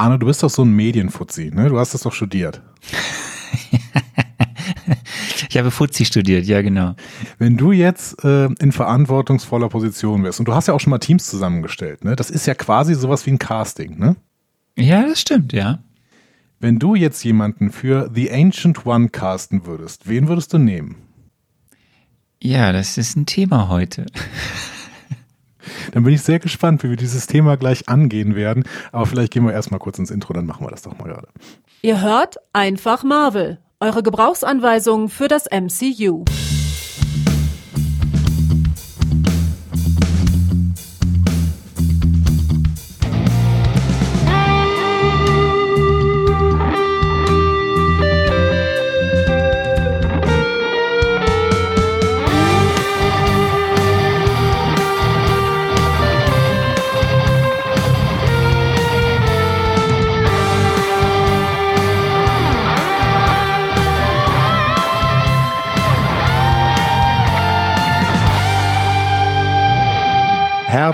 Arne, du bist doch so ein Medienfuzzi, ne? Du hast das doch studiert. ich habe Fuzzi studiert, ja genau. Wenn du jetzt äh, in verantwortungsvoller Position bist und du hast ja auch schon mal Teams zusammengestellt, ne? Das ist ja quasi sowas wie ein Casting, ne? Ja, das stimmt, ja. Wenn du jetzt jemanden für The Ancient One casten würdest, wen würdest du nehmen? Ja, das ist ein Thema heute. Dann bin ich sehr gespannt, wie wir dieses Thema gleich angehen werden. Aber vielleicht gehen wir erstmal kurz ins Intro, dann machen wir das doch mal gerade. Ihr hört einfach Marvel, eure Gebrauchsanweisung für das MCU.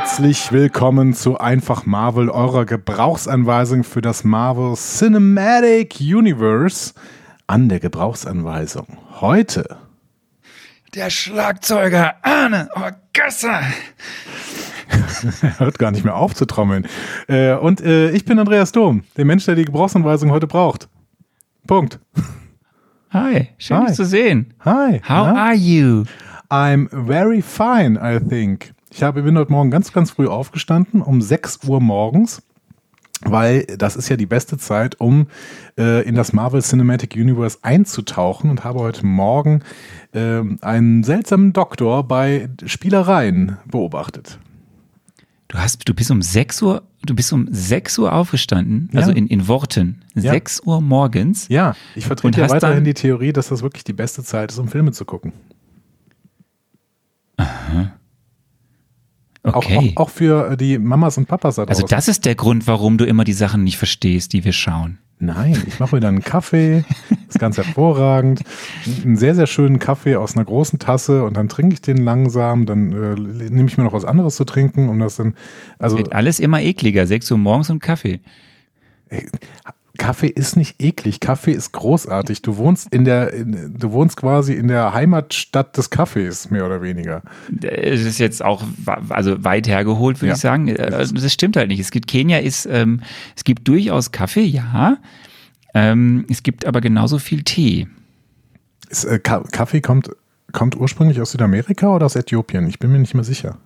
Herzlich willkommen zu Einfach Marvel, eurer Gebrauchsanweisung für das Marvel Cinematic Universe. An der Gebrauchsanweisung heute. Der Schlagzeuger Arne Orgassa. er hört gar nicht mehr auf zu trommeln. Äh, und äh, ich bin Andreas Dom, der Mensch, der die Gebrauchsanweisung heute braucht. Punkt. Hi, schön Hi. dich zu sehen. Hi. How na? are you? I'm very fine, I think. Ich habe, bin heute Morgen ganz, ganz früh aufgestanden, um 6 Uhr morgens, weil das ist ja die beste Zeit, um äh, in das Marvel Cinematic Universe einzutauchen und habe heute Morgen äh, einen seltsamen Doktor bei Spielereien beobachtet. Du hast, du bist um 6 Uhr, du bist um 6 Uhr aufgestanden, Ja. also in, in Worten. Ja. 6 Uhr morgens. Ja, ich vertrete ja weiterhin die Theorie, dass das wirklich die beste Zeit ist, um Filme zu gucken. Okay. Auch, auch, auch für äh, die Mamas und Papas da draußen. also das ist der Grund, warum du immer die Sachen nicht verstehst, die wir schauen. Nein, ich mache mir dann einen Kaffee, ist ganz hervorragend. Einen sehr, sehr schönen Kaffee aus einer großen Tasse und dann trinke ich den langsam, dann äh, nehme ich mir noch was anderes zu trinken, um das dann, also Wird alles immer ekliger. 6 Uhr morgens und Kaffee. Kaffee ist nicht eklig, Kaffee ist großartig. Du wohnst in der, in, du wohnst quasi in der Heimatstadt des Kaffees, mehr oder weniger. Es ist jetzt auch also weit hergeholt, würde Ja. ich sagen. Äh, Also das stimmt halt nicht. Es gibt Kenia ist, ähm, es gibt durchaus Kaffee, ja. Ähm, es gibt aber genauso viel Tee. Ist, äh, Ka Kaffee kommt, kommt ursprünglich aus Südamerika oder aus Äthiopien? Ich bin mir nicht mehr sicher.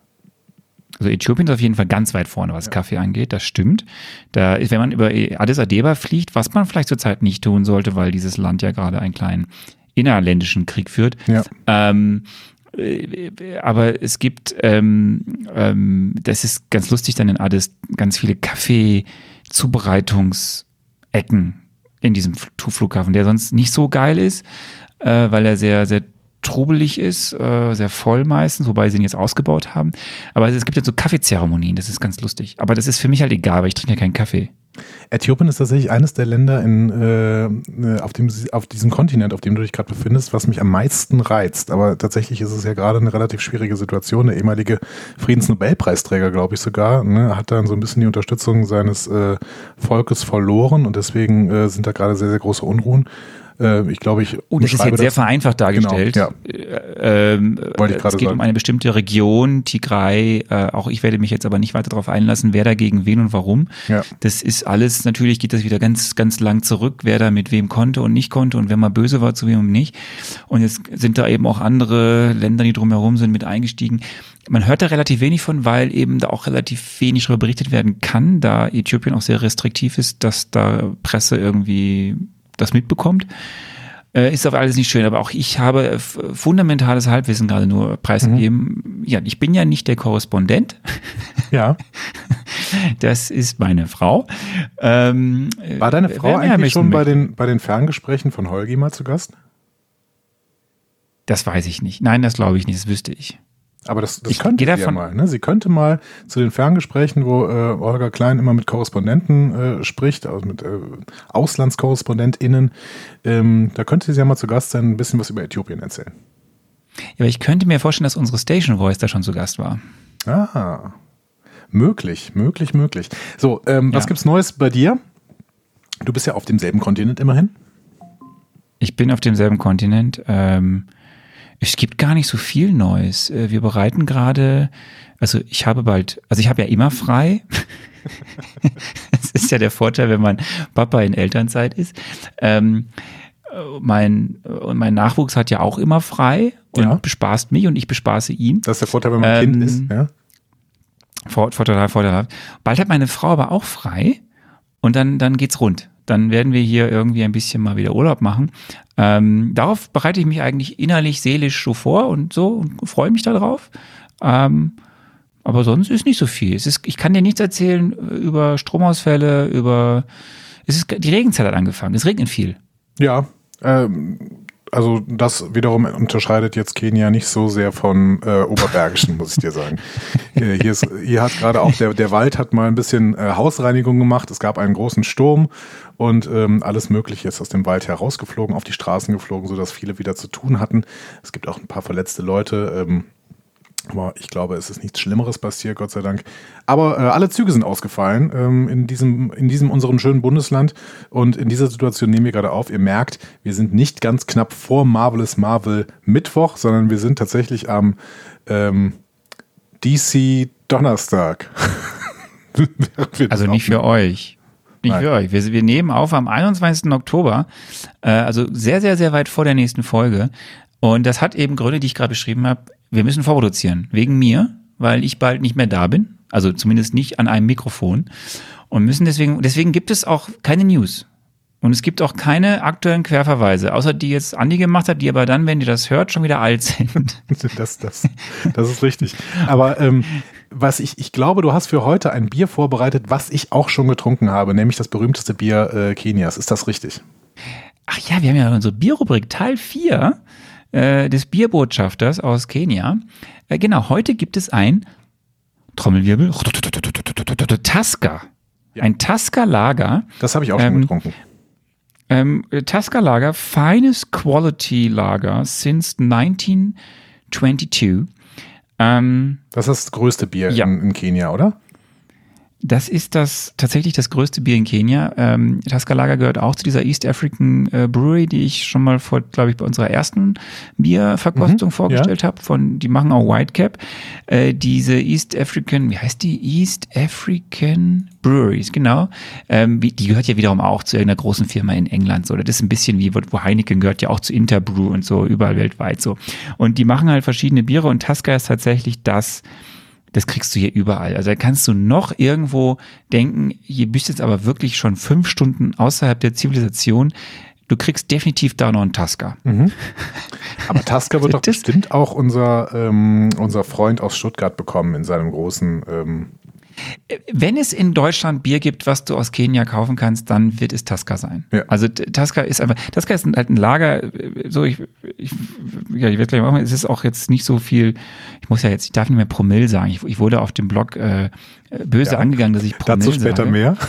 Also Äthiopien ist auf jeden Fall ganz weit vorne, was Kaffee angeht, das stimmt. Da ist, wenn man über Addis Abeba fliegt, was man vielleicht zurzeit nicht tun sollte, weil dieses Land ja gerade einen kleinen innerländischen Krieg führt. Ja. Ähm, äh, aber es gibt, ähm, ähm, das ist ganz lustig, dann in Addis ganz viele Kaffee-Zubereitungsecken in diesem Fl- Flughafen, der sonst nicht so geil ist, äh, weil er sehr, sehr trubelig ist, äh, sehr voll meistens, wobei sie ihn jetzt ausgebaut haben. Aber es gibt ja so Kaffeezeremonien, das ist ganz lustig. Aber das ist für mich halt egal, weil ich trinke ja keinen Kaffee. Äthiopien ist tatsächlich eines der Länder in, äh, äh, auf, dem, auf diesem Kontinent, auf dem du dich gerade befindest, was mich am meisten reizt. Aber tatsächlich ist es ja gerade eine relativ schwierige Situation. Der ehemalige Friedensnobelpreisträger, glaube ich sogar, ne, hat dann so ein bisschen die Unterstützung seines äh, Volkes verloren und deswegen äh, sind da gerade sehr, sehr große Unruhen. Äh, ich glaube, ich Oh, das ist jetzt sehr vereinfacht dargestellt. Genau, Äh, ähm, Wollte ich es geht sagen. um eine bestimmte Region, Tigray. Äh, auch ich werde mich jetzt aber nicht weiter darauf einlassen, wer dagegen wen und warum. Ja. Das ist alles, natürlich geht das wieder ganz, ganz lang zurück, wer da mit wem konnte und nicht konnte und wer mal böse war, zu wem und nicht. Und jetzt sind da eben auch andere Länder, die drumherum sind, mit eingestiegen. Man hört da relativ wenig von, weil eben da auch relativ wenig darüber berichtet werden kann, da Äthiopien auch sehr restriktiv ist, dass da Presse irgendwie das mitbekommt. Äh, ist aber alles nicht schön, aber auch ich habe fundamentales Halbwissen gerade nur preisgegeben. Ja, ich bin ja nicht der Korrespondent. Ja. Das ist meine Frau. Ähm, War deine äh, Frau eigentlich schon bei möchte. den, bei den Ferngesprächen von Holgi mal zu Gast? Das weiß ich nicht. Nein, das glaube ich nicht, das wüsste ich. Aber das, das Ich könnte sie ja mal. Ne? Sie könnte mal zu den Ferngesprächen, wo äh, Olga Klein immer mit Korrespondenten äh, spricht, also mit äh, AuslandskorrespondentInnen, ähm, da könnte sie ja mal zu Gast sein, ein bisschen was über Äthiopien erzählen. Ja, aber ich könnte mir vorstellen, dass unsere Station Voice da schon zu Gast war. Ah, möglich, möglich, möglich. So, ähm, was Ja. gibt's Neues bei dir? Du bist ja auf demselben Kontinent immerhin. Ich bin auf demselben Kontinent. Ähm, es gibt gar nicht so viel Neues. Äh, wir bereiten gerade, also ich habe bald, also ich habe ja immer frei. das ist ja der Vorteil, wenn man Papa in Elternzeit ist. Ähm, mein, mein Nachwuchs hat ja auch immer frei und Ja. bespaßt mich und ich bespaße ihn. Das ist der Vorteil, wenn man Ähm, Kind ist. Ja? Vor- Vorteilhaft, vorteilhaft. Bald hat meine Frau aber auch frei und dann, dann geht's rund. Dann werden wir hier irgendwie ein bisschen mal wieder Urlaub machen. Ähm, darauf bereite ich mich eigentlich innerlich, seelisch so vor und so und freue mich darauf. Ähm, aber sonst ist nicht so viel. Ist, ich kann dir nichts erzählen über Stromausfälle, über es ist, die Regenzeit hat angefangen. Es regnet viel. Ja, ähm, also das wiederum unterscheidet jetzt Kenia nicht so sehr von äh, Oberbergischen, muss ich dir sagen. Äh, hier, ist, hier hat gerade auch der, der Wald hat mal ein bisschen äh, Hausreinigung gemacht. Es gab einen großen Sturm und ähm, alles Mögliche ist aus dem Wald herausgeflogen, auf die Straßen geflogen, sodass viele wieder zu tun hatten. Es gibt auch ein paar verletzte Leute. Ähm, aber ich glaube, es ist nichts Schlimmeres passiert, Gott sei Dank. Aber äh, alle Züge sind ausgefallen ähm, in, diesem, in diesem unserem schönen Bundesland. Und in dieser Situation nehmen wir gerade auf. Ihr merkt, wir sind nicht ganz knapp vor Marvelous Marvel Mittwoch, sondern wir sind tatsächlich am ähm, DC Donnerstag. Also nicht für euch. Nicht Nein. für euch. Wir, wir nehmen auf am 21. Oktober, äh, also sehr, sehr, sehr weit vor der nächsten Folge. Und das hat eben Gründe, die ich gerade beschrieben habe. Wir müssen vorproduzieren. Wegen mir, weil ich bald nicht mehr da bin. Also zumindest nicht an einem Mikrofon. Und müssen deswegen, deswegen gibt es auch keine News. Und es gibt auch keine aktuellen Querverweise, außer die jetzt Andi gemacht hat, die aber dann, wenn ihr das hört, schon wieder alt sind. Das, das, das ist richtig. Aber ähm, was ich, ich glaube, du hast für heute ein Bier vorbereitet, was ich auch schon getrunken habe, nämlich das berühmteste Bier äh, Kenias. Ist das richtig? Ach ja, wir haben ja unsere Bierrubrik Teil 4 äh, des Bierbotschafters aus Kenia. Äh, genau, heute gibt es ein Trommelwirbel, Tasca. Ein Tasca-Lager. Das habe ich auch schon Ähm, getrunken. Ähm, Tasca-Lager, finest quality Lager since 1922. Ähm, Das ist das größte Bier ja. in, in Kenia, oder? Das ist das tatsächlich das größte Bier in Kenia. Ähm, Tasca Lager gehört auch zu dieser East African äh, Brewery, die ich schon mal vor, glaube ich, bei unserer ersten Bierverkostung Mhm, vorgestellt habe. Von, die machen auch Whitecap. Äh, diese East African, wie heißt die? East African Breweries, genau. Ähm, die gehört ja wiederum auch zu irgendeiner großen Firma in England. So, das ist ein bisschen wie wo Heineken gehört ja auch zu Interbrew und so überall weltweit so. Und die machen halt verschiedene Biere und Tasca ist tatsächlich das das kriegst du hier überall. Also da kannst du noch irgendwo denken, hier bist du jetzt aber wirklich schon fünf Stunden außerhalb der Zivilisation. Du kriegst definitiv da noch einen Tasca. Aber Tasca wird doch bestimmt auch unser, ähm, unser Freund aus Stuttgart bekommen in seinem großen. Ähm, Wenn es in Deutschland Bier gibt, was du aus Kenia kaufen kannst, dann wird es Tasca sein. Ja. Also Tasca ist einfach, Tasca ist ein- halt ein Lager, äh, so ich, ich, ja, ich werde gleich machen, es ist auch jetzt nicht so viel, ich muss ja jetzt, ich darf nicht mehr Promille sagen. Ich, ich wurde auf dem Blog äh, böse Ja. angegangen, dass ich Promille dazu später sage. mehr.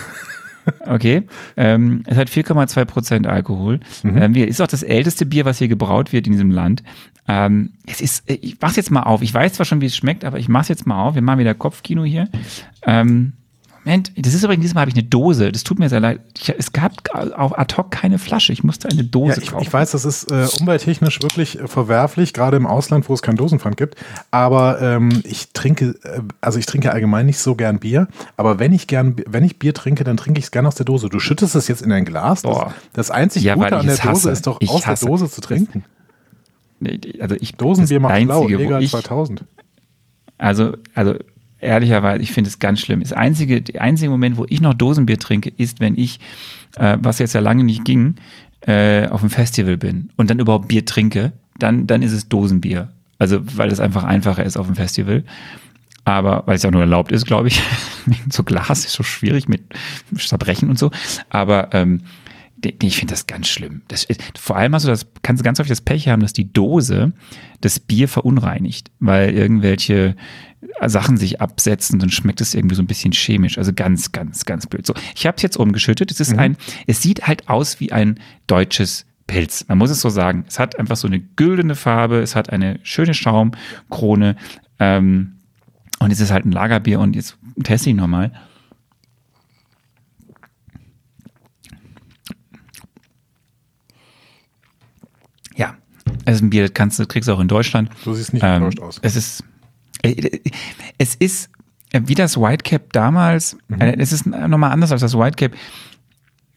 Okay. Ähm, es hat 4,2 Prozent Alkohol. Ähm, wir- ist auch das älteste Bier, was hier gebraut wird in diesem Land. Ähm, es ist, äh, ich mach's jetzt mal auf. Ich weiß zwar schon, wie es schmeckt, aber ich mach's jetzt mal auf. Wir machen wieder Kopfkino hier. Ähm, Moment, das ist übrigens, diesmal habe ich eine Dose. Das tut mir sehr leid. Ich, es gab auch ad hoc keine Flasche. Ich musste eine Ja, Dose ich, kaufen. ich weiß, das ist äh, umwelttechnisch wirklich äh, verwerflich, gerade im Ausland, wo es keinen Dosenpfand gibt. Aber ähm, ich trinke, äh, also ich trinke allgemein nicht so gern Bier. Aber wenn ich gern, wenn ich Bier trinke, dann trinke ich es gerne aus der Dose. Du schüttest es jetzt in ein Glas. Das, das einzig Ja, Gute an der Dose hasse. ist doch Ich aus hasse der Dose zu trinken. Also ich, das macht blau, Einzige, wo Legal ich- 2000. Also, also ehrlicherweise, ich finde es ganz schlimm. Das einzige, der einzige Moment, wo ich noch Dosenbier trinke, ist, wenn ich, äh, was jetzt ja lange nicht ging, äh, auf dem Festival bin und dann überhaupt Bier trinke, dann, dann ist es Dosenbier. Also, weil es einfach einfacher ist auf dem Festival. Aber, weil es ja auch nur erlaubt ist, glaube ich. so Glas ist so schwierig mit Zerbrechen und so. Aber ähm, ich finde das ganz schlimm. Das, vor allem hast du das, kannst du ganz häufig das Pech haben, dass die Dose das Bier verunreinigt, weil irgendwelche Sachen sich absetzen, dann schmeckt es irgendwie so ein bisschen chemisch. Also ganz, ganz, ganz blöd. So, ich habe es jetzt umgeschüttet. Es ist ein, es sieht halt aus wie ein deutsches Pilz. Man muss es so sagen. Es hat einfach so eine güldene Farbe, es hat eine schöne Schaumkrone. Ähm, und es ist halt ein Lagerbier und jetzt teste ich nochmal. Es ist ein Bier, das kannst du, kriegst du auch in Deutschland. Du siehst nicht Ähm, enttäuscht aus. Es ist, äh, es ist äh, wie das Whitecap damals. Mhm. äh, Es ist nochmal anders als das Whitecap.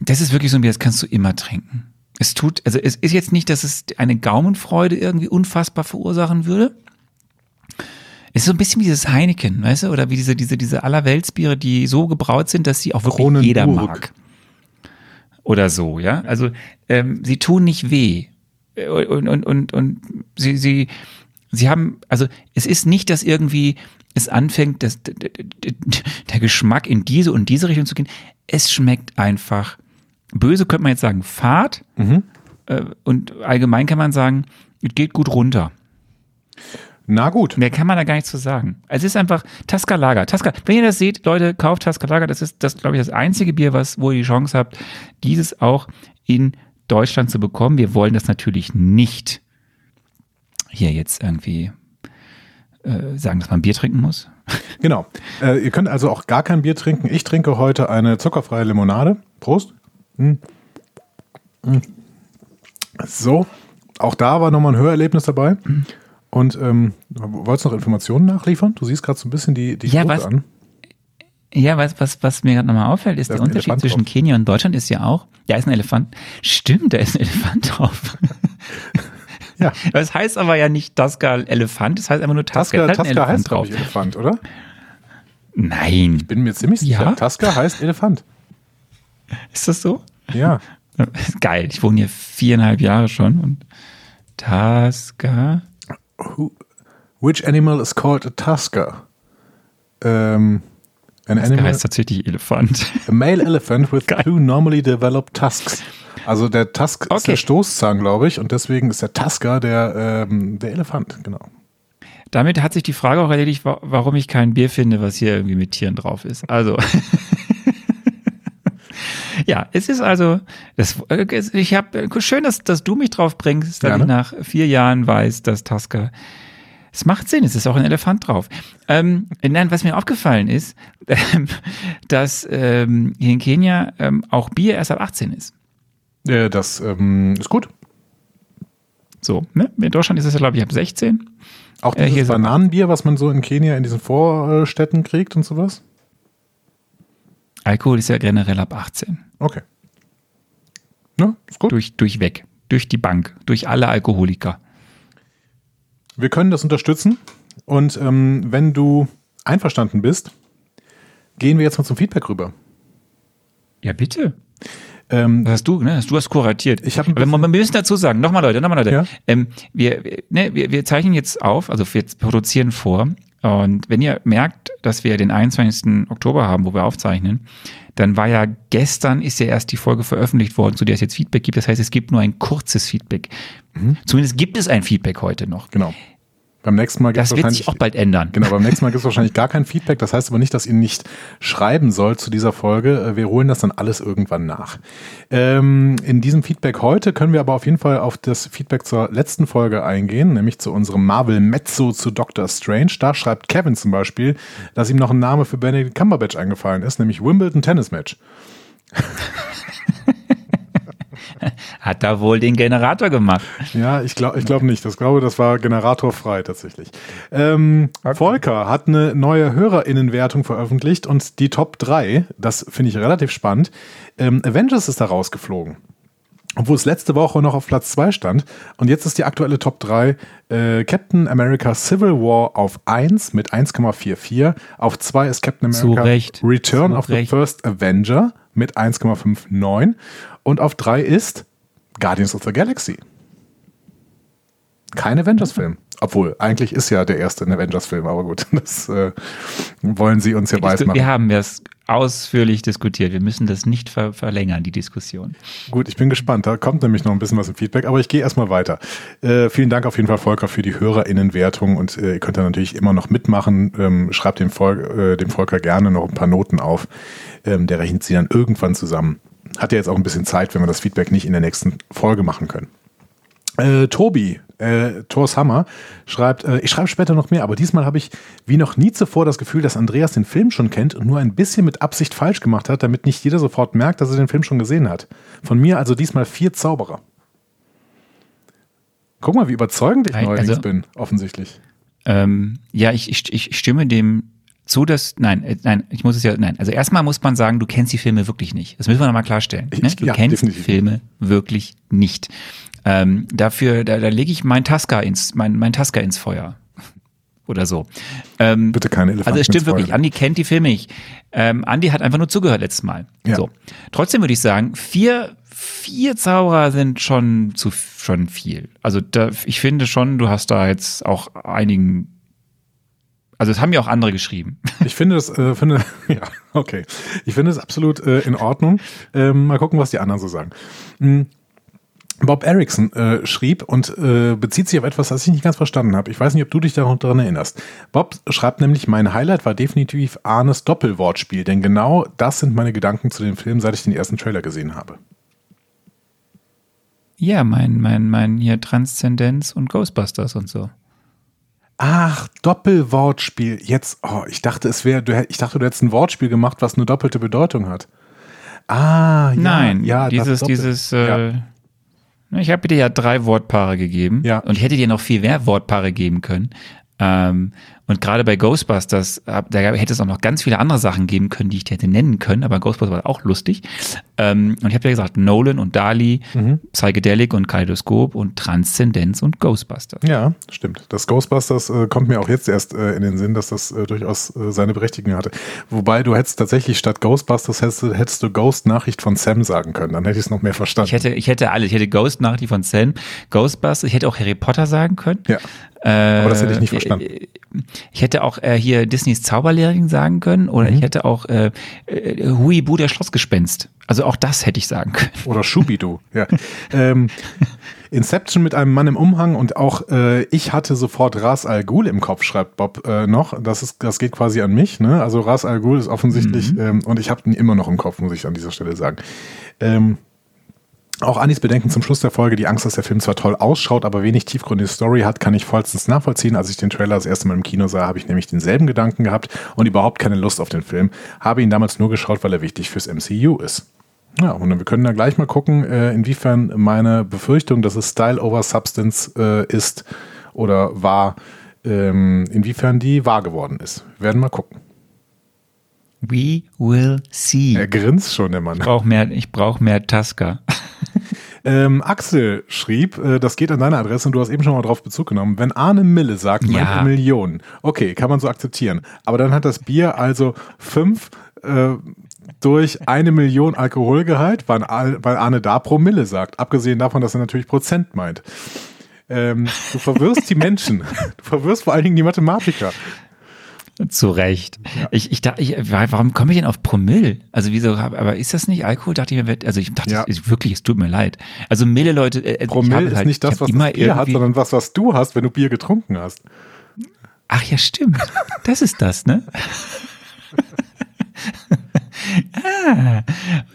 Das ist wirklich so ein Bier, das kannst du immer trinken. Es tut, also es ist jetzt nicht, dass es eine Gaumenfreude irgendwie unfassbar verursachen würde. Es ist so ein bisschen wie dieses Heineken, weißt du, oder wie diese, diese, diese Allerweltsbiere, die so gebraut sind, dass sie auch wirklich Kronenburg. jeder mag. Oder so, ja. Also ähm, sie tun nicht weh. Und, und, und, und sie, sie, sie haben, also es ist nicht, dass irgendwie es anfängt, dass der Geschmack in diese und diese Richtung zu gehen. Es schmeckt einfach böse, könnte man jetzt sagen, fad. Äh, Und allgemein kann man sagen, es geht gut runter. Na gut. Mehr kann man da gar nicht zu sagen. Es ist einfach Tasca Lager. Tasca, wenn ihr das seht, Leute, kauft Tasca Lager. Das ist das, glaube ich, das einzige Bier, was, wo ihr die Chance habt, dieses auch in Deutschland zu bekommen. Wir wollen das natürlich nicht hier jetzt irgendwie äh, sagen, dass man Bier trinken muss. Genau. Äh, ihr könnt also auch gar kein Bier trinken. Ich trinke heute eine zuckerfreie Limonade. Prost. Mm. Mm. So, auch da war nochmal ein Hörerlebnis dabei. Und ähm, wolltest du noch Informationen nachliefern? Du siehst gerade so ein bisschen die, die Ja, was- an. Ja, was, was, was mir gerade nochmal auffällt, ist Da der ist Unterschied Elefant zwischen drauf. Kenia und Deutschland ist ja auch, da ist ein Elefant. Stimmt, da ist ein Elefant drauf. Ja. Das heißt aber ja nicht Tasca Elefant, das heißt einfach nur Tasca. Tasca, ein Tasca Elefant heißt, glaube ich, Elefant, oder? Nein. Bin mir ziemlich sicher. Ja? Tasca heißt Elefant. Ist das so? Ja. Geil, ich wohne hier viereinhalb Jahre schon und Tasca. Who, which animal is called a tusker? Ähm, an Tasca animal, heißt tatsächlich Elefant. a male elephant with Geil. two normally developed tusks. Also der Tusk ist Okay. der Stoßzahn, glaube ich, und deswegen ist der Tusker der, ähm, der Elefant, genau. Damit hat sich die Frage auch erledigt, wa- warum ich kein Bier finde, was hier irgendwie mit Tieren drauf ist. Also. ja, es ist also, das, äh, ich habe schön, dass, dass du mich drauf bringst, dass ich nach vier Jahren weiß, dass Tasca. Es macht Sinn, es ist auch ein Elefant drauf. Ähm, nein, was mir aufgefallen ist, ähm, dass ähm, hier in Kenia ähm, auch Bier erst ab 18 ist. Äh, das ähm, ist gut. So, ne? In Deutschland ist es ja, glaube ich, ab 16. Auch Äh, hier dieses ist er. Bananenbier, was man so in Kenia in diesen Vorstädten kriegt und sowas? Alkohol ist ja generell ab 18. Okay. Ja, ist gut. Durch, durchweg. Durch die Bank. Durch alle Alkoholiker. Wir können das unterstützen. Und ähm, wenn du einverstanden bist, gehen wir jetzt mal zum Feedback rüber. Ja, bitte. Ähm, Das hast du, ne? Du hast kuratiert. Ich hab Aber wir müssen dazu sagen, nochmal Leute, nochmal Leute. Ja. Ähm, wir, wir- ne, wir, wir zeichnen jetzt auf, also wir produzieren vor. Und wenn ihr merkt, dass wir den 21. Oktober haben, wo wir aufzeichnen, dann war ja gestern ist ja erst die Folge veröffentlicht worden, zu der es jetzt Feedback gibt. Das heißt, es gibt nur ein kurzes Feedback. Mhm. Zumindest gibt es ein Feedback heute noch. genau. Beim nächsten Mal gibt's Das wird wahrscheinlich sich auch bald ändern. Genau, beim nächsten Mal gibt es wahrscheinlich gar kein Feedback. Das heißt aber nicht, dass ihr nicht schreiben sollt zu dieser Folge. Äh, Wir holen das dann alles irgendwann nach. Ähm, in diesem Feedback heute können wir aber auf jeden Fall auf das Feedback zur letzten Folge eingehen, nämlich zu unserem Marvel Mezzo zu Doctor Strange. Da schreibt Kevin zum Beispiel, dass ihm noch ein Name für Benedict Cumberbatch eingefallen ist, nämlich Wimbledon Tennis Match. Hat da wohl den Generator gemacht. Ja, ich glaube ich glaub nicht. Ich glaube, das war generatorfrei tatsächlich. Ähm, Volker hat eine neue HörerInnenwertung veröffentlicht und die Top 3, das finde ich relativ spannend. Ähm, Avengers ist da rausgeflogen. Obwohl es letzte Woche noch auf Platz 2 stand. Und jetzt ist die aktuelle Top 3 äh, Captain America Civil War auf 1 mit 1,44. Auf 2 ist Captain America. Return Zu of the. First Avenger mit 1,59. Und auf 3 ist Guardians of the Galaxy. Kein Avengers-Film. Obwohl, eigentlich ist ja der erste ein Avengers-Film, aber gut, das äh, wollen sie uns ja weiß Wir haben das ausführlich diskutiert. Wir müssen das nicht ver verlängern, die Diskussion. Gut, ich bin gespannt. Da kommt nämlich noch ein bisschen was im Feedback, aber ich gehe erstmal weiter. Äh, vielen Dank auf jeden Fall, Volker, für die HörerInnenwertung und äh, ihr könnt da natürlich immer noch mitmachen. Ähm, schreibt dem, Vol äh, dem Volker gerne noch ein paar Noten auf. Ähm, der rechnet sie dann irgendwann zusammen. Hat ja jetzt auch ein bisschen Zeit, wenn wir das Feedback nicht in der nächsten Folge machen können. Äh, Tobi, äh, Thors Hammer, schreibt, äh, ich schreibe später noch mehr, aber diesmal habe ich wie noch nie zuvor das Gefühl, dass Andreas den Film schon kennt und nur ein bisschen mit Absicht falsch gemacht hat, damit nicht jeder sofort merkt, dass er den Film schon gesehen hat. Von mir also diesmal vier Zauberer. Guck mal, wie überzeugend ich neuerdings also- bin, offensichtlich. Ähm, ja, ich, ich, ich stimme dem zu, dass, nein, äh, nein, ich muss es ja, nein. Also erstmal muss man sagen, du kennst die Filme wirklich nicht. Das müssen wir nochmal klarstellen. Ne? Ich- Du ja, kennst definitiv. die Filme wirklich nicht. Ähm, dafür, da, da lege ich mein Tasca ins, mein, mein Tasca ins Feuer. Oder so. Ähm, Bitte keine Elefanten also es stimmt wirklich, Andi kennt die Filme nicht. Ähm, Andi hat einfach nur zugehört letztes Mal. Ja. So. Trotzdem würde ich sagen, vier, vier Zauberer sind schon zu schon viel. Also da, ich finde schon, du hast da jetzt auch einigen. Also es haben ja auch andere geschrieben. Ich finde das, äh, finde, ja, okay. Ich finde es absolut äh, in Ordnung. Ähm, mal gucken, was die anderen so sagen. Hm. Bob Erickson äh, schrieb und äh, bezieht sich auf etwas, das ich nicht ganz verstanden habe. Ich weiß nicht, ob du dich daran erinnerst. Bob schreibt nämlich, mein Highlight war definitiv Arnes Doppelwortspiel, denn genau das sind meine Gedanken zu dem Film, seit ich den ersten Trailer gesehen habe. Ja, mein, mein, mein hier Transzendenz und Ghostbusters und so. Ach, Doppelwortspiel. Jetzt, oh, ich dachte, es wäre, ich dachte, du hättest ein Wortspiel gemacht, was eine doppelte Bedeutung hat. Ah, ja, Nein, ja, das dieses, dieses, ja. äh, ich habe dir ja drei Wortpaare gegeben. Ja. Und ich hätte dir noch viel mehr Wortpaare geben können. Ähm, und gerade bei Ghostbusters, hab- da hätte es auch noch ganz viele andere Sachen geben können, die ich dir hätte nennen können, aber Ghostbusters war auch lustig. Ähm, und ich habe ja gesagt, Nolan und Dali, Mhm. Psychedelic und Kaleidoskop und Transzendenz und Ghostbusters. Ja, stimmt. Das Ghostbusters äh, kommt mir auch jetzt erst äh, in den Sinn, dass das äh, durchaus äh, seine Berechtigung hatte. Wobei du hättest tatsächlich statt Ghostbusters hättest, du- hättest du Ghost Nachricht von Sam sagen können. Dann hätte ich es noch mehr verstanden. Ich hätte, ich hätte alles. Ich hätte Ghost Nachricht von Sam, Ghostbusters, ich hätte auch Harry Potter sagen können. ja, Äh, aber das hätte ich nicht verstanden. Ich hätte auch äh, hier Disneys Zauberlehrerin sagen können oder Mhm. ich hätte auch äh, äh, Huibu der Schlossgespenst. Also auch das hätte ich sagen können. Oder Schubidu. ja. ähm, Inception mit einem Mann im Umhang und auch äh, ich hatte sofort Ras Al Ghul im Kopf, schreibt Bob äh, noch. Das, ist, das geht quasi an mich. Ne? Also Ras Al Ghul ist offensichtlich, ähm, und ich habe ihn immer noch im Kopf, muss ich an dieser Stelle sagen. Ähm, auch Anis Bedenken zum Schluss der Folge, die Angst, dass der Film zwar toll ausschaut, aber wenig tiefgründige Story hat, kann ich vollstens nachvollziehen. Als ich den Trailer das erste Mal im Kino sah, habe ich nämlich denselben Gedanken gehabt und überhaupt keine Lust auf den Film. Habe ihn damals nur geschaut, weil er wichtig fürs MCU ist. Ja, und wir können da gleich mal gucken, äh, inwiefern meine Befürchtung, dass es Style over Substance äh, ist oder war, ähm, inwiefern die wahr geworden ist. Wir werden mal gucken. We will see. Er grinst schon, der Mann. Ich brauche mehr, ich brauch mehr Tasker. Ähm, Axel schrieb, äh, das geht an deine Adresse und du hast eben schon mal drauf Bezug genommen. Wenn Arne Mille sagt, meint Ja. er Millionen. Okay, kann man so akzeptieren. Aber dann hat das Bier also fünf äh, durch eine Million Alkoholgehalt, weil, weil Arne da Promille sagt. Abgesehen davon, dass er natürlich Prozent meint. Ähm, du verwirrst die Menschen. Du verwirrst vor allen Dingen die Mathematiker. Zu Recht. Ich, ich dachte, ich, warum komme ich denn auf Promille? Also wieso, aber ist das nicht Alkohol? Dachte ich mir, also ich dachte, Ja. ist wirklich, es tut mir leid. Also Mille Leute, äh, ich Promille ist halt, nicht ich das, was immer das Bier hat, sondern was, was du hast, wenn du Bier getrunken hast. Ach ja, stimmt. Das ist das, ne? ah,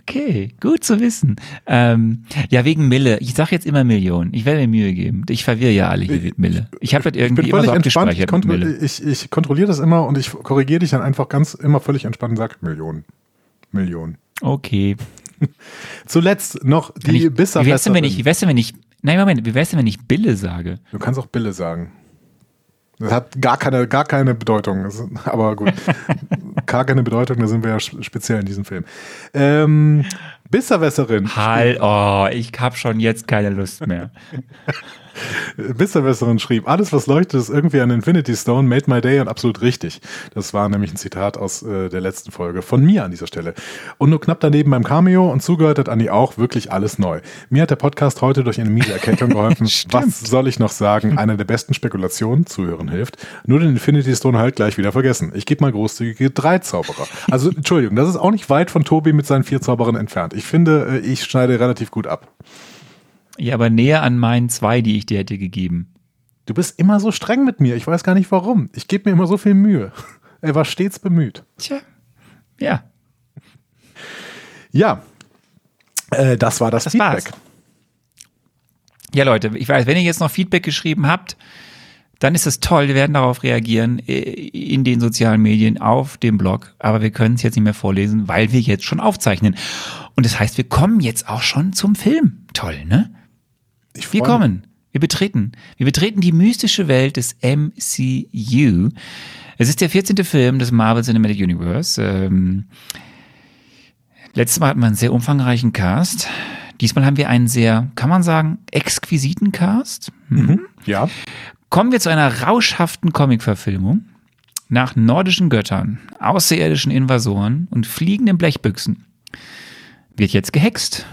okay, gut zu wissen. Ähm, ja, wegen Mille. Ich sage jetzt immer Millionen. Ich werde mir Mühe geben. Ich verwirre ja alle hier mit Mille. Ich habe das Ich irgendwie bin immer völlig so entspannt. Ich, kontro ich, ich kontrolliere das immer und ich korrigiere dich dann einfach ganz immer völlig entspannt und sage Millionen. Millionen. Okay. Zuletzt noch die ich, wie wär's denn, wenn ich, Bisserfesserin. wie wär's denn, wenn ich, nein, Moment, wie wär's denn, wenn ich Bille sage? Du kannst auch Bille sagen. Das hat gar keine, gar keine Bedeutung. Aber gut. gar keine Bedeutung, da sind wir ja speziell in diesem Film. Ähm, Bisserwässerin. Halt, oh, ich hab schon jetzt keine Lust mehr. Bisserwässerin schrieb, alles was leuchtet ist irgendwie ein Infinity Stone, made my day und absolut richtig. Das war nämlich ein Zitat aus äh, der letzten Folge von mir an dieser Stelle. Und nur knapp daneben beim Cameo und zugehört hat Andi auch wirklich alles neu. Mir hat der Podcast heute durch eine miese Erkältung geholfen. was soll ich noch sagen? Einer der besten Spekulationen, zuhören hilft. Nur den Infinity Stone halt gleich wieder vergessen. Ich gebe mal großzügige drei Zauberer. Also Entschuldigung, das ist auch nicht weit von Tobi mit seinen vier Zauberern entfernt. Ich finde, äh, ich schneide relativ gut ab. Ja, aber näher an meinen zwei, die ich dir hätte gegeben. Du bist immer so streng mit mir. Ich weiß gar nicht warum. Ich gebe mir immer so viel Mühe. Er war stets bemüht. Tja. Ja. Ja, äh, das war das, Das Feedback. war's. Ja, Leute, ich weiß, wenn ihr jetzt noch Feedback geschrieben habt, dann ist es toll. Wir werden darauf reagieren äh, in den sozialen Medien, auf dem Blog. Aber wir können es jetzt nicht mehr vorlesen, weil wir jetzt schon aufzeichnen. Und das heißt, wir kommen jetzt auch schon zum Film. Toll, ne? Ich Wir kommen Wir betreten, wir betreten die mystische Welt des MCU. Es ist der 14. Film des Marvel Cinematic Universe. Ähm, letztes Mal hatten wir einen sehr umfangreichen Cast. Diesmal haben wir einen sehr, kann man sagen, exquisiten Cast. Mhm. Ja. Kommen wir zu einer rauschhaften Comic-Verfilmung. Nach nordischen Göttern, außerirdischen Invasoren und fliegenden Blechbüchsen wird jetzt gehext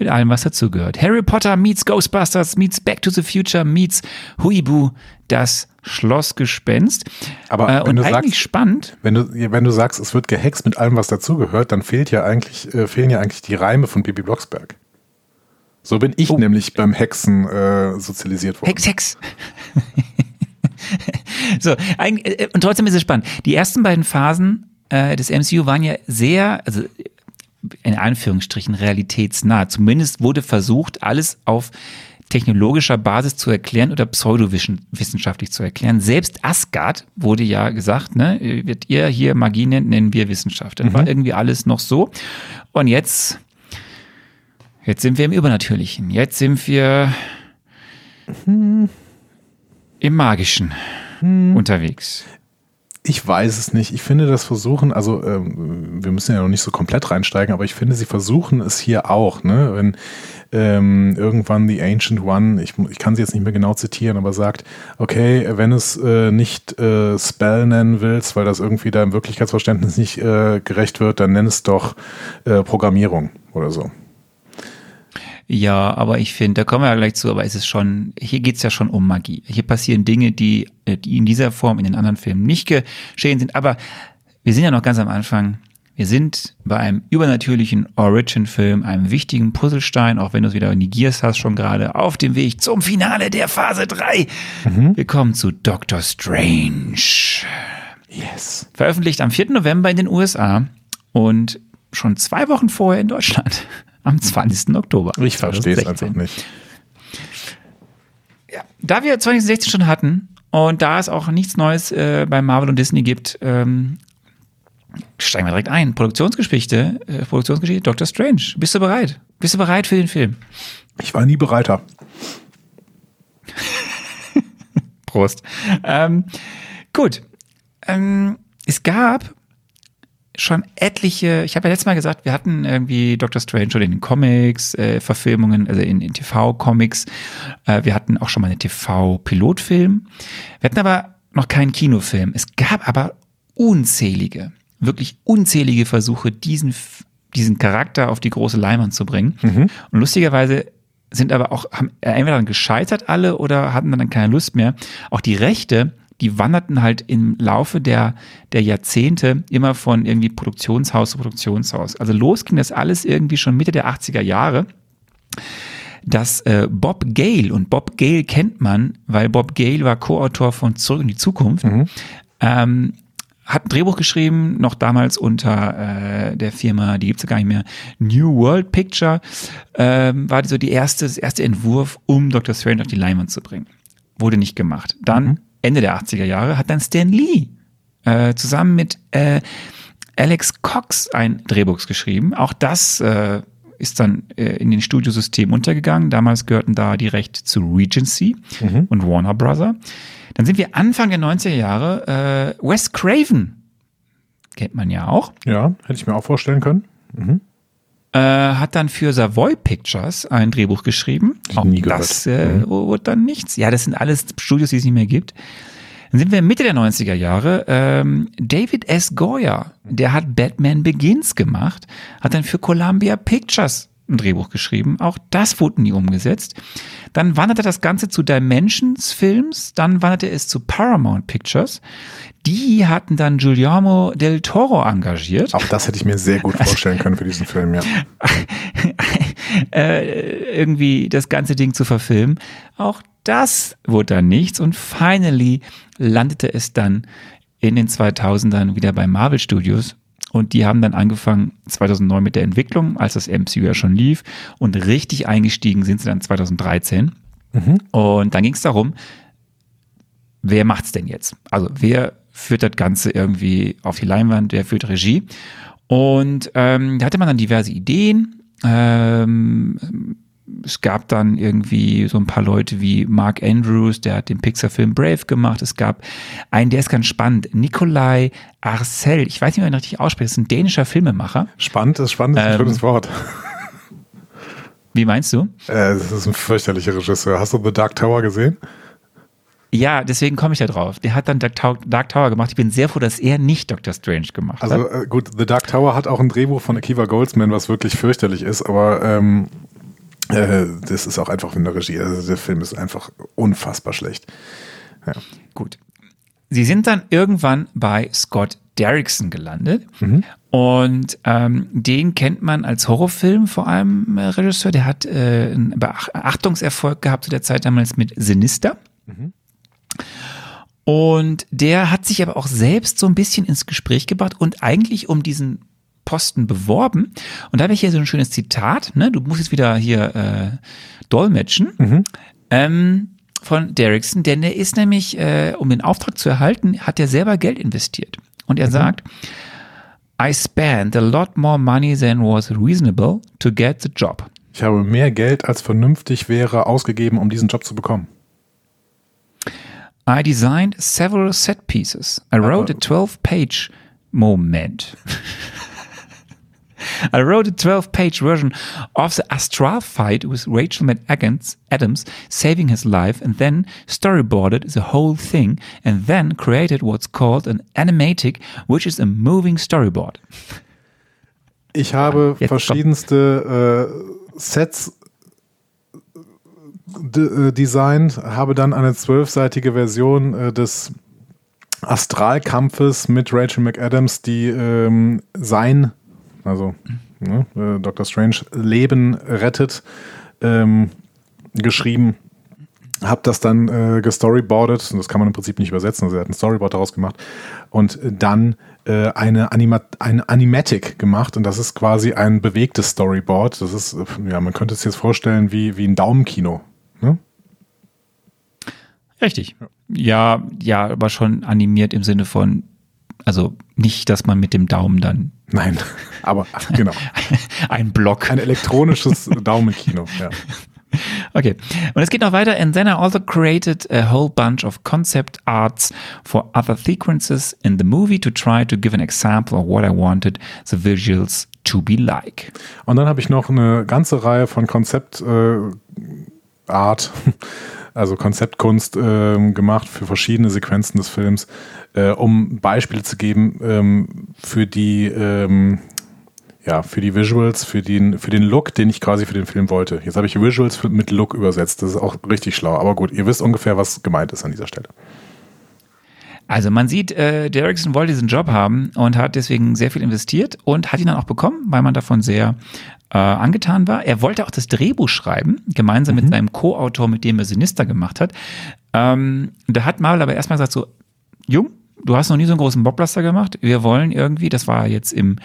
mit allem, was dazugehört. Harry Potter meets Ghostbusters meets Back to the Future meets Huibu, das Schlossgespenst. Aber äh, wenn und du eigentlich sagst- spannend. Wenn du, wenn du sagst, es wird gehext mit allem, was dazugehört, dann fehlt ja eigentlich, äh, fehlen ja eigentlich die Reime von Bibi Blocksberg. So bin ich Oh. nämlich beim Hexen äh, sozialisiert worden. Hex, Hex. so, eig- äh, und trotzdem ist es spannend. Die ersten beiden Phasen äh, des MCU waren ja sehr, also in Anführungsstrichen realitätsnah. Zumindest wurde versucht, alles auf technologischer Basis zu erklären oder pseudowissenschaftlich zu erklären. Selbst Asgard wurde ja gesagt, ne, wird ihr hier Magie nennt, nennen wir Wissenschaft. Das war irgendwie alles noch so. Und jetzt, jetzt sind wir im Übernatürlichen. Jetzt sind wir im Magischen unterwegs. Ich weiß es nicht. Ich finde das Versuchen, also ähm, wir müssen ja noch nicht so komplett reinsteigen, aber ich finde, sie versuchen es hier auch. Ne? Wenn ähm, irgendwann The Ancient One, ich, ich kann sie jetzt nicht mehr genau zitieren, aber sagt, okay, wenn es äh, nicht äh, Spell nennen willst, weil das irgendwie deinem Wirklichkeitsverständnis nicht äh, gerecht wird, dann nenn es doch äh, Programmierung oder so. Ja, aber ich finde, da kommen wir ja gleich zu, aber es ist schon, hier geht's ja schon um Magie. Hier passieren Dinge, die, äh, die in dieser Form in den anderen Filmen nicht geschehen sind. Aber wir sind ja noch ganz am Anfang. Wir sind bei einem übernatürlichen Origin-Film, einem wichtigen Puzzlestein, auch wenn du es wieder negierst hast, schon gerade auf dem Weg zum Finale der Phase 3. Wir kommen zu Doctor Strange. Yes. Veröffentlicht am 4. November in den USA und schon zwei Wochen vorher in Deutschland. Am 20. Oktober. Ich verstehe es 2016. einfach nicht. Da wir 2016 schon hatten und da es auch nichts Neues äh, bei Marvel und Disney gibt, ähm, steigen wir direkt ein. Produktionsgeschichte, äh, Produktionsgeschichte Doctor Strange. Bist du bereit? Bist du bereit für den Film? Ich war nie bereiter. Prost. Ähm, gut. Ähm, es gab schon etliche, ich habe ja letztes Mal gesagt, wir hatten irgendwie Doctor Strange schon in den Comics, äh, Verfilmungen, also in, in TV-Comics. Äh, wir hatten auch schon mal einen TV-Pilotfilm. Wir hatten aber noch keinen Kinofilm. Es gab aber unzählige, wirklich unzählige Versuche, diesen, diesen Charakter auf die große Leinwand zu bringen. Und lustigerweise sind aber auch, haben entweder dann gescheitert alle oder hatten dann keine Lust mehr. Auch die Rechte, die wanderten halt im Laufe der, der Jahrzehnte immer von irgendwie Produktionshaus zu Produktionshaus. Also los ging das alles irgendwie schon Mitte der 80er Jahre dass äh, Bob Gale, und Bob Gale kennt man, weil Bob Gale war Co-Autor von Zurück in die Zukunft, ähm, hat ein Drehbuch geschrieben, noch damals unter äh, der Firma, die gibt's ja gar nicht mehr, New World Picture, ähm, war so die erste, das erste Entwurf, um Dr. Strange auf die Leinwand zu bringen. Wurde nicht gemacht. Dann, Ende der 80er Jahre, hat dann Stan Lee äh, zusammen mit äh, Alex Cox ein Drehbuch geschrieben. Auch das äh, ist dann äh, in den Studiosystemen untergegangen. Damals gehörten da die Rechte zu Regency und Warner Brother. Dann sind wir Anfang der 90er Jahre, äh, Wes Craven, kennt man ja auch, Ja, hätte ich mir auch vorstellen können. Äh, hat dann für Savoy Pictures ein Drehbuch geschrieben. Auch nie gehört. das äh, wurde dann nichts. Ja, das sind alles Studios, die es nicht mehr gibt. Dann sind wir Mitte der 90er Jahre. Ähm, David S. Goyer, der hat Batman Begins gemacht, hat dann für Columbia Pictures ein Drehbuch geschrieben. Auch das wurde nie umgesetzt. Dann wanderte das Ganze zu Dimensions Films, dann wanderte es zu Paramount Pictures. Die hatten dann Giuliano del Toro engagiert. Auch das hätte ich mir sehr gut vorstellen können für diesen Film, ja. äh, irgendwie das ganze Ding zu verfilmen. Auch das wurde dann nichts und finally landete es dann in den 2000ern wieder bei Marvel Studios und die haben dann angefangen 2009 mit der Entwicklung, als das MCU ja schon lief und richtig eingestiegen sind sie dann 2013. Und dann ging es darum, wer macht's denn jetzt? Also wer führt das Ganze irgendwie auf die Leinwand, wer führt Regie? Und ähm, da hatte man dann diverse Ideen. Ähm, es gab dann irgendwie so ein paar Leute wie Mark Andrews, der hat den Pixar-Film Brave gemacht. Es gab einen, der ist ganz spannend, Nikolai Arcel. Ich weiß nicht, wie man ihn richtig ausspricht. Das ist ein dänischer Filmemacher. Spannend ist spannend, ist ein Ähm, schönes Wort. Wie meinst du? Äh, das ist ein fürchterlicher Regisseur. Hast du The Dark Tower gesehen? Ja, deswegen komme ich da drauf. Der hat dann Dark Tower, Dark Tower gemacht. Ich bin sehr froh, dass er nicht Doctor Strange gemacht Also hat. äh, gut, The Dark Tower hat auch ein Drehbuch von Akiva Goldsman, was wirklich fürchterlich ist, aber ähm, äh, das ist auch einfach in der Regie. Also der Film ist einfach unfassbar schlecht. Gut. Sie sind dann irgendwann bei Scott Derrickson gelandet. Und ähm, den kennt man als Horrorfilm vor allem äh, Regisseur. Der hat äh, einen Beachtungserfolg gehabt zu der Zeit damals mit Sinister. Und der hat sich aber auch selbst so ein bisschen ins Gespräch gebracht und eigentlich um diesen Posten beworben. Und da habe ich hier so ein schönes Zitat. Ne? Du musst jetzt wieder hier äh, dolmetschen. Ähm, von Derrickson, denn er ist nämlich, äh, um den Auftrag zu erhalten, hat er selber Geld investiert. Und er sagt, I spent a lot more money than was reasonable to get the job. Ich habe mehr Geld als vernünftig wäre ausgegeben, um diesen Job zu bekommen. I designed several set pieces. I wrote a 12-page moment. I wrote a 12-page version of the astral fight with Rachel McAdams Adams saving his life and then storyboarded the whole thing and then created what's called an animatic, which is a moving storyboard. Ich habe Jetzt verschiedenste äh, Sets de, äh, designt, habe dann eine zwölfseitige Version äh, des Astralkampfes mit Rachel McAdams, die ähm, sein, also ne, äh, Dr. Strange, Leben rettet, ähm, geschrieben. Hab das dann äh, gestoryboardet, und das kann man im Prinzip nicht übersetzen, also er hat ein Storyboard daraus gemacht und dann äh, eine, Anima eine Animatic gemacht und das ist quasi ein bewegtes Storyboard. Das ist, ja, man könnte es jetzt vorstellen wie, wie ein Daumenkino. Ne? Richtig. Ja, ja, aber schon animiert im Sinne von, also nicht, dass man mit dem Daumen dann Nein, aber genau. ein Block Ein elektronisches Daumenkino. Ja. Okay. Und es geht noch weiter. And then I also created a whole bunch of concept arts for other sequences in the movie to try to give an example of what I wanted the visuals to be like. Und dann habe ich noch eine ganze Reihe von Konzept äh, Art, also Konzeptkunst ähm, gemacht für verschiedene Sequenzen des Films, äh, um Beispiele zu geben ähm, für die ähm, ja, für die Visuals, für den, für den Look, den ich quasi für den Film wollte. Jetzt habe ich Visuals mit Look übersetzt. Das ist auch richtig schlau. Aber gut, ihr wisst ungefähr, was gemeint ist an dieser Stelle. Also man sieht, äh, Derrickson wollte diesen Job haben und hat deswegen sehr viel investiert und hat ihn dann auch bekommen, weil man davon sehr äh, angetan war. Er wollte auch das Drehbuch schreiben, gemeinsam mit seinem Co-Autor, mit dem er Sinister gemacht hat. Ähm, da hat Marvel aber erstmal gesagt so, Jung, du hast noch nie so einen großen Blockbuster gemacht. Wir wollen irgendwie, das war jetzt im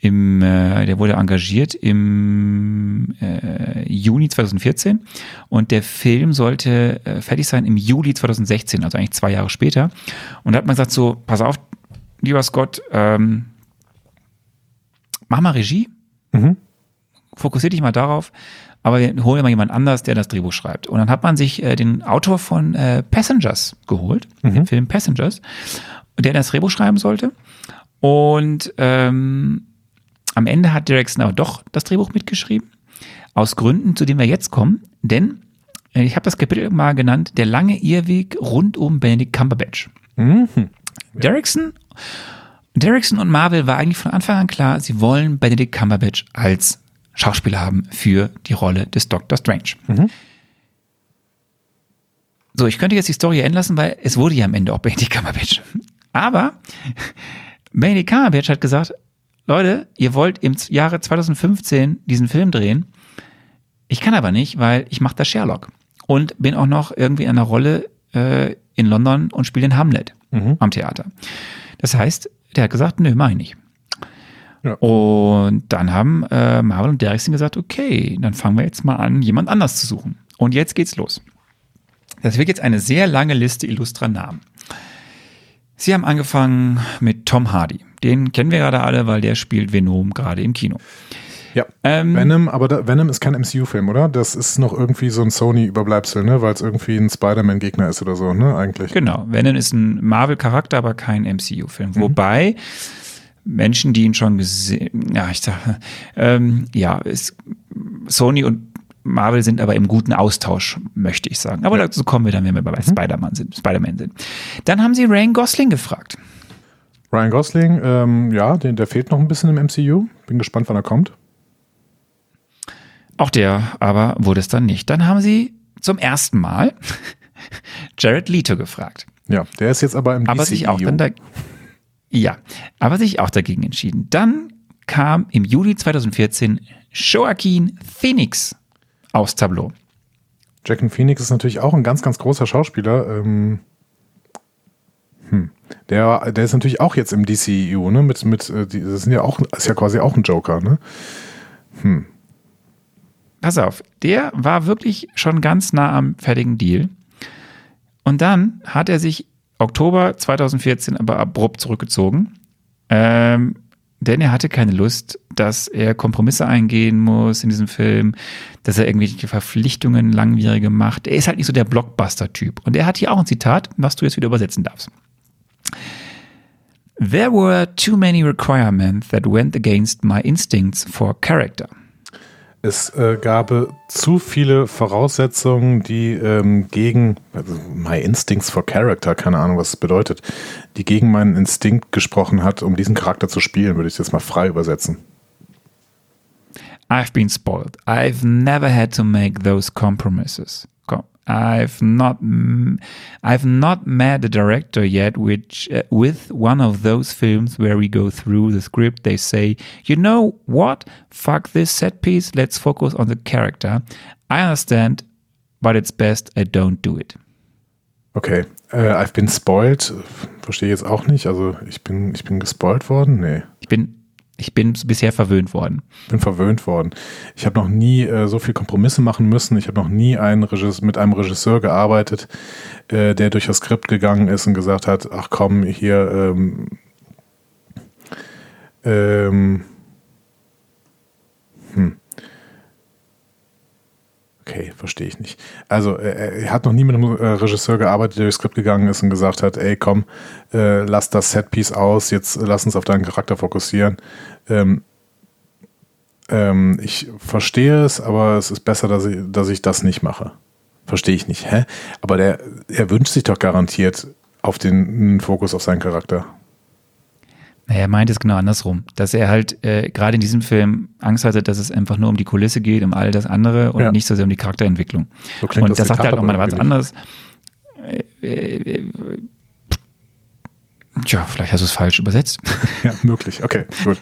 im, äh, der wurde engagiert im äh, Juni 2014 und der Film sollte äh, fertig sein im Juli 2016, also eigentlich zwei Jahre später. Und da hat man gesagt so, pass auf, lieber Scott, ähm, mach mal Regie, fokussier dich mal darauf, aber wir holen mal jemand anders, der das Drehbuch schreibt. Und dann hat man sich äh, den Autor von äh, Passengers geholt, den Film Passengers, der das Drehbuch schreiben sollte. Und ähm, am Ende hat Derrickson aber doch das Drehbuch mitgeschrieben, aus Gründen, zu denen wir jetzt kommen. Denn äh, ich habe das Kapitel mal genannt, der lange Irrweg rund um Benedict Cumberbatch. Derrickson, Derrickson und Marvel war eigentlich von Anfang an klar, sie wollen Benedict Cumberbatch als Schauspieler haben für die Rolle des Doctor Strange. So, ich könnte jetzt die Story enden lassen, weil es wurde ja am Ende auch Benedict Cumberbatch. Aber Benedict Cumberbatch hat gesagt, Leute, ihr wollt im Jahre 2015 diesen Film drehen. Ich kann aber nicht, weil ich mache da Sherlock und bin auch noch irgendwie in einer Rolle äh, in London und spiele den Hamlet am Theater. Das heißt, der hat gesagt, nö, mach ich nicht. Ja. Und dann haben äh, Marvel und Derrickson gesagt, okay, dann fangen wir jetzt mal an, jemand anders zu suchen. Und jetzt geht's los. Das wird jetzt eine sehr lange Liste illustrer Namen. Sie haben angefangen mit Tom Hardy. Den kennen wir gerade alle, weil der spielt Venom gerade im Kino. Ja. Ähm, Venom, aber da, Venom ist kein MCU-Film, oder? Das ist noch irgendwie so ein Sony-Überbleibsel, ne? Weil es irgendwie ein Spider-Man-Gegner ist oder so, ne? Eigentlich. Genau, Venom ist ein Marvel-Charakter, aber kein MCU-Film. Wobei Menschen, die ihn schon gesehen, ja, ich sage, ähm, ja, ist, Sony und Marvel sind aber im guten Austausch, möchte ich sagen. Aber dazu kommen wir dann, wenn wir bei Spider-Man sind, Spider-Man sind. Dann haben sie Ryan Gosling gefragt. Ryan Gosling, ähm, ja, den, der fehlt noch ein bisschen im MCU. Bin gespannt, wann er kommt. Auch der aber wurde es dann nicht. Dann haben sie zum ersten Mal Jared Leto gefragt. Ja, der ist jetzt aber im aber DCEU. sich auch dann da, ja, aber sich auch dagegen entschieden. Dann kam im Juli 2014 Joaquin Phoenix aufs Tableau. Jacken Phoenix ist natürlich auch ein ganz, ganz großer Schauspieler. Ähm, hm. Der, der ist natürlich auch jetzt im DCEU, ne? Mit, mit, äh, das sind ja auch, ist ja quasi auch ein Joker, ne? Pass auf, der war wirklich schon ganz nah am fertigen Deal. Und dann hat er sich Oktober 2014 aber abrupt zurückgezogen, ähm, denn er hatte keine Lust, dass er Kompromisse eingehen muss in diesem Film, dass er irgendwelche Verpflichtungen langwierige macht. Er ist halt nicht so der Blockbuster-Typ. Und er hat hier auch ein Zitat, was du jetzt wieder übersetzen darfst. There were too many requirements that went against my instincts for character. Es äh, gab zu viele Voraussetzungen, die ähm, gegen, also my instincts for character, keine Ahnung, was es bedeutet, die gegen meinen Instinkt gesprochen hat, um diesen Charakter zu spielen, würde ich jetzt mal frei übersetzen. I've been spoiled. I've never had to make those compromises. I've not, I've not met a director yet which uh, with one of those films where we go through the script. They say, you know what? Fuck this set piece. Let's focus on the character. I understand, but it's best I don't do it. Okay, äh, I've been spoiled, verstehe jetzt auch nicht, also ich bin, ich bin gespoilt worden? Nee. Ich bin, ich bin bisher verwöhnt worden. bin verwöhnt worden. Ich habe noch nie äh, so viel Kompromisse machen müssen. Ich habe noch nie einen Regis mit einem Regisseur gearbeitet, äh, der durch das Skript gegangen ist und gesagt hat, ach komm, hier ähm, ähm, hm. Okay, verstehe ich nicht. Also äh, er hat noch nie mit einem äh, Regisseur gearbeitet, der durchs Skript gegangen ist und gesagt hat, ey komm, äh, lass das Setpiece aus, jetzt lass uns auf deinen Charakter fokussieren. Ähm, ähm, ich verstehe es, aber es ist besser, dass ich, dass ich das nicht mache. Verstehe ich nicht. Hä? Aber der, er wünscht sich doch garantiert auf den Fokus auf seinen Charakter. Naja, er meint es genau andersrum, dass er halt äh, gerade in diesem Film Angst hatte, dass es einfach nur um die Kulisse geht, um all das andere und Ja. nicht so sehr um die Charakterentwicklung. So und das das sagt er halt nochmal aber was anderes. Äh, äh, äh, Tja, vielleicht hast du es falsch übersetzt. Ja, möglich. Okay, gut.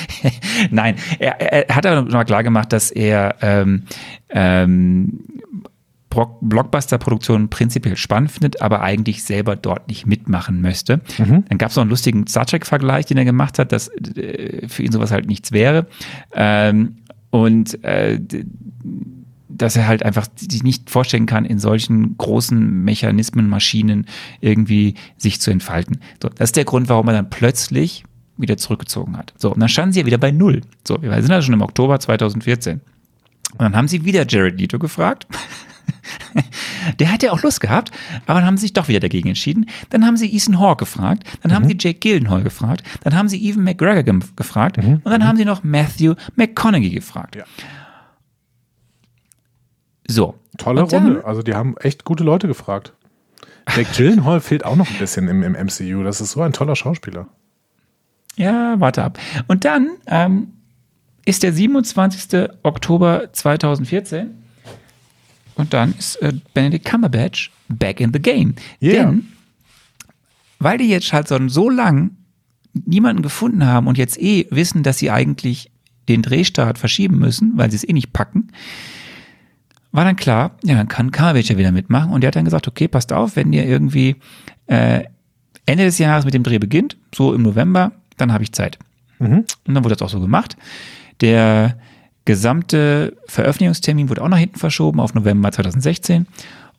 Nein, er, er hat aber noch mal klar gemacht, dass er ähm, ähm, Blockbuster-Produktionen prinzipiell spannend findet, aber eigentlich selber dort nicht mitmachen möchte. Dann gab es noch einen lustigen Star Trek-Vergleich, den er gemacht hat, dass äh, für ihn sowas halt nichts wäre. Ähm, und äh, dass er halt einfach sich nicht vorstellen kann, in solchen großen Mechanismen, Maschinen irgendwie sich zu entfalten. So, das ist der Grund, warum er dann plötzlich wieder zurückgezogen hat. So, und dann standen sie ja wieder bei Null. So, wir sind also schon im Oktober 2014. Und dann haben sie wieder Jared Leto gefragt. Der hat ja auch Lust gehabt, aber dann haben sie sich doch wieder dagegen entschieden. Dann haben sie Ethan Hawke gefragt, dann haben sie Jake Gyllenhaal gefragt, dann haben sie Evan McGregor gem- gefragt und dann haben sie noch Matthew McConaughey gefragt. Ja. So. Tolle dann- Runde. Also die haben echt gute Leute gefragt. Jake Gyllenhaal fehlt auch noch ein bisschen im, im MCU. Das ist so ein toller Schauspieler. Ja, warte ab. Und dann ähm, ist der 27. Oktober 2014 und dann ist äh, Benedict Cumberbatch back in the game. Yeah. Denn, weil die jetzt halt so, lang niemanden gefunden haben und jetzt eh wissen, dass sie eigentlich den Drehstart verschieben müssen, weil sie es eh nicht packen, war dann klar, ja, dann kann Cumberbatch ja wieder mitmachen. Und der hat dann gesagt, okay, passt auf, wenn ihr irgendwie äh, Ende des Jahres mit dem Dreh beginnt, so im November, dann habe ich Zeit. Und dann wurde das auch so gemacht. Der gesamte Veröffentlichungstermin wurde auch nach hinten verschoben auf November 2016.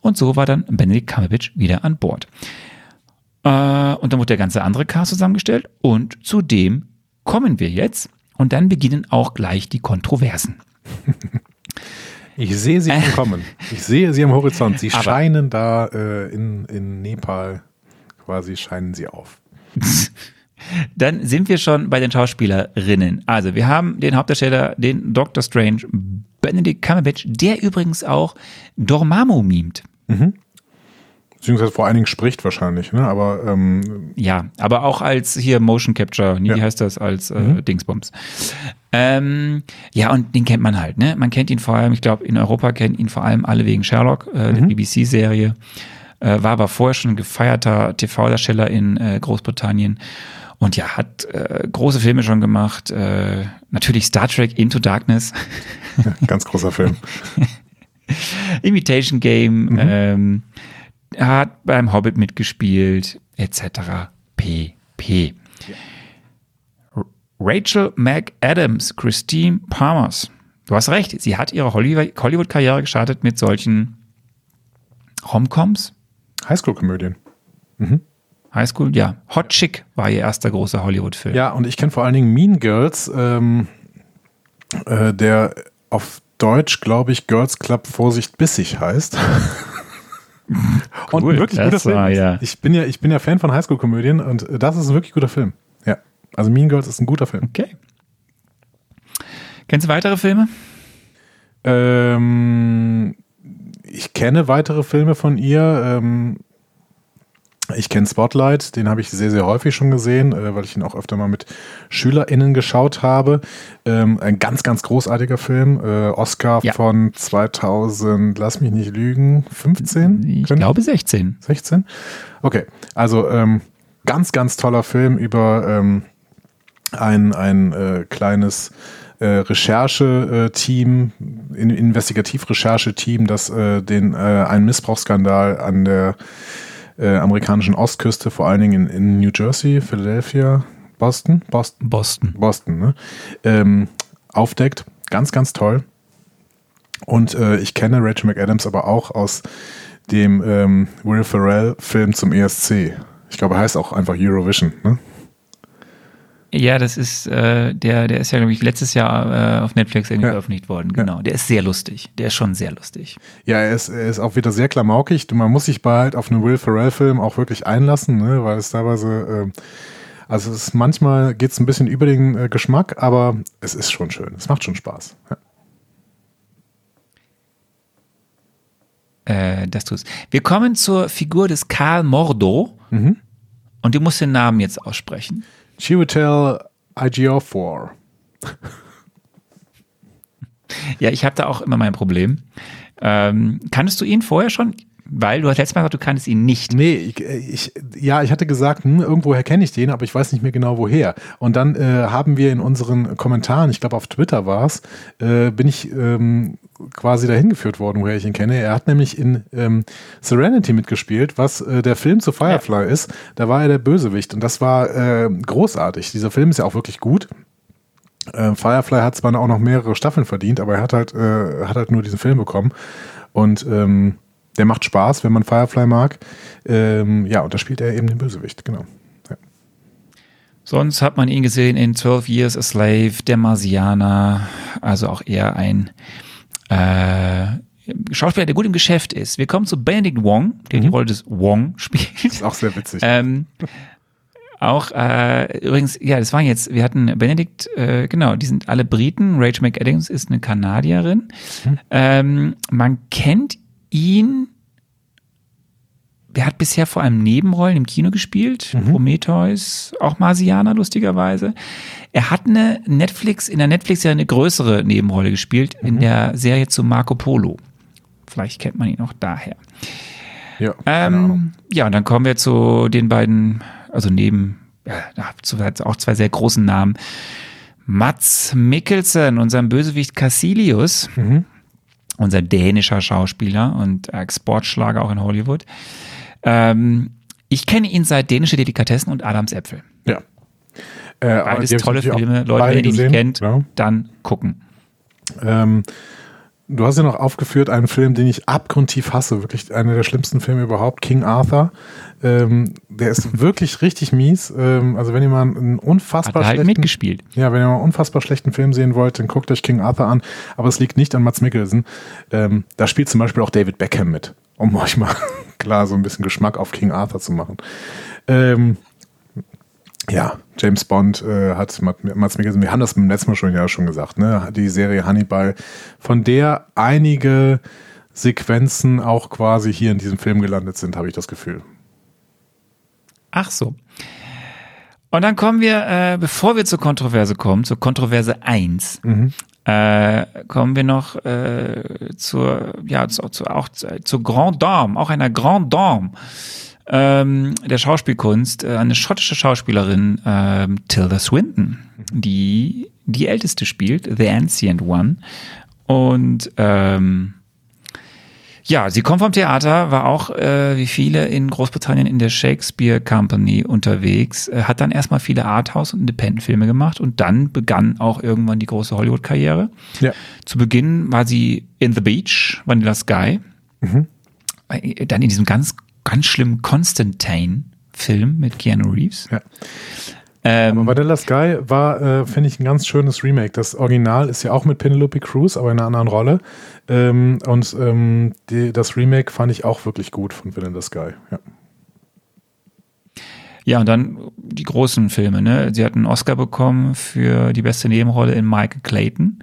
Und so war dann Benedict Cumberbatch wieder an Bord. Äh, und dann wurde der ganze andere Cast zusammengestellt. Und zu dem kommen wir jetzt. Und dann beginnen auch gleich die Kontroversen. Ich sehe sie schon kommen. Ich sehe sie am Horizont. Sie Aber- scheinen da äh, in, in Nepal quasi scheinen sie auf. Dann sind wir schon bei den Schauspielerinnen. Also wir haben den Hauptdarsteller, den Doctor Strange, Benedict Cumberbatch, der übrigens auch Dormammu mimt. Beziehungsweise vor allen Dingen spricht wahrscheinlich, ne? Aber ähm, Ja, aber auch als hier Motion Capture, wie Ja. heißt das, als äh, Dingsbums. Ähm, ja, und den kennt man halt, ne? Man kennt ihn vor allem, ich glaube, in Europa kennen ihn vor allem alle wegen Sherlock, äh, der BBC-Serie. Äh, war aber vorher schon ein gefeierter TV-Darsteller in äh, Großbritannien. Und ja, hat äh, große Filme schon gemacht. Äh, natürlich Star Trek Into Darkness, ganz großer Film. Imitation Game, ähm, er hat beim Hobbit mitgespielt, etc. pp. R- Rachel McAdams, Christine Palmers. Du hast recht, sie hat ihre Holly- Hollywood-Karriere gestartet mit solchen Romcoms. Highschool-Komödien. Highschool, ja. Hot Chick war ihr erster großer Hollywood-Film. Ja, und ich kenne vor allen Dingen Mean Girls, ähm, äh, der auf Deutsch, glaube ich, Girls Club Vorsicht bissig heißt. und Cool, ein wirklich guter Film. war ja- Ich bin ja, ich bin ja Fan von Highschool-Komödien und äh, das ist ein wirklich guter Film. Ja. Also Mean Girls ist ein guter Film. Okay. Kennst du weitere Filme? Ähm, ich kenne weitere Filme von ihr. Ähm, ich kenne Spotlight, den habe ich sehr, sehr häufig schon gesehen, äh, weil ich ihn auch öfter mal mit SchülerInnen geschaut habe. Ähm, ein ganz, ganz großartiger Film. Äh, Oscar Ja. von 2000, lass mich nicht lügen, 15? Ich Könnte- glaube 16. 16? Okay, also ähm, ganz, ganz toller Film über ähm, ein, ein äh, kleines Rechercheteam, in, Investigativrechercheteam, das den einen Missbrauchsskandal an der äh, amerikanischen Ostküste, vor allen Dingen in, in New Jersey, Philadelphia, Boston, Boston, Boston. Boston, ne? ähm, aufdeckt. Ganz, ganz toll. Und äh, ich kenne Rachel McAdams aber auch aus dem ähm, Will Ferrell-Film zum ESC. Ich glaube, er heißt auch einfach Eurovision. Ne? Ja, das ist, äh, der, der ist ja, glaube ich, letztes Jahr äh, auf Netflix irgendwie Ja. veröffentlicht worden. Genau. Der ist sehr lustig. Der ist schon sehr lustig. Ja, er ist, er ist auch wieder sehr klamaukig. Man muss sich bald auf einen Will Ferrell-Film auch wirklich einlassen, ne? weil es teilweise, äh, also es ist, manchmal geht es ein bisschen über den äh, Geschmack, aber es ist schon schön. Es macht schon Spaß. Ja. Äh, das tut's. Wir kommen zur Figur des Karl Mordo. Mhm. Und du musst den Namen jetzt aussprechen. Chiwetel Ejiofor. Ja, ich habe da auch immer mein Problem. Ähm, kanntest du ihn vorher schon? Weil du hast letztes Mal gesagt, du kanntest ihn nicht. Nee, ich, ich, ja, ich hatte gesagt, hm, irgendwoher kenne ich den, aber ich weiß nicht mehr genau woher. Und dann äh, haben wir in unseren Kommentaren, ich glaube auf Twitter war es, äh, bin ich ähm, quasi dahin geführt worden, woher ich ihn kenne. Er hat nämlich in ähm, Serenity mitgespielt, was äh, der Film zu Firefly ist. Da war er der Bösewicht und das war äh, großartig. Dieser Film ist ja auch wirklich gut. Äh, Firefly hat zwar auch noch mehrere Staffeln verdient, aber er hat halt, äh, hat halt nur diesen Film bekommen. Und ähm, der macht Spaß, wenn man Firefly mag. Ähm, ja, und da spielt er eben den Bösewicht, genau. Ja. Sonst hat man ihn gesehen in 12 Years a Slave, Der Marsianer, also auch eher ein äh, Schauspieler, der gut im Geschäft ist. Wir kommen zu Benedict Wong, der die Rolle des Wong spielt. Ist auch sehr witzig. Ähm, auch äh, übrigens, ja, das waren jetzt, wir hatten Benedikt, äh, genau, die sind alle Briten. Rachel McAdams ist eine Kanadierin. Ähm, man kennt ihn. Er hat bisher vor allem Nebenrollen im Kino gespielt. Prometheus, auch Marsianer, lustigerweise. Er hat eine Netflix, in der Netflix ja eine größere Nebenrolle gespielt, in der Serie zu Marco Polo. Vielleicht kennt man ihn auch daher. ja. Ähm, ja, und dann kommen wir zu den beiden, also neben, ja, zu auch zwei sehr großen Namen. Mats Mikkelsen, unserem Bösewicht Cassilius, unser dänischer Schauspieler und Exportschlager auch in Hollywood. Ähm, ich kenne ihn seit Dänische Delikatessen und Adams Äpfel. Ja. Äh, Beides tolle Filme. Leute, wenn ihr die nicht kennt, ja. dann gucken. Ähm, du hast ja noch aufgeführt einen Film, den ich abgrundtief hasse, wirklich einer der schlimmsten Filme überhaupt, King Arthur. Ähm, der ist wirklich richtig mies. Ähm, also wenn ihr mal einen unfassbar Hat halt schlechten, mitgespielt. ja, wenn ihr mal einen unfassbar schlechten Film sehen wollt, dann guckt euch King Arthur an. Aber es liegt nicht an Mats Mikkelsen. Ähm, da spielt zum Beispiel auch David Beckham mit, um euch mal klar so ein bisschen Geschmack auf King Arthur zu machen. Ähm, ja, James Bond äh, hat Mats Mikkelsen, wir haben das beim letzten Mal schon ja schon gesagt, ne? Die Serie Hannibal, von der einige Sequenzen auch quasi hier in diesem Film gelandet sind, habe ich das Gefühl. Ach so. Und dann kommen wir, äh, bevor wir zur Kontroverse kommen, zur Kontroverse 1, äh, kommen wir noch äh, zur, ja, zu, zu, auch zu, zur Grand Dame, auch einer Grand Dame ähm, der Schauspielkunst, äh, eine schottische Schauspielerin, ähm, Tilda Swinton, die die älteste spielt, The Ancient One. Und ähm, ja, sie kommt vom Theater, war auch äh, wie viele in Großbritannien in der Shakespeare Company unterwegs, äh, hat dann erstmal viele Arthouse- und Independent-Filme gemacht und dann begann auch irgendwann die große Hollywood-Karriere. Ja. Zu Beginn war sie in The Beach, Vanilla Sky, Äh, dann in diesem ganz, ganz schlimmen Constantine-Film mit Keanu Reeves. Ja. Ähm, Aber Vanilla Sky war, äh, finde ich, ein ganz schönes Remake. Das Original ist ja auch mit Penelope Cruz, aber in einer anderen Rolle. Ähm, und ähm, die, das Remake fand ich auch wirklich gut von Vanilla Sky. Ja. Ja, und dann die großen Filme. Ne? Sie hat einen Oscar bekommen für die beste Nebenrolle in Michael Clayton.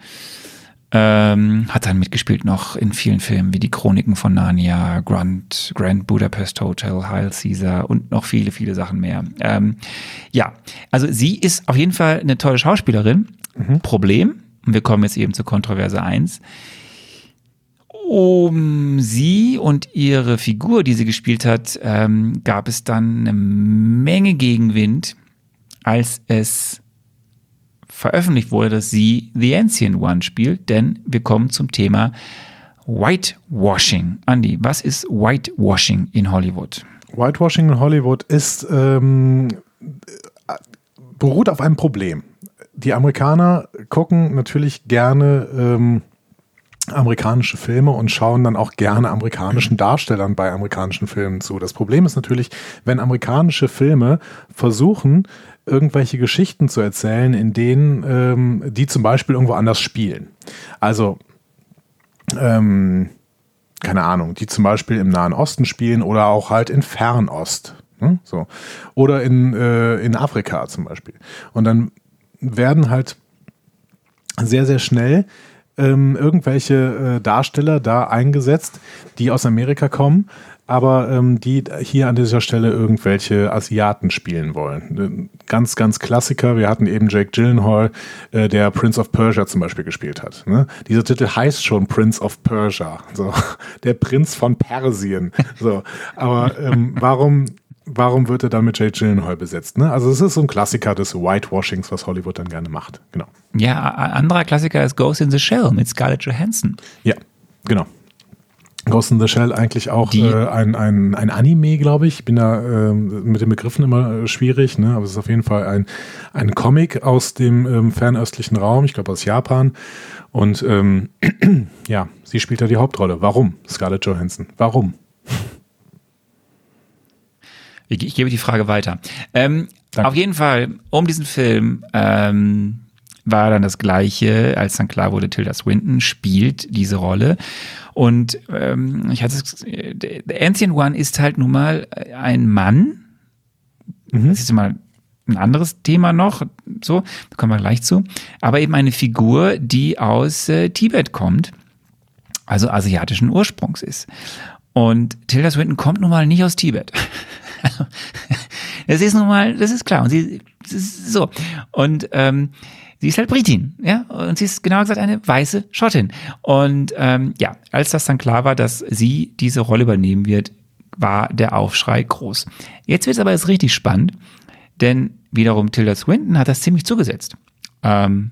Ähm, hat dann mitgespielt noch in vielen Filmen wie die Chroniken von Narnia, Grand, Grand Budapest Hotel, Heil Caesar und noch viele, viele Sachen mehr. Ähm, ja, also sie ist auf jeden Fall eine tolle Schauspielerin. Problem, und wir kommen jetzt eben zur Kontroverse 1. Um sie und ihre Figur, die sie gespielt hat, ähm, gab es dann eine Menge Gegenwind, als es veröffentlicht wurde, dass sie The Ancient One spielt, denn wir kommen zum Thema Whitewashing. Andy, was ist Whitewashing in Hollywood? Whitewashing in Hollywood ist ähm, äh, beruht auf einem Problem. Die Amerikaner gucken natürlich gerne ähm, amerikanische Filme und schauen dann auch gerne amerikanischen Darstellern bei amerikanischen Filmen zu. Das Problem ist natürlich, wenn amerikanische Filme versuchen, irgendwelche Geschichten zu erzählen, in denen ähm, die zum Beispiel irgendwo anders spielen. Also ähm, keine Ahnung, die zum Beispiel im Nahen Osten spielen oder auch halt in Fernost. Ne? So. Oder in, äh, in Afrika zum Beispiel. Und dann werden halt sehr, sehr schnell ähm, irgendwelche äh, Darsteller da eingesetzt, die aus Amerika kommen, aber ähm, die hier an dieser Stelle irgendwelche Asiaten spielen wollen. Äh, Ganz, ganz Klassiker. Wir hatten eben Jake Gyllenhaal, äh, der Prince of Persia zum Beispiel gespielt hat. Ne? Dieser Titel heißt schon Prince of Persia, so der Prinz von Persien. So, aber ähm, warum? Warum wird er dann mit Jake Gyllenhaal besetzt? Ne? Also es ist so ein Klassiker des Whitewashings, was Hollywood dann gerne macht. Genau. Ja, a- anderer Klassiker ist Ghost in the Shell mit Scarlett Johansson. Ja, genau. Ghost in the Shell eigentlich auch äh, ein, ein, ein Anime, glaube ich. Bin da ähm, mit den Begriffen immer äh, schwierig, ne? aber es ist auf jeden Fall ein, ein Comic aus dem ähm, fernöstlichen Raum, ich glaube aus Japan. Und ähm, ja, sie spielt da die Hauptrolle. Warum? Scarlett Johansson. Warum? Ich, ich gebe die Frage weiter. Ähm, auf jeden Fall, um diesen Film ähm, war dann das Gleiche, als dann klar wurde, Tilda Swinton spielt diese Rolle. Und ähm, ich hatte es, äh, Ancient One ist halt nun mal ein Mann. Das ist mal ein anderes Thema noch, so, da kommen wir gleich zu. Aber eben eine Figur, die aus äh, Tibet kommt, also asiatischen Ursprungs ist. Und Tilda Swinton kommt nun mal nicht aus Tibet. das ist nun mal, das ist klar. Und sie ist so. Und ähm, sie ist halt Britin, ja. Und sie ist genauer gesagt eine weiße Schottin. Und ähm, ja, als das dann klar war, dass sie diese Rolle übernehmen wird, war der Aufschrei groß. Jetzt wird es aber erst richtig spannend, denn wiederum Tilda Swinton hat das ziemlich zugesetzt. Ähm,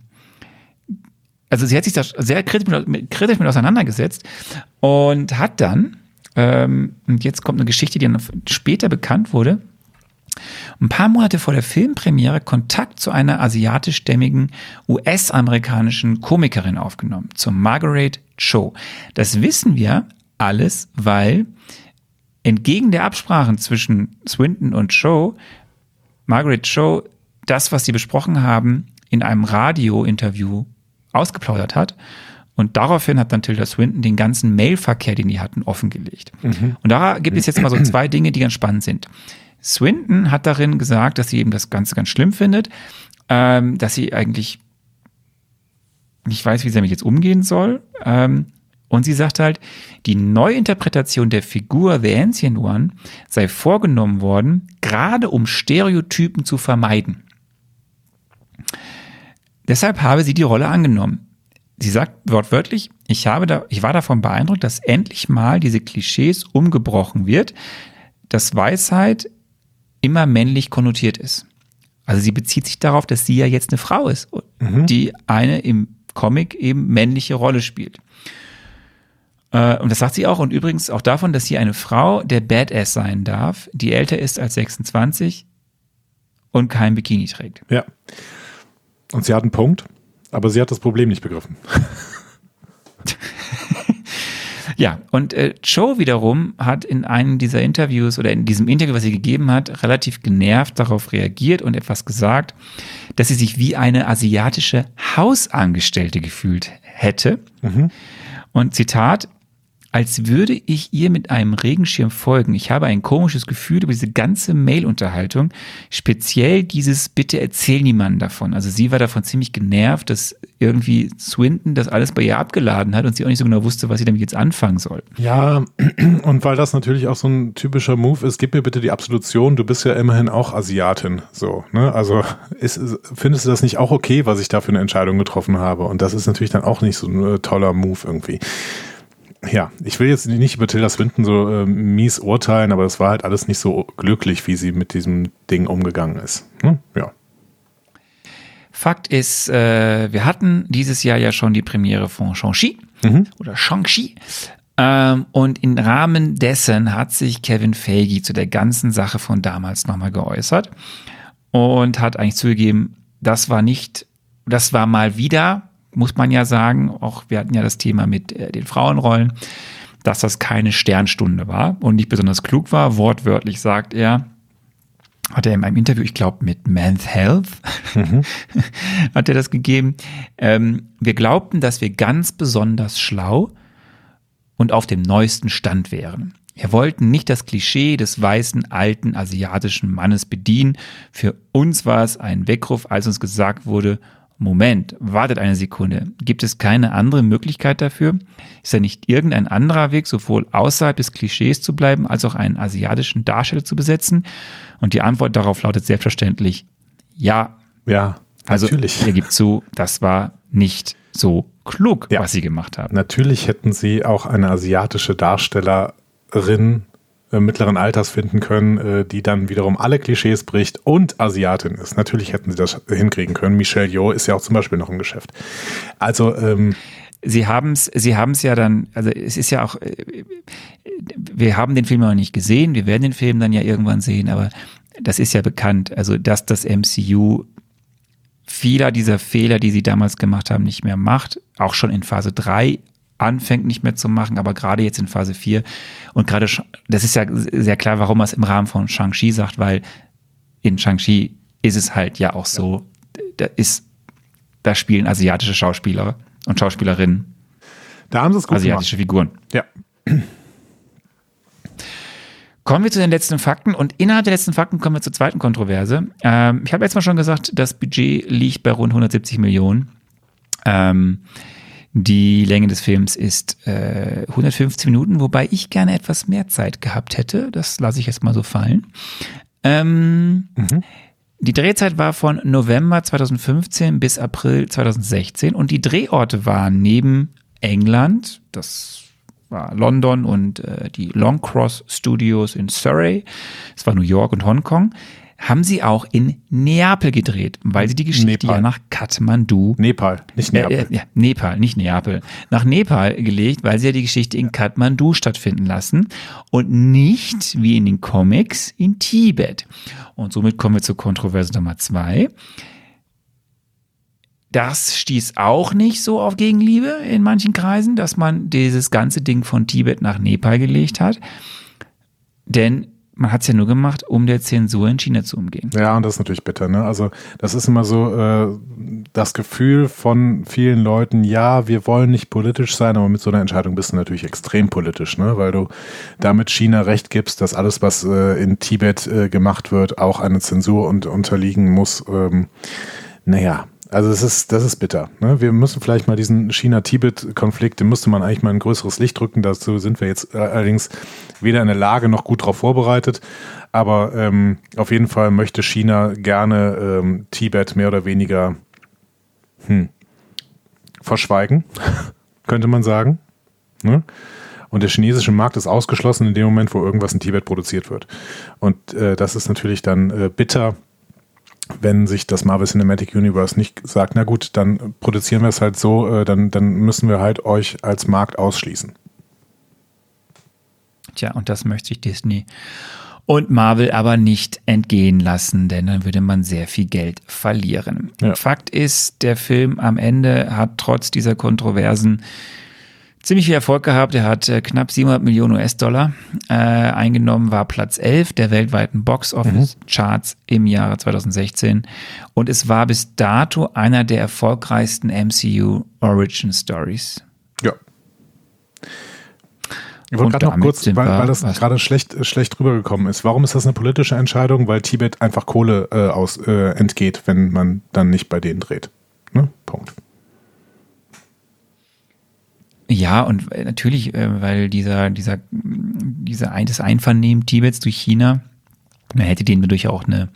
also sie hat sich da sehr kritisch mit, kritisch mit auseinandergesetzt und hat dann, ähm, und jetzt kommt eine Geschichte, die dann später bekannt wurde, ein paar Monate vor der Filmpremiere Kontakt zu einer asiatischstämmigen US-amerikanischen Komikerin aufgenommen, zu Margaret Cho. Das wissen wir alles, weil entgegen der Absprachen zwischen Swinton und Cho, Margaret Cho das, was sie besprochen haben, in einem Radio-Interview ausgeplaudert hat. Und daraufhin hat dann Tilda Swinton den ganzen Mailverkehr, den die hatten, offengelegt. Mhm. Und da gibt es jetzt mal so zwei Dinge, die ganz spannend sind. Swinton hat darin gesagt, dass sie eben das Ganze ganz schlimm findet, ähm, dass sie eigentlich nicht weiß, wie sie damit jetzt umgehen soll. Ähm, und sie sagt halt, die Neuinterpretation der Figur The Ancient One sei vorgenommen worden, gerade um Stereotypen zu vermeiden. Deshalb habe sie die Rolle angenommen. Sie sagt wortwörtlich, ich, habe da, ich war davon beeindruckt, dass endlich mal diese Klischees umgebrochen wird, dass Weisheit immer männlich konnotiert ist. Also sie bezieht sich darauf, dass sie ja jetzt eine Frau ist, mhm. die eine im Comic eben männliche Rolle spielt. Äh, und das sagt sie auch. Und übrigens auch davon, dass sie eine Frau der Badass sein darf, die älter ist als 26 und kein Bikini trägt. Ja. Und sie hat einen Punkt, aber sie hat das Problem nicht begriffen. ja, und äh, Cho wiederum hat in einem dieser Interviews oder in diesem Interview, was sie gegeben hat, relativ genervt darauf reagiert und etwas gesagt, dass sie sich wie eine asiatische Hausangestellte gefühlt hätte. Mhm. Und Zitat, als würde ich ihr mit einem Regenschirm folgen. Ich habe ein komisches Gefühl über diese ganze Mail-Unterhaltung, speziell dieses Bitte erzähl niemanden davon. Also sie war davon ziemlich genervt, dass irgendwie Swinton das alles bei ihr abgeladen hat und sie auch nicht so genau wusste, was sie damit jetzt anfangen soll. Ja, und weil das natürlich auch so ein typischer Move ist, gib mir bitte die Absolution, du bist ja immerhin auch Asiatin. So, ne? Also ist, findest du das nicht auch okay, was ich da für eine Entscheidung getroffen habe? Und das ist natürlich dann auch nicht so ein äh, toller Move irgendwie ja, ich will jetzt nicht über Tilda Swinton so äh, mies urteilen, aber es war halt alles nicht so glücklich, wie sie mit diesem Ding umgegangen ist. Hm? Ja. Fakt ist, äh, wir hatten dieses Jahr ja schon die Premiere von Shang-Chi mhm. oder Shang-Chi. Ähm, und im Rahmen dessen hat sich Kevin Feige zu der ganzen Sache von damals nochmal geäußert und hat eigentlich zugegeben, das war nicht, das war mal wieder muss man ja sagen, auch wir hatten ja das Thema mit äh, den Frauenrollen, dass das keine Sternstunde war und nicht besonders klug war. Wortwörtlich sagt er, hat er in einem Interview, ich glaube mit Men's Health, mhm. hat er das gegeben. Ähm, wir glaubten, dass wir ganz besonders schlau und auf dem neuesten Stand wären. Wir wollten nicht das Klischee des weißen, alten, asiatischen Mannes bedienen. Für uns war es ein Weckruf, als uns gesagt wurde, Moment, wartet eine Sekunde. Gibt es keine andere Möglichkeit dafür? Ist da nicht irgendein anderer Weg, sowohl außerhalb des Klischees zu bleiben, als auch einen asiatischen Darsteller zu besetzen? Und die Antwort darauf lautet selbstverständlich ja. Ja, also, natürlich. Er gibt zu, das war nicht so klug, ja. was sie gemacht haben. Natürlich hätten sie auch eine asiatische Darstellerin mittleren Alters finden können, äh, die dann wiederum alle Klischees bricht und Asiatin ist. Natürlich hätten sie das hinkriegen können. Michelle Yeoh ist ja auch zum Beispiel noch im Geschäft. Also ähm, Sie haben es, Sie haben ja dann, also es ist ja auch, äh, wir haben den Film noch nicht gesehen, wir werden den Film dann ja irgendwann sehen, aber das ist ja bekannt, also dass das MCU vieler dieser Fehler, die sie damals gemacht haben, nicht mehr macht, auch schon in Phase 3 anfängt nicht mehr zu machen, aber gerade jetzt in Phase 4 und gerade, das ist ja sehr klar, warum er es im Rahmen von Shang-Chi sagt, weil in Shang-Chi ist es halt ja auch so, da ist, da spielen asiatische Schauspieler und Schauspielerinnen. Da haben sie es gut Asiatische gemacht. Figuren. Ja. Kommen wir zu den letzten Fakten und innerhalb der letzten Fakten kommen wir zur zweiten Kontroverse. Ähm, ich habe jetzt mal schon gesagt, das Budget liegt bei rund 170 Millionen. Ähm, die Länge des Films ist äh, 115 Minuten, wobei ich gerne etwas mehr Zeit gehabt hätte. Das lasse ich jetzt mal so fallen. Ähm, mhm. Die Drehzeit war von November 2015 bis April 2016 und die Drehorte waren neben England, das war London und äh, die Longcross Studios in Surrey, es war New York und Hongkong, haben sie auch in Neapel gedreht, weil sie die Geschichte Nepal. ja nach Kathmandu. Nepal, nicht Neapel. Äh, ja, Nepal, nicht Neapel. Nach Nepal gelegt, weil sie ja die Geschichte in Kathmandu stattfinden lassen und nicht, wie in den Comics, in Tibet. Und somit kommen wir zur Kontroverse Nummer zwei. das stieß auch nicht so auf Gegenliebe in manchen Kreisen, dass man dieses ganze Ding von Tibet nach Nepal gelegt hat. Denn man hat es ja nur gemacht, um der Zensur in China zu umgehen. Ja, und das ist natürlich bitter. Ne? Also das ist immer so äh, das Gefühl von vielen Leuten, ja, wir wollen nicht politisch sein, aber mit so einer Entscheidung bist du natürlich extrem politisch, ne? weil du damit China recht gibst, dass alles, was äh, in Tibet äh, gemacht wird, auch eine Zensur und, unterliegen muss. Ähm, naja, also das ist, das ist bitter. Ne? Wir müssen vielleicht mal diesen China-Tibet-Konflikt, den müsste man eigentlich mal ein größeres Licht drücken. Dazu sind wir jetzt allerdings weder in der Lage noch gut darauf vorbereitet. Aber ähm, auf jeden Fall möchte China gerne ähm, Tibet mehr oder weniger hm, verschweigen, könnte man sagen. Ne? Und der chinesische Markt ist ausgeschlossen in dem Moment, wo irgendwas in Tibet produziert wird. Und äh, das ist natürlich dann äh, bitter wenn sich das Marvel Cinematic Universe nicht sagt, na gut, dann produzieren wir es halt so, äh, dann, dann müssen wir halt euch als Markt ausschließen. Tja, und das möchte sich Disney und Marvel aber nicht entgehen lassen, denn dann würde man sehr viel Geld verlieren. Ja. Fakt ist, der Film am Ende hat trotz dieser Kontroversen ziemlich viel Erfolg gehabt. Er hat äh, knapp 700 Millionen US-Dollar äh, eingenommen, war Platz 11 der weltweiten Box-Office-Charts mhm. im Jahre 2016 und es war bis dato einer der erfolgreichsten MCU Origin Stories. Ja. Ich wollte gerade noch kurz, weil, weil das gerade schlecht, schlecht rübergekommen ist. Warum ist das eine politische Entscheidung? Weil Tibet einfach Kohle äh, aus, äh, entgeht, wenn man dann nicht bei denen dreht. Ne? Punkt. Ja, und äh, natürlich, äh, weil dieser, dieser, dieser ein, das Einvernehmen Tibets durch China, man hätte denen dadurch auch eine,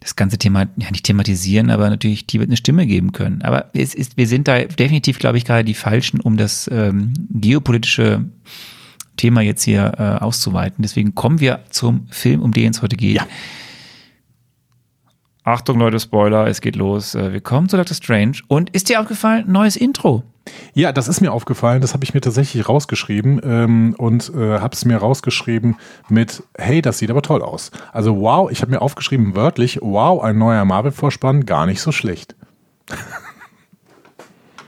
das ganze Thema, ja nicht thematisieren, aber natürlich Tibet eine Stimme geben können. Aber es ist, wir sind da definitiv, glaube ich, gerade die Falschen, um das ähm, geopolitische Thema jetzt hier äh, auszuweiten. Deswegen kommen wir zum Film, um den es heute geht. Ja. Achtung Leute, Spoiler, es geht los. Äh, wir kommen zu Dr. Strange. Und ist dir aufgefallen, neues Intro? Ja, das ist mir aufgefallen. Das habe ich mir tatsächlich rausgeschrieben ähm, und äh, habe es mir rausgeschrieben mit, hey, das sieht aber toll aus. Also wow, ich habe mir aufgeschrieben wörtlich, wow, ein neuer Marvel-Vorspann, gar nicht so schlecht.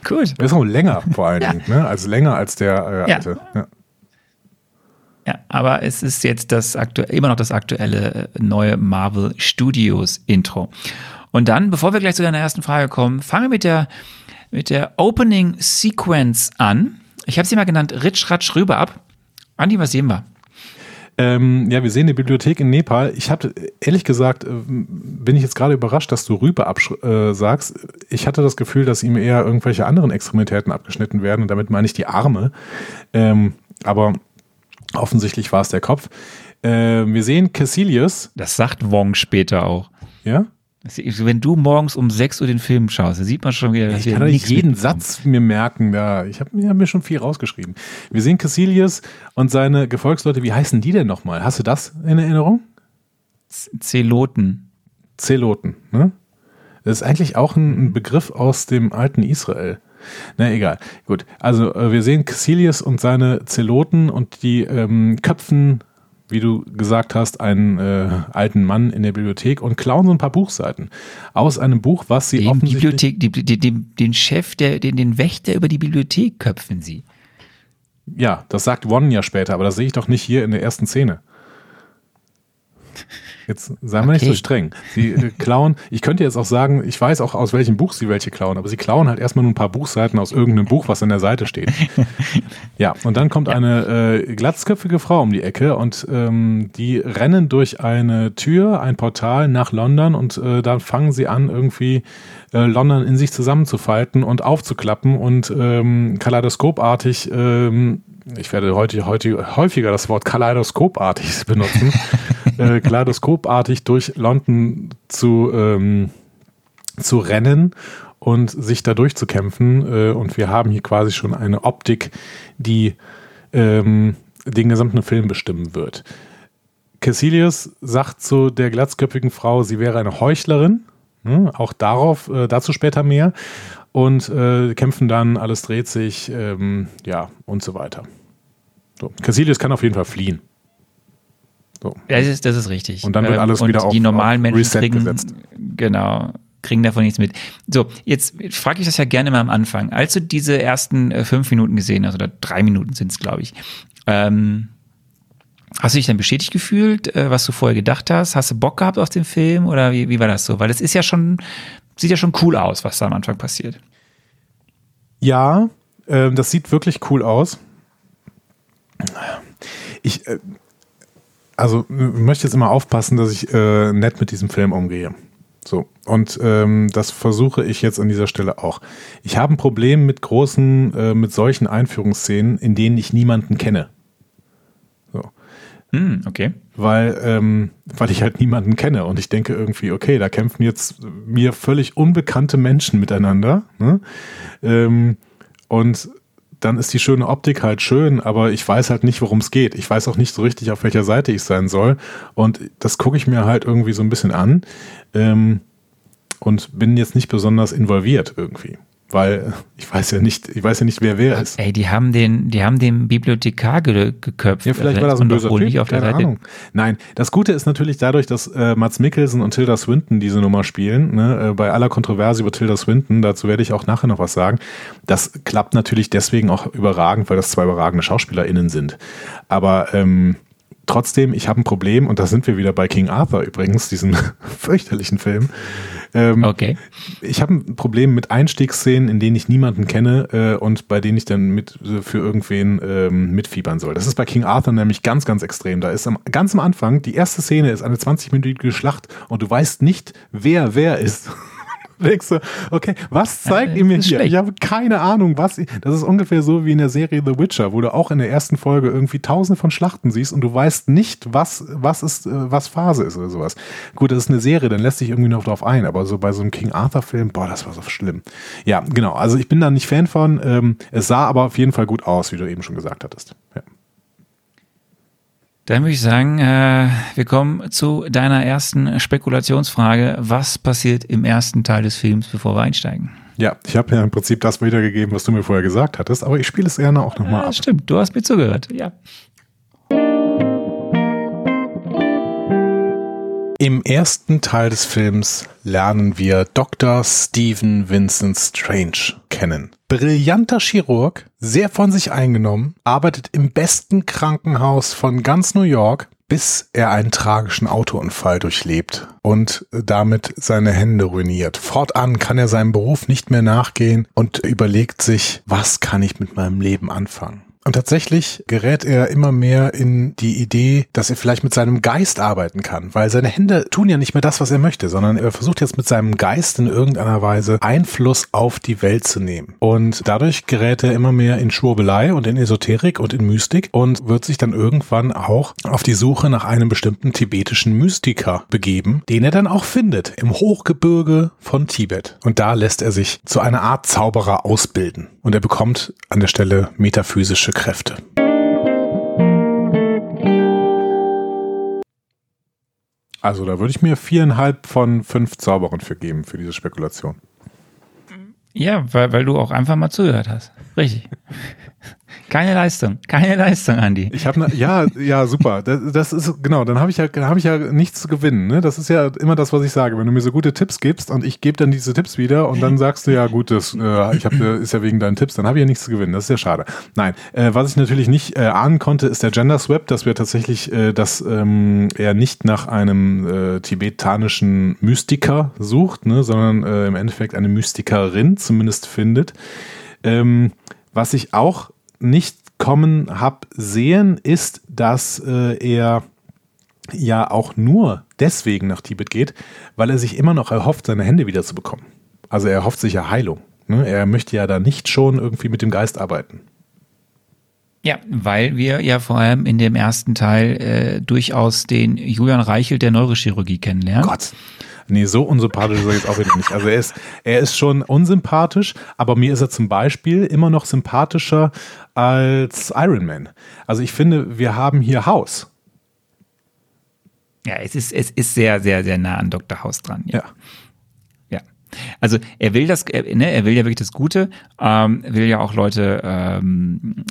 Gut. Ist auch länger vor allen Dingen, ne? also länger als der äh, alte. Ja. ja. Ja, aber es ist jetzt das immer noch das aktuelle äh, neue Marvel Studios Intro. Und dann, bevor wir gleich zu deiner ersten Frage kommen, fangen wir mit der mit der Opening Sequence an. Ich habe sie mal genannt Ritsch, Ratsch, Rüber ab. Andi, was sehen wir? Ähm, ja, wir sehen die Bibliothek in Nepal. Ich hatte, ehrlich gesagt, äh, bin ich jetzt gerade überrascht, dass du Rübe äh, sagst. Ich hatte das Gefühl, dass ihm eher irgendwelche anderen Extremitäten abgeschnitten werden und damit meine ich die Arme. Ähm, aber offensichtlich war es der Kopf. Äh, wir sehen Cassilius. Das sagt Wong später auch. Ja? Wenn du morgens um 6 Uhr den Film schaust, da sieht man schon wieder. Ja, ich kann doch nicht jeden Satz mir merken. Da. Ich habe hab mir schon viel rausgeschrieben. Wir sehen Cassilius und seine Gefolgsleute. Wie heißen die denn nochmal? Hast du das in Erinnerung? Zeloten. Zeloten, ne? Das ist eigentlich auch ein Begriff aus dem alten Israel. Na egal. Gut. Also äh, wir sehen Cassilius und seine Zeloten und die ähm, köpfen wie du gesagt hast, einen äh, alten Mann in der Bibliothek und klauen so ein paar Buchseiten aus einem Buch, was sie den offensichtlich... Bibliothek, die, die, den Chef, der, den, den Wächter über die Bibliothek köpfen sie. Ja, das sagt One ja später, aber das sehe ich doch nicht hier in der ersten Szene. Jetzt seien wir okay. nicht so streng. Sie äh, klauen, ich könnte jetzt auch sagen, ich weiß auch, aus welchem Buch sie welche klauen, aber sie klauen halt erstmal nur ein paar Buchseiten aus irgendeinem Buch, was an der Seite steht. ja, und dann kommt eine äh, glatzköpfige Frau um die Ecke und ähm, die rennen durch eine Tür, ein Portal nach London und äh, dann fangen sie an, irgendwie äh, London in sich zusammenzufalten und aufzuklappen und ähm, kaleidoskopartig ähm, ich werde heute, heute häufiger das Wort kaleidoskopartig benutzen, äh, kaleidoskopartig durch London zu, ähm, zu rennen und sich da durchzukämpfen. Äh, und wir haben hier quasi schon eine Optik, die ähm, den gesamten Film bestimmen wird. Cassilius sagt zu der glatzköpfigen Frau, sie wäre eine Heuchlerin. Hm, auch darauf, äh, dazu später mehr. Und äh, kämpfen dann, alles dreht sich, ähm, ja, und so weiter. So. Cassilius kann auf jeden Fall fliehen. So. Das, ist, das ist richtig. Und dann wird ähm, alles und wieder auf Die normalen auf Menschen kriegen, gesetzt. genau, kriegen davon nichts mit. So, jetzt frage ich das ja gerne mal am Anfang. Als du diese ersten äh, fünf Minuten gesehen hast, oder drei Minuten sind es, glaube ich, ähm, Hast du dich dann bestätigt gefühlt, äh, was du vorher gedacht hast? Hast du Bock gehabt auf den Film oder wie, wie war das so? Weil es ist ja schon, sieht ja schon cool aus, was da am Anfang passiert. Ja, äh, das sieht wirklich cool aus. Ich, äh, also möchte jetzt immer aufpassen, dass ich äh, nett mit diesem Film umgehe. So, und ähm, das versuche ich jetzt an dieser Stelle auch. Ich habe ein Problem mit großen, äh, mit solchen Einführungsszenen, in denen ich niemanden kenne. Hm, okay. Weil, ähm, weil ich halt niemanden kenne und ich denke irgendwie, okay, da kämpfen jetzt mir völlig unbekannte Menschen miteinander. Ne? Ähm, und dann ist die schöne Optik halt schön, aber ich weiß halt nicht, worum es geht. Ich weiß auch nicht so richtig, auf welcher Seite ich sein soll. Und das gucke ich mir halt irgendwie so ein bisschen an ähm, und bin jetzt nicht besonders involviert irgendwie weil ich weiß ja nicht, ich weiß ja nicht, wer wer ist. Ey, die haben den, die haben den Bibliothekar ge geköpft. Ja, vielleicht war das ein böser Typ, auf der keine Seite. Ahnung. Nein, das Gute ist natürlich dadurch, dass äh, Mats Mikkelsen und Tilda Swinton diese Nummer spielen, ne, äh, bei aller Kontroverse über Tilda Swinton, dazu werde ich auch nachher noch was sagen, das klappt natürlich deswegen auch überragend, weil das zwei überragende SchauspielerInnen sind. Aber ähm, trotzdem, ich habe ein Problem, und da sind wir wieder bei King Arthur übrigens, diesem fürchterlichen Film. Ähm, okay. Ich habe ein Problem mit Einstiegsszenen, in denen ich niemanden kenne äh, und bei denen ich dann mit äh, für irgendwen ähm, mitfiebern soll. Das ist bei King Arthur nämlich ganz, ganz extrem. Da ist am, ganz am Anfang, die erste Szene ist eine 20-minütige Schlacht und du weißt nicht, wer wer ist denkst du, okay, was zeigt ihr mir hier? Ich habe keine Ahnung, was. Das ist ungefähr so wie in der Serie The Witcher, wo du auch in der ersten Folge irgendwie tausende von Schlachten siehst und du weißt nicht, was, was ist, äh, was Phase ist oder sowas. Gut, das ist eine Serie, dann lässt sich irgendwie noch drauf ein, aber so bei so einem King Arthur-Film, boah, das war so schlimm. Ja, genau. Also ich bin da nicht Fan von. Ähm, es sah aber auf jeden Fall gut aus, wie du eben schon gesagt hattest. Ja. Dann würde ich sagen, äh, wir kommen zu deiner ersten Spekulationsfrage. Was passiert im ersten Teil des Films, bevor wir einsteigen? Ja, ich habe ja im Prinzip das wiedergegeben, was du mir vorher gesagt hattest, aber ich spiele es gerne auch nochmal ja, ab. Stimmt, du hast mir zugehört, ja. Im ersten Teil des Films lernen wir Dr. Stephen Vincent Strange kennen. Brillanter Chirurg, sehr von sich eingenommen, arbeitet im besten Krankenhaus von ganz New York, bis er einen tragischen Autounfall durchlebt und damit seine Hände ruiniert. Fortan kann er seinem Beruf nicht mehr nachgehen und überlegt sich, was kann ich mit meinem Leben anfangen? Und tatsächlich gerät er immer mehr in die Idee, dass er vielleicht mit seinem Geist arbeiten kann, weil seine Hände tun ja nicht mehr das, was er möchte, sondern er versucht jetzt mit seinem Geist in irgendeiner Weise Einfluss auf die Welt zu nehmen. Und dadurch gerät er immer mehr in Schwurbelei und in Esoterik und in Mystik und wird sich dann irgendwann auch auf die Suche nach einem bestimmten tibetischen Mystiker begeben, den er dann auch findet im Hochgebirge von Tibet. Und da lässt er sich zu einer Art Zauberer ausbilden. Und er bekommt an der Stelle metaphysische Kräfte. Also da würde ich mir viereinhalb von fünf Zauberern für geben, für diese Spekulation. Ja, weil, weil du auch einfach mal zugehört hast. Richtig. Keine Leistung, keine Leistung, Andi. Ich habe ne, ja, ja, super. Das, das ist genau. Dann habe ich ja, habe ich ja nichts zu gewinnen. Ne? Das ist ja immer das, was ich sage. Wenn du mir so gute Tipps gibst und ich gebe dann diese Tipps wieder und dann sagst du ja, gut, das, äh, ich habe, ist ja wegen deinen Tipps, dann habe ich ja nichts zu gewinnen. Das ist ja schade. Nein, äh, was ich natürlich nicht äh, ahnen konnte, ist der Gender Swap, dass wir tatsächlich, äh, dass ähm, er nicht nach einem äh, tibetanischen Mystiker sucht, ne, sondern äh, im Endeffekt eine Mystikerin zumindest findet. Ähm, was ich auch nicht kommen hab sehen, ist, dass äh, er ja auch nur deswegen nach Tibet geht, weil er sich immer noch erhofft, seine Hände wieder zu bekommen. Also er erhofft sich ja Heilung. Ne? Er möchte ja da nicht schon irgendwie mit dem Geist arbeiten. Ja, weil wir ja vor allem in dem ersten Teil äh, durchaus den Julian Reichelt der Neurochirurgie kennenlernen. Gott. Nee, so unsympathisch ist er jetzt auch wieder nicht. Also er ist, er ist schon unsympathisch, aber mir ist er zum Beispiel immer noch sympathischer als Iron Man. Also ich finde, wir haben hier Haus. Ja, es ist, es ist sehr, sehr, sehr nah an Dr. House dran. Ja. ja. Also er will das, er, ne, er will ja wirklich das Gute, ähm, will ja auch Leute ähm,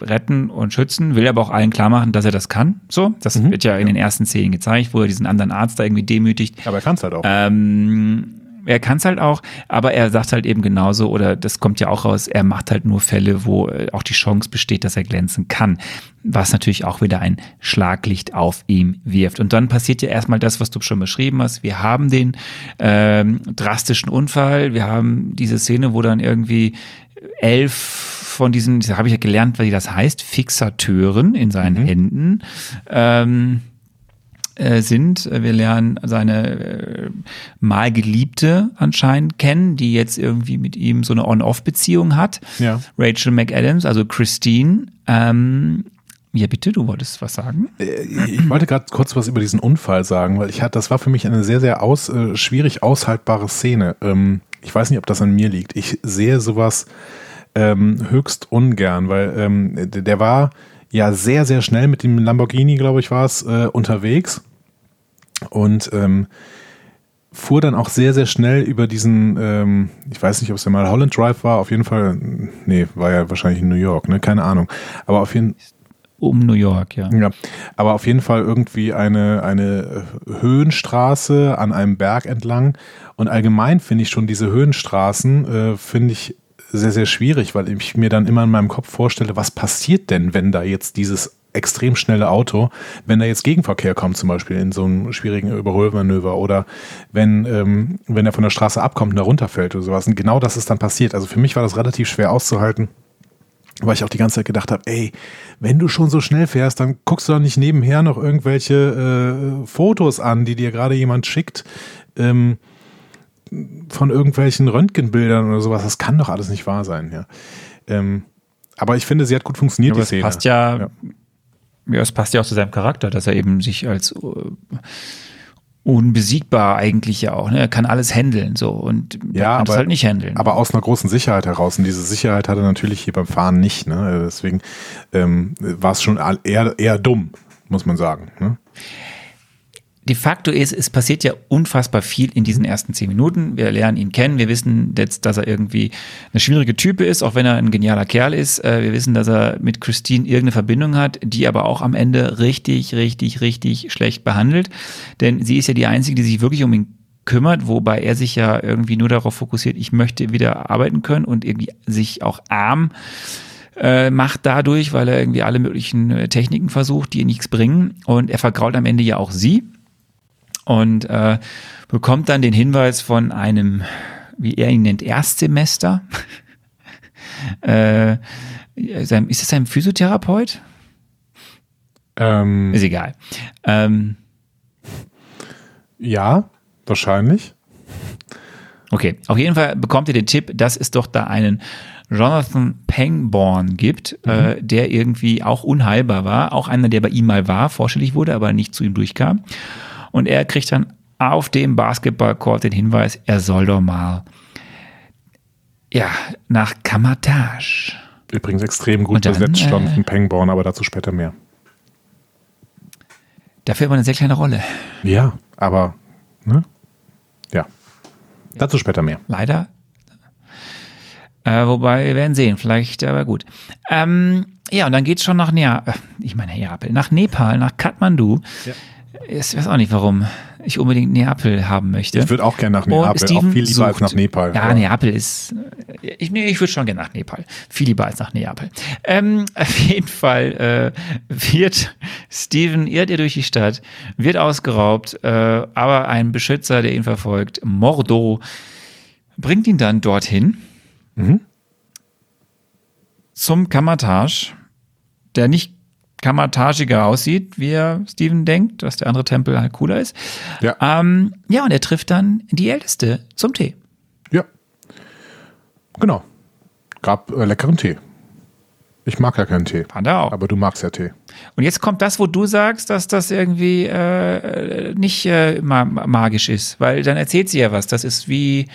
retten und schützen, will aber auch allen klar machen, dass er das kann. So, das mhm. wird ja in den ersten Szenen gezeigt, wo er diesen anderen Arzt da irgendwie demütigt. Aber er kann es halt auch. Ähm, er kann es halt auch, aber er sagt halt eben genauso, oder das kommt ja auch raus, er macht halt nur Fälle, wo äh, auch die Chance besteht, dass er glänzen kann. Was natürlich auch wieder ein Schlaglicht auf ihm wirft. Und dann passiert ja erstmal das, was du schon beschrieben hast. Wir haben den ähm, drastischen Unfall, wir haben diese Szene, wo dann irgendwie elf von diesen, das habe ich ja gelernt, wie das heißt, Fixateuren in seinen mhm. Händen. Ähm, äh, sind. Wir lernen seine äh, mal Geliebte anscheinend kennen, die jetzt irgendwie mit ihm so eine On-Off-Beziehung hat. Ja. Rachel McAdams, also Christine. Ähm, ja, bitte, du wolltest was sagen? Äh, ich wollte gerade kurz was über diesen Unfall sagen, weil ich hatte, das war für mich eine sehr, sehr aus, äh, schwierig aushaltbare Szene. Ähm, ich weiß nicht, ob das an mir liegt. Ich sehe sowas ähm, höchst ungern, weil ähm, der war ja sehr, sehr schnell mit dem Lamborghini, glaube ich, war es, äh, unterwegs und ähm, fuhr dann auch sehr, sehr schnell über diesen, ähm, ich weiß nicht, ob es ja mal Holland Drive war, auf jeden Fall, nee, war ja wahrscheinlich in New York, ne, keine Ahnung, aber auf jeden um New York, ja. Ja, aber auf jeden Fall irgendwie eine, eine Höhenstraße an einem Berg entlang. Und allgemein finde ich schon diese Höhenstraßen, äh, finde ich sehr, sehr schwierig, weil ich mir dann immer in meinem Kopf vorstelle, was passiert denn, wenn da jetzt dieses extrem schnelle Auto, wenn da jetzt Gegenverkehr kommt, zum Beispiel in so einem schwierigen Überholmanöver oder wenn, ähm, wenn er von der Straße abkommt und da runterfällt oder sowas. Und genau das ist dann passiert. Also für mich war das relativ schwer auszuhalten, weil ich auch die ganze Zeit gedacht habe, ey, wenn du schon so schnell fährst, dann guckst du doch nicht nebenher noch irgendwelche äh, Fotos an, die dir gerade jemand schickt. Ähm, von irgendwelchen Röntgenbildern oder sowas, das kann doch alles nicht wahr sein, ja. Ähm, aber ich finde, sie hat gut funktioniert, ja, die Szene. Passt ja, ja, ja, es passt ja auch zu seinem Charakter, dass er eben sich als uh, unbesiegbar eigentlich ja auch. Ne? Er kann alles handeln so und ja, kann aber, halt nicht handeln. Aber aus einer großen Sicherheit heraus. Und diese Sicherheit hat er natürlich hier beim Fahren nicht. Ne? Deswegen ähm, war es schon eher, eher dumm, muss man sagen. Ne? De facto ist, es passiert ja unfassbar viel in diesen ersten zehn Minuten. Wir lernen ihn kennen, wir wissen jetzt, dass er irgendwie eine schwierige Type ist, auch wenn er ein genialer Kerl ist. Äh, wir wissen, dass er mit Christine irgendeine Verbindung hat, die aber auch am Ende richtig, richtig, richtig schlecht behandelt. Denn sie ist ja die Einzige, die sich wirklich um ihn kümmert, wobei er sich ja irgendwie nur darauf fokussiert, ich möchte wieder arbeiten können und irgendwie sich auch arm äh, macht dadurch, weil er irgendwie alle möglichen äh, Techniken versucht, die nichts bringen. Und er vergrault am Ende ja auch sie und äh, bekommt dann den Hinweis von einem, wie er ihn nennt, Erstsemester. äh, ist es ein Physiotherapeut? Ähm, ist egal. Ähm, ja, wahrscheinlich. Okay, auf jeden Fall bekommt ihr den Tipp, dass es doch da einen Jonathan Pangborn gibt, äh, mhm. äh, der irgendwie auch unheilbar war. Auch einer, der bei ihm mal war, vorstellig wurde, aber nicht zu ihm durchkam. Und er kriegt dann auf dem Basketballcourt den Hinweis, er soll doch mal ja, nach Kamatage. Übrigens extrem gut dann, besetzt, Jonathan äh, Pangborn, aber dazu später mehr. Dafür aber eine sehr kleine Rolle. Ja, aber ne? ja. Dazu später mehr. Leider. Äh, wobei, wir werden sehen, vielleicht, aber gut. Ähm, ja, und dann geht es schon nach Neapel, ich meine Neapel, nach Nepal, nach Kathmandu. Ja. Ich weiß auch nicht, warum ich unbedingt Neapel haben möchte. Ich würde auch gerne nach Neapel, Steven auch viel lieber als nach Nepal. Ja, ja. Neapel ist, ich, nee, ich würde schon gerne nach Nepal. Viel lieber als nach Neapel. Ähm, auf jeden Fall äh, wird Steven, irrt ihr durch die Stadt, wird ausgeraubt, äh, aber ein Beschützer, der ihn verfolgt, Mordo, bringt ihn dann dorthin mhm. zum Kamatage, der nicht kammertagiger aussieht, wie er Steven denkt, dass der andere Tempel halt cooler ist. Ja. Ähm, ja, und er trifft dann die Älteste zum Tee. Ja. Genau. Gab äh, leckeren Tee. Ich mag ja keinen Tee. Fand er auch. Aber du magst ja Tee. Und jetzt kommt das, wo du sagst, dass das irgendwie äh, nicht äh, magisch ist. Weil dann erzählt sie ja was. Das ist wie.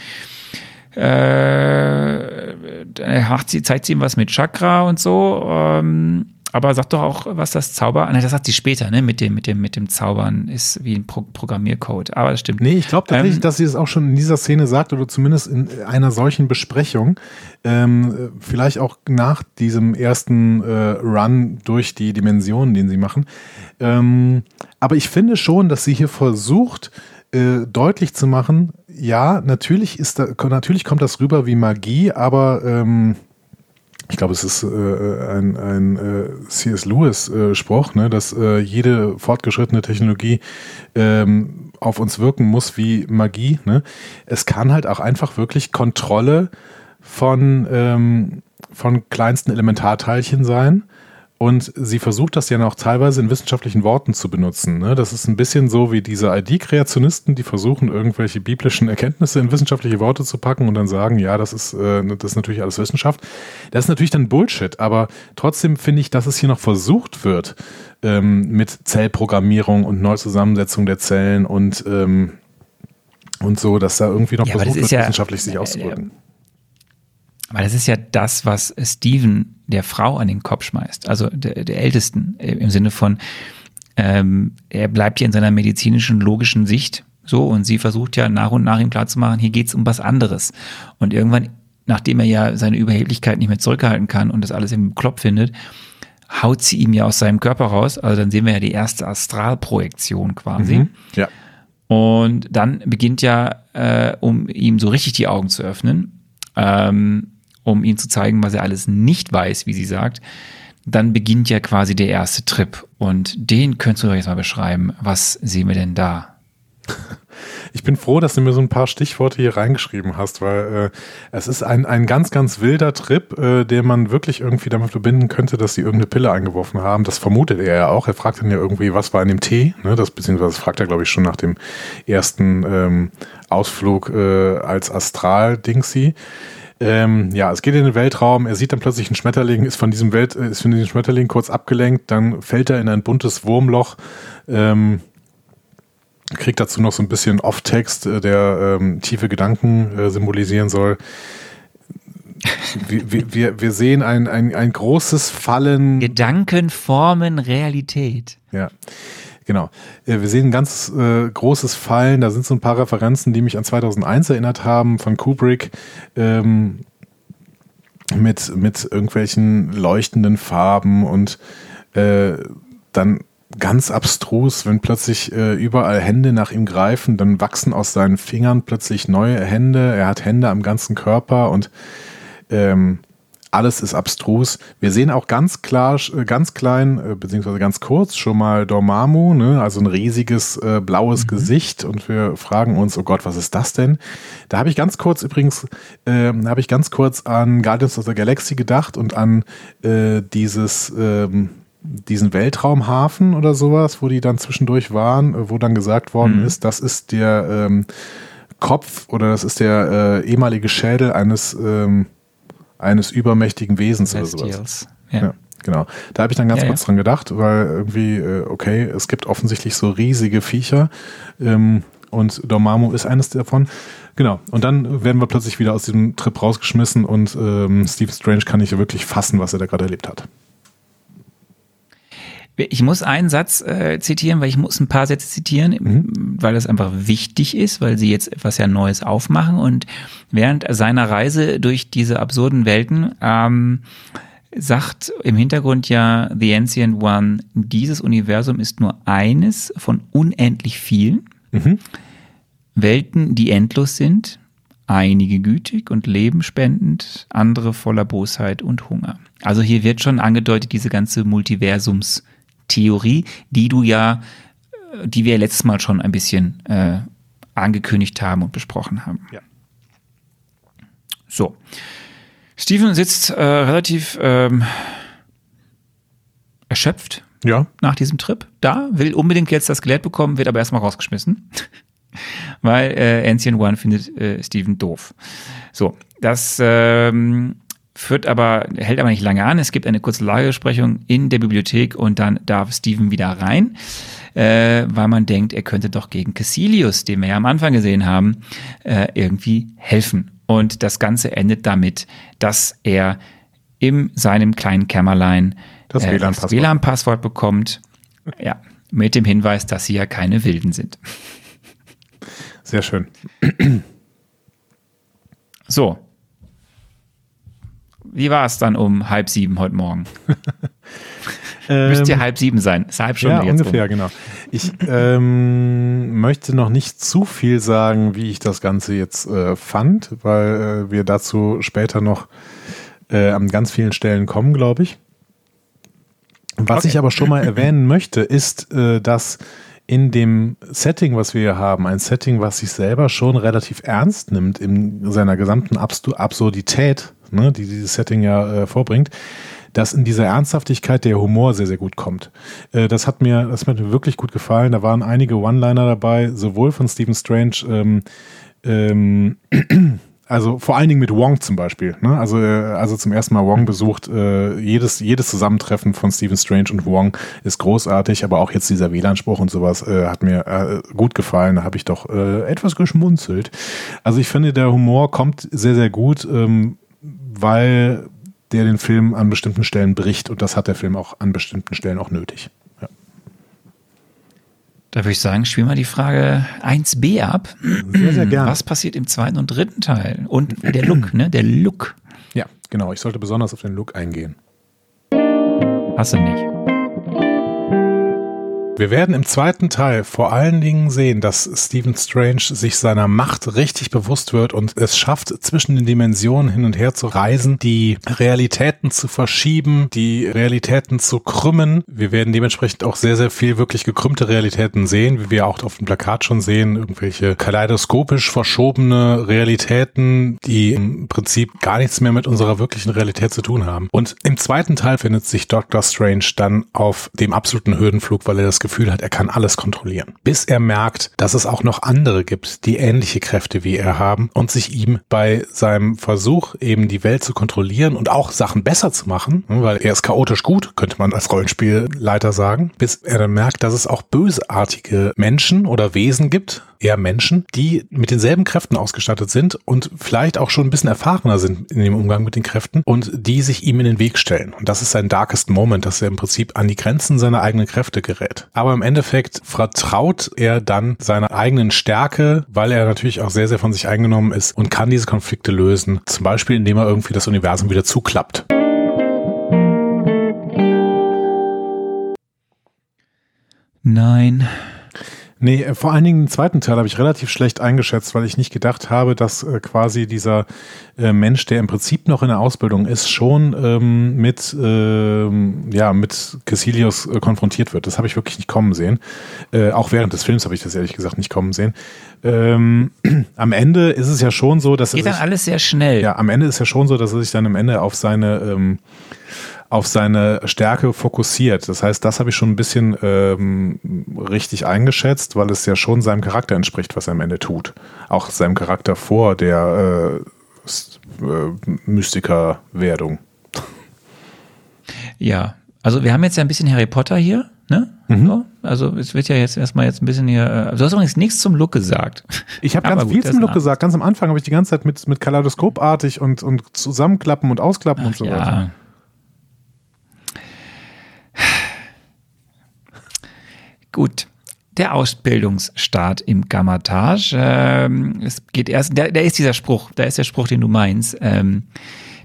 Äh, dann zeigt sie ihm was mit Chakra und so. Ähm, aber sag doch auch, was das Zauber, ne, das sagt sie später, ne, mit dem, mit dem, mit dem Zaubern ist wie ein Pro Programmiercode. Aber das stimmt. Nee, ich glaube tatsächlich, ähm, dass sie es auch schon in dieser Szene sagt oder zumindest in einer solchen Besprechung. Ähm, vielleicht auch nach diesem ersten äh, Run durch die Dimensionen, den sie machen. Ähm, aber ich finde schon, dass sie hier versucht, äh, deutlich zu machen, ja, natürlich ist da, natürlich kommt das rüber wie Magie, aber ähm, ich glaube, es ist äh, ein, ein äh, C.S. Lewis-Spruch, äh, ne, dass äh, jede fortgeschrittene Technologie ähm, auf uns wirken muss wie Magie. Ne? Es kann halt auch einfach wirklich Kontrolle von, ähm, von kleinsten Elementarteilchen sein und sie versucht das ja noch teilweise in wissenschaftlichen Worten zu benutzen. Ne? Das ist ein bisschen so wie diese ID-Kreationisten, die versuchen, irgendwelche biblischen Erkenntnisse in wissenschaftliche Worte zu packen und dann sagen, ja, das ist, äh, das ist natürlich alles Wissenschaft. Das ist natürlich dann Bullshit, aber trotzdem finde ich, dass es hier noch versucht wird, ähm, mit Zellprogrammierung und Neuzusammensetzung der Zellen und, ähm, und so, dass da irgendwie noch ja, versucht wird, ja, wissenschaftlich sich auszudrücken. Weil das ist ja das, was Steven der Frau an den Kopf schmeißt, also der, der Ältesten, äh, im Sinne von, ähm, er bleibt ja in seiner medizinischen, logischen Sicht so und sie versucht ja nach und nach ihm klarzumachen, hier geht's um was anderes. Und irgendwann, nachdem er ja seine Überheblichkeit nicht mehr zurückhalten kann und das alles im Klopf findet, haut sie ihm ja aus seinem Körper raus. Also dann sehen wir ja die erste Astralprojektion quasi. Mhm, ja. Und dann beginnt ja, äh, um ihm so richtig die Augen zu öffnen, ähm, um ihm zu zeigen, was er alles nicht weiß, wie sie sagt, dann beginnt ja quasi der erste Trip. Und den könntest du doch jetzt mal beschreiben. Was sehen wir denn da? Ich bin froh, dass du mir so ein paar Stichworte hier reingeschrieben hast, weil äh, es ist ein, ein ganz, ganz wilder Trip, äh, den man wirklich irgendwie damit verbinden könnte, dass sie irgendeine Pille eingeworfen haben. Das vermutet er ja auch. Er fragt dann ja irgendwie, was war in dem Tee? Ne? Das beziehungsweise fragt er, glaube ich, schon nach dem ersten ähm, Ausflug äh, als Astral-Dingsy. Ähm, ja, es geht in den Weltraum, er sieht dann plötzlich einen Schmetterling, ist von diesem Welt, ist von diesem Schmetterling kurz abgelenkt, dann fällt er in ein buntes Wurmloch, ähm, kriegt dazu noch so ein bisschen Off-Text, äh, der ähm, tiefe Gedanken äh, symbolisieren soll. Wir, wir, wir sehen ein, ein, ein großes Fallen. Gedanken formen Realität. Ja. Genau. Äh, wir sehen ein ganz äh, großes Fallen. Da sind so ein paar Referenzen, die mich an 2001 erinnert haben von Kubrick. Ähm, mit, mit irgendwelchen leuchtenden Farben und äh, dann ganz abstrus, wenn plötzlich äh, überall Hände nach ihm greifen, dann wachsen aus seinen Fingern plötzlich neue Hände. Er hat Hände am ganzen Körper und ähm, alles ist abstrus. Wir sehen auch ganz klar, äh, ganz klein, äh, beziehungsweise ganz kurz schon mal Dormammu, ne? also ein riesiges äh, blaues mhm. Gesicht und wir fragen uns, oh Gott, was ist das denn? Da habe ich ganz kurz übrigens, äh, habe ich ganz kurz an Guardians of the Galaxy gedacht und an äh, dieses, ähm, diesen Weltraumhafen oder sowas, wo die dann zwischendurch waren, äh, wo dann gesagt worden mhm. ist, das ist der ähm, Kopf oder das ist der ehemalige Schädel eines ähm, eines übermächtigen Wesens oder sowas. Ja. ja. Genau. Da habe ich dann ganz ja, kurz ja. dran gedacht, weil irgendwie, äh, okay, es gibt offensichtlich so riesige Viecher ähm, und Dormammu ist eines davon. Genau. Und dann werden wir plötzlich wieder aus diesem Trip rausgeschmissen und ähm, Steve Strange kann nicht wirklich fassen, was er da gerade erlebt hat. Ich muss einen Satz äh, zitieren, weil ich muss ein paar Sätze zitieren, mhm. weil das einfach wichtig ist, weil sie jetzt etwas ja Neues aufmachen. Und während seiner Reise durch diese absurden Welten ähm, sagt im Hintergrund ja The Ancient One, dieses Universum ist nur eines von unendlich vielen mhm. Welten, die endlos sind, einige gütig und lebenspendend, andere voller Bosheit und Hunger. Also hier wird schon angedeutet, diese ganze Multiversums- Theorie, die du ja, die wir letztes Mal schon ein bisschen äh, angekündigt haben und besprochen haben. Ja. So. Steven sitzt äh, relativ ähm, erschöpft ja. nach diesem Trip da, will unbedingt jetzt das Skelett bekommen, wird aber erstmal rausgeschmissen, weil äh, Ancient One findet äh, Steven doof. So, das ähm, führt aber, hält aber nicht lange an. Es gibt eine kurze Lagebesprechung in der Bibliothek und dann darf Steven wieder rein, äh, weil man denkt, er könnte doch gegen Cassilius, den wir ja am Anfang gesehen haben, äh, irgendwie helfen. Und das Ganze endet damit, dass er in seinem kleinen Kämmerlein das äh, WLAN-Passwort WLAN bekommt. Ja, mit dem Hinweis, dass sie ja keine Wilden sind. Sehr schön. So, wie war es dann um halb sieben heute Morgen? Müsste ja halb sieben sein. Ist halb Stunde ja, jetzt ungefähr, rum. genau. Ich ähm, möchte noch nicht zu viel sagen, wie ich das Ganze jetzt äh, fand, weil äh, wir dazu später noch äh, an ganz vielen Stellen kommen, glaube ich. Was Okay. ich aber schon mal erwähnen möchte, ist, äh, dass in dem Setting, was wir hier haben, ein Setting, was sich selber schon relativ ernst nimmt in seiner gesamten Abstu Absurdität, ne, die dieses Setting ja äh, vorbringt, dass in dieser Ernsthaftigkeit der Humor sehr, sehr gut kommt. Äh, das, hat mir, das hat mir wirklich gut gefallen. Da waren einige One-Liner dabei, sowohl von Stephen Strange, ähm, ähm, also vor allen Dingen mit Wong zum Beispiel. Ne? Also, äh, also zum ersten Mal Wong besucht. Äh, jedes, jedes Zusammentreffen von Stephen Strange und Wong ist großartig, aber auch jetzt dieser WLAN-Spruch und sowas äh, hat mir äh, gut gefallen. Da habe ich doch äh, etwas geschmunzelt. Also ich finde, der Humor kommt sehr, sehr gut, ähm, weil der den Film an bestimmten Stellen bricht und das hat der Film auch an bestimmten Stellen auch nötig. Da würde ich sagen, spielen wir die Frage 1b ab. Sehr, sehr gerne. Was passiert im zweiten und dritten Teil? Und der Look, ne? Der Look. Ja, genau. Ich sollte besonders auf den Look eingehen. Hast du nicht. Wir werden im zweiten Teil vor allen Dingen sehen, dass Stephen Strange sich seiner Macht richtig bewusst wird und es schafft, zwischen den Dimensionen hin und her zu reisen, die Realitäten zu verschieben, die Realitäten zu krümmen. Wir werden dementsprechend auch sehr, sehr viel wirklich gekrümmte Realitäten sehen, wie wir auch auf dem Plakat schon sehen, irgendwelche kaleidoskopisch verschobene Realitäten, die im Prinzip gar nichts mehr mit unserer wirklichen Realität zu tun haben. Und im zweiten Teil findet sich Dr. Strange dann auf dem absoluten Höhenflug, weil er das Gefühl hat, er kann alles kontrollieren. Bis er merkt, dass es auch noch andere gibt, die ähnliche Kräfte wie er haben und sich ihm bei seinem Versuch, eben die Welt zu kontrollieren und auch Sachen besser zu machen, ne, weil er ist chaotisch gut, könnte man als Rollenspielleiter sagen, bis er dann merkt, dass es auch bösartige Menschen oder Wesen gibt, eher Menschen, die mit denselben Kräften ausgestattet sind und vielleicht auch schon ein bisschen erfahrener sind in dem Umgang mit den Kräften und die sich ihm in den Weg stellen. Und das ist sein darkest Moment, dass er im Prinzip an die Grenzen seiner eigenen Kräfte gerät. Aber im Endeffekt vertraut er dann seiner eigenen Stärke, weil er natürlich auch sehr, sehr von sich eingenommen ist und kann diese Konflikte lösen. Zum Beispiel, indem er irgendwie das Universum wieder zuklappt. Nein. Nee, äh, vor allen Dingen den zweiten Teil habe ich relativ schlecht eingeschätzt, weil ich nicht gedacht habe, dass äh, quasi dieser äh, Mensch, der im Prinzip noch in der Ausbildung ist, schon ähm, mit, ähm, ja, mit Cassilius äh, konfrontiert wird. Das habe ich wirklich nicht kommen sehen. Äh, auch während des Films habe ich das ehrlich gesagt nicht kommen sehen. Ähm, am Ende ist es ja schon so, dass er Geht dann sich, alles sehr schnell. ja, am Ende ist ja schon so, dass er sich dann am Ende auf seine ähm, auf seine Stärke fokussiert. Das heißt, das habe ich schon ein bisschen ähm, richtig eingeschätzt, weil es ja schon seinem Charakter entspricht, was er am Ende tut. Auch seinem Charakter vor der äh, äh, Mystiker-Werdung. Ja, also wir haben jetzt ja ein bisschen Harry Potter hier, ne? Mhm. So, also es wird ja jetzt erstmal jetzt ein bisschen hier. äh, Du hast übrigens nichts zum Look gesagt. Ich habe ganz gut, viel zum Look gesagt. Ganz am Anfang habe ich die ganze Zeit mit, mit Kaleidoskopartig und, und zusammenklappen und ausklappen und so weiter. Gut. Der Ausbildungsstart im Gammatage. Ähm, es geht erst, da, ist dieser Spruch, da ist der Spruch, den du meinst. Ähm,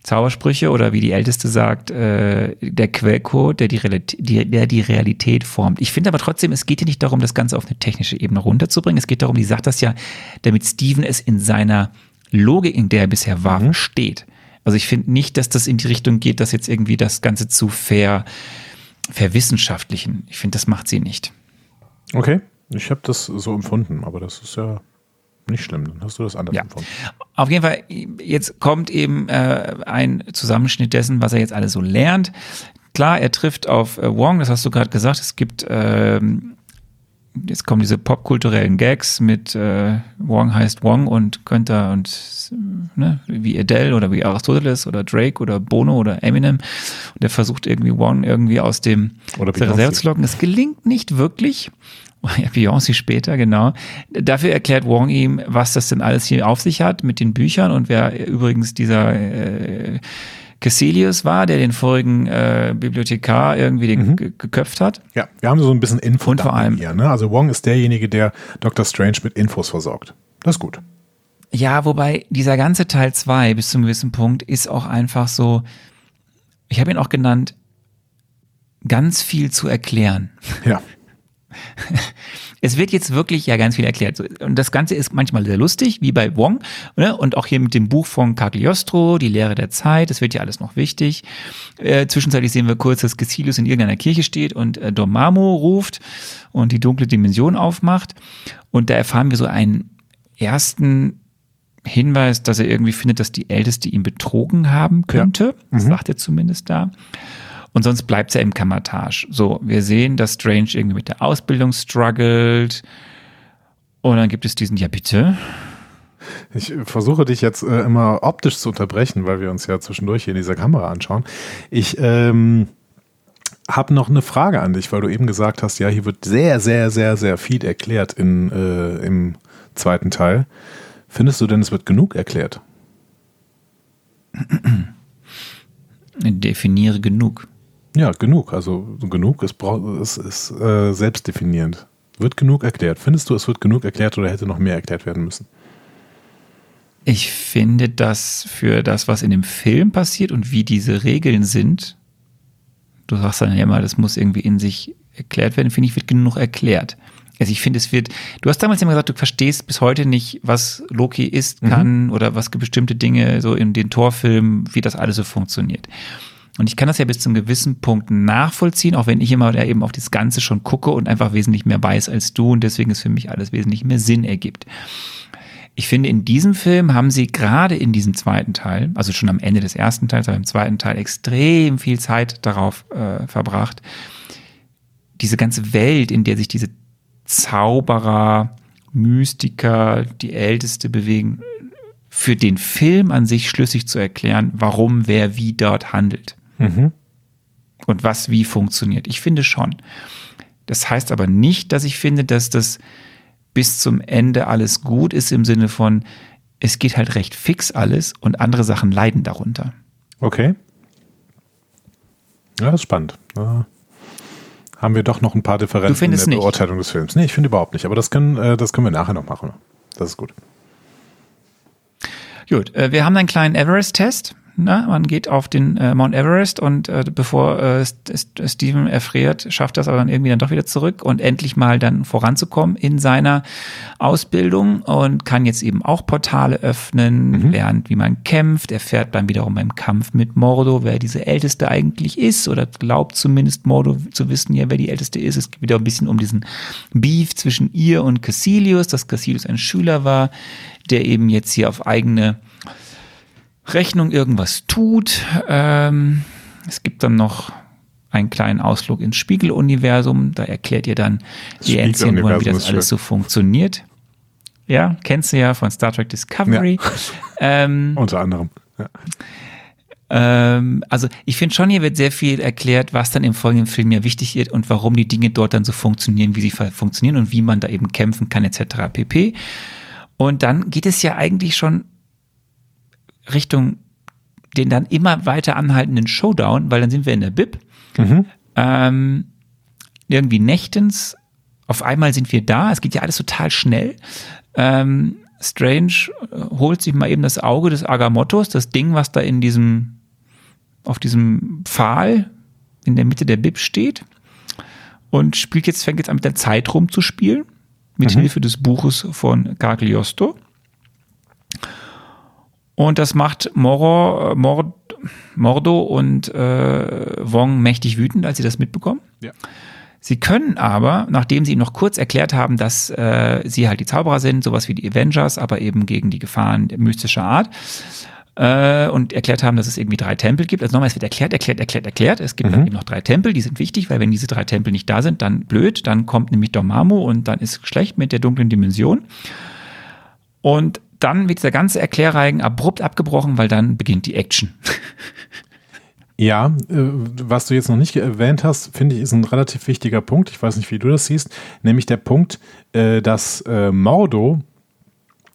Zaubersprüche oder wie die Älteste sagt, äh, der Quellcode, der die, Realität, der die Realität formt. Ich finde aber trotzdem, es geht hier nicht darum, das Ganze auf eine technische Ebene runterzubringen. Es geht darum, die sagt das ja, damit Steven es in seiner Logik, in der er bisher war, versteht. Also ich finde nicht, dass das in die Richtung geht, dass jetzt irgendwie das Ganze zu ver, verwissenschaftlichen. Ich finde, das macht sie nicht. Okay, ich habe das so empfunden, aber das ist ja nicht schlimm. Dann hast du das anders Ja. empfunden. Auf jeden Fall, jetzt kommt eben äh, ein Zusammenschnitt dessen, was er jetzt alles so lernt. Klar, er trifft auf äh, Wong, das hast du gerade gesagt. Es gibt, ähm, jetzt kommen diese popkulturellen Gags mit äh, Wong heißt Wong und könnte und ne, wie Adele oder wie Aristoteles oder Drake oder Bono oder Eminem. Und er versucht irgendwie Wong irgendwie aus dem Oder der. Reserve zu locken. Es gelingt nicht wirklich. Ja, Beyoncé später, genau. Dafür erklärt Wong ihm, was das denn alles hier auf sich hat mit den Büchern und wer übrigens dieser äh, Cassilius war, der den vorigen äh, Bibliothekar irgendwie den ge- geköpft hat. Ja, wir haben so ein bisschen Info Und vor allem- hier. Ne? Also Wong ist derjenige, der Dr. Strange mit Infos versorgt. Das ist gut. Ja, wobei dieser ganze Teil 2 bis zu einem gewissen Punkt ist auch einfach so, ich habe ihn auch genannt, ganz viel zu erklären. Ja. Es wird jetzt wirklich ja ganz viel erklärt. Und das Ganze ist manchmal sehr lustig, wie bei Wong. Ne? Und auch hier mit dem Buch von Cagliostro, Die Lehre der Zeit. Das wird ja alles noch wichtig. Äh, zwischenzeitlich sehen wir kurz, dass Gesilius in irgendeiner Kirche steht und äh, Dormammu ruft und die dunkle Dimension aufmacht. Und da erfahren wir so einen ersten Hinweis, dass er irgendwie findet, dass die Älteste ihn betrogen haben könnte. Ja. Das mhm. sagt er zumindest da. Und sonst bleibt es ja im Kammertage. So, wir sehen, dass Strange irgendwie mit der Ausbildung struggelt. Und dann gibt es diesen, ja bitte. Ich versuche dich jetzt äh, immer optisch zu unterbrechen, weil wir uns ja zwischendurch hier in dieser Kamera anschauen. Ich ähm, habe noch eine Frage an dich, weil du eben gesagt hast, ja, hier wird sehr, sehr, sehr, sehr viel erklärt in, äh, im zweiten Teil. Findest du denn, es wird genug erklärt? Definiere genug. Ja, genug. Also genug ist, ist, ist äh, selbstdefinierend. Wird genug erklärt. Findest du, es wird genug erklärt oder hätte noch mehr erklärt werden müssen? Ich finde, dass für das, was in dem Film passiert und wie diese Regeln sind, du sagst dann ja immer, das muss irgendwie in sich erklärt werden, finde ich, wird genug erklärt. Also ich finde, es wird, du hast damals immer gesagt, du verstehst bis heute nicht, was Loki ist, kann mhm. oder was bestimmte Dinge so in den Torfilmen, wie das alles so funktioniert. Und ich kann das ja bis zum gewissen Punkt nachvollziehen, auch wenn ich immer eben auf das Ganze schon gucke und einfach wesentlich mehr weiß als du und deswegen ist für mich alles wesentlich mehr Sinn ergibt. Ich finde, in diesem Film haben sie gerade in diesem zweiten Teil, also schon am Ende des ersten Teils, aber im zweiten Teil extrem viel Zeit darauf äh, verbracht, diese ganze Welt, in der sich diese Zauberer, Mystiker, die Älteste bewegen, für den Film an sich schlüssig zu erklären, warum wer wie dort handelt. Mhm. Und was wie funktioniert. Ich finde schon. Das heißt aber nicht, dass ich finde, dass das bis zum Ende alles gut ist im Sinne von, es geht halt recht fix alles und andere Sachen leiden darunter. Okay. Ja, das ist spannend. Ja. Haben wir doch noch ein paar Differenzen in der Beurteilung nicht. des Films. Nee, ich finde überhaupt nicht, aber das können, äh, das können wir nachher noch machen. Das ist gut. Gut, äh, wir haben einen kleinen Everest-Test. Na, man geht auf den äh, Mount Everest und äh, bevor äh, Steven erfriert, schafft das aber dann irgendwie dann doch wieder zurück und endlich mal dann voranzukommen in seiner Ausbildung und kann jetzt eben auch Portale öffnen, mhm. lernt, wie man kämpft, erfährt dann wiederum beim Kampf mit Mordo, wer diese Älteste eigentlich ist oder glaubt zumindest Mordo zu wissen, ja, wer die Älteste ist. Es geht wieder ein bisschen um diesen Beef zwischen ihr und Cassilius, dass Cassilius ein Schüler war, der eben jetzt hier auf eigene Rechnung irgendwas tut. Ähm, es gibt dann noch einen kleinen Ausflug ins Spiegeluniversum. Da erklärt ihr dann die Enzian-Uhren, wie das alles so funktioniert. Ja, kennst du ja von Star Trek Discovery. Ja. Ähm, Unter anderem. Ja. Ähm, also ich finde schon, hier wird sehr viel erklärt, was dann im folgenden Film ja wichtig ist und warum die Dinge dort dann so funktionieren, wie sie funktionieren und wie man da eben kämpfen kann, etc. pp. Und dann geht es ja eigentlich schon Richtung den dann immer weiter anhaltenden Showdown, weil dann sind wir in der Bib. Mhm. Ähm, irgendwie nächtens, auf einmal sind wir da, es geht ja alles total schnell. Ähm, Strange äh, holt sich mal eben das Auge des Agamottos, das Ding, was da in diesem, auf diesem Pfahl in der Mitte der Bib steht und spielt jetzt, fängt jetzt an mit der Zeit rumzuspielen, mit mhm. Hilfe des Buches von Cagliostro. Und das macht Moro, Mord, Mordo und äh, Wong mächtig wütend, als sie das mitbekommen. Ja. Sie können aber, nachdem sie ihm noch kurz erklärt haben, dass äh, sie halt die Zauberer sind, sowas wie die Avengers, aber eben gegen die Gefahren mystischer Art, äh, und erklärt haben, dass es irgendwie drei Tempel gibt. Also nochmal, es wird erklärt, erklärt, erklärt, erklärt. Es gibt mhm. dann eben noch drei Tempel, die sind wichtig, weil wenn diese drei Tempel nicht da sind, dann blöd, dann kommt nämlich Dormammu und dann ist schlecht mit der dunklen Dimension. Und dann wird dieser ganze Erklärreigen abrupt abgebrochen, weil dann beginnt die Action. Ja, äh, was du jetzt noch nicht erwähnt hast, finde ich, ist ein relativ wichtiger Punkt. Ich weiß nicht, wie du das siehst, nämlich der Punkt, äh, dass äh, Mordo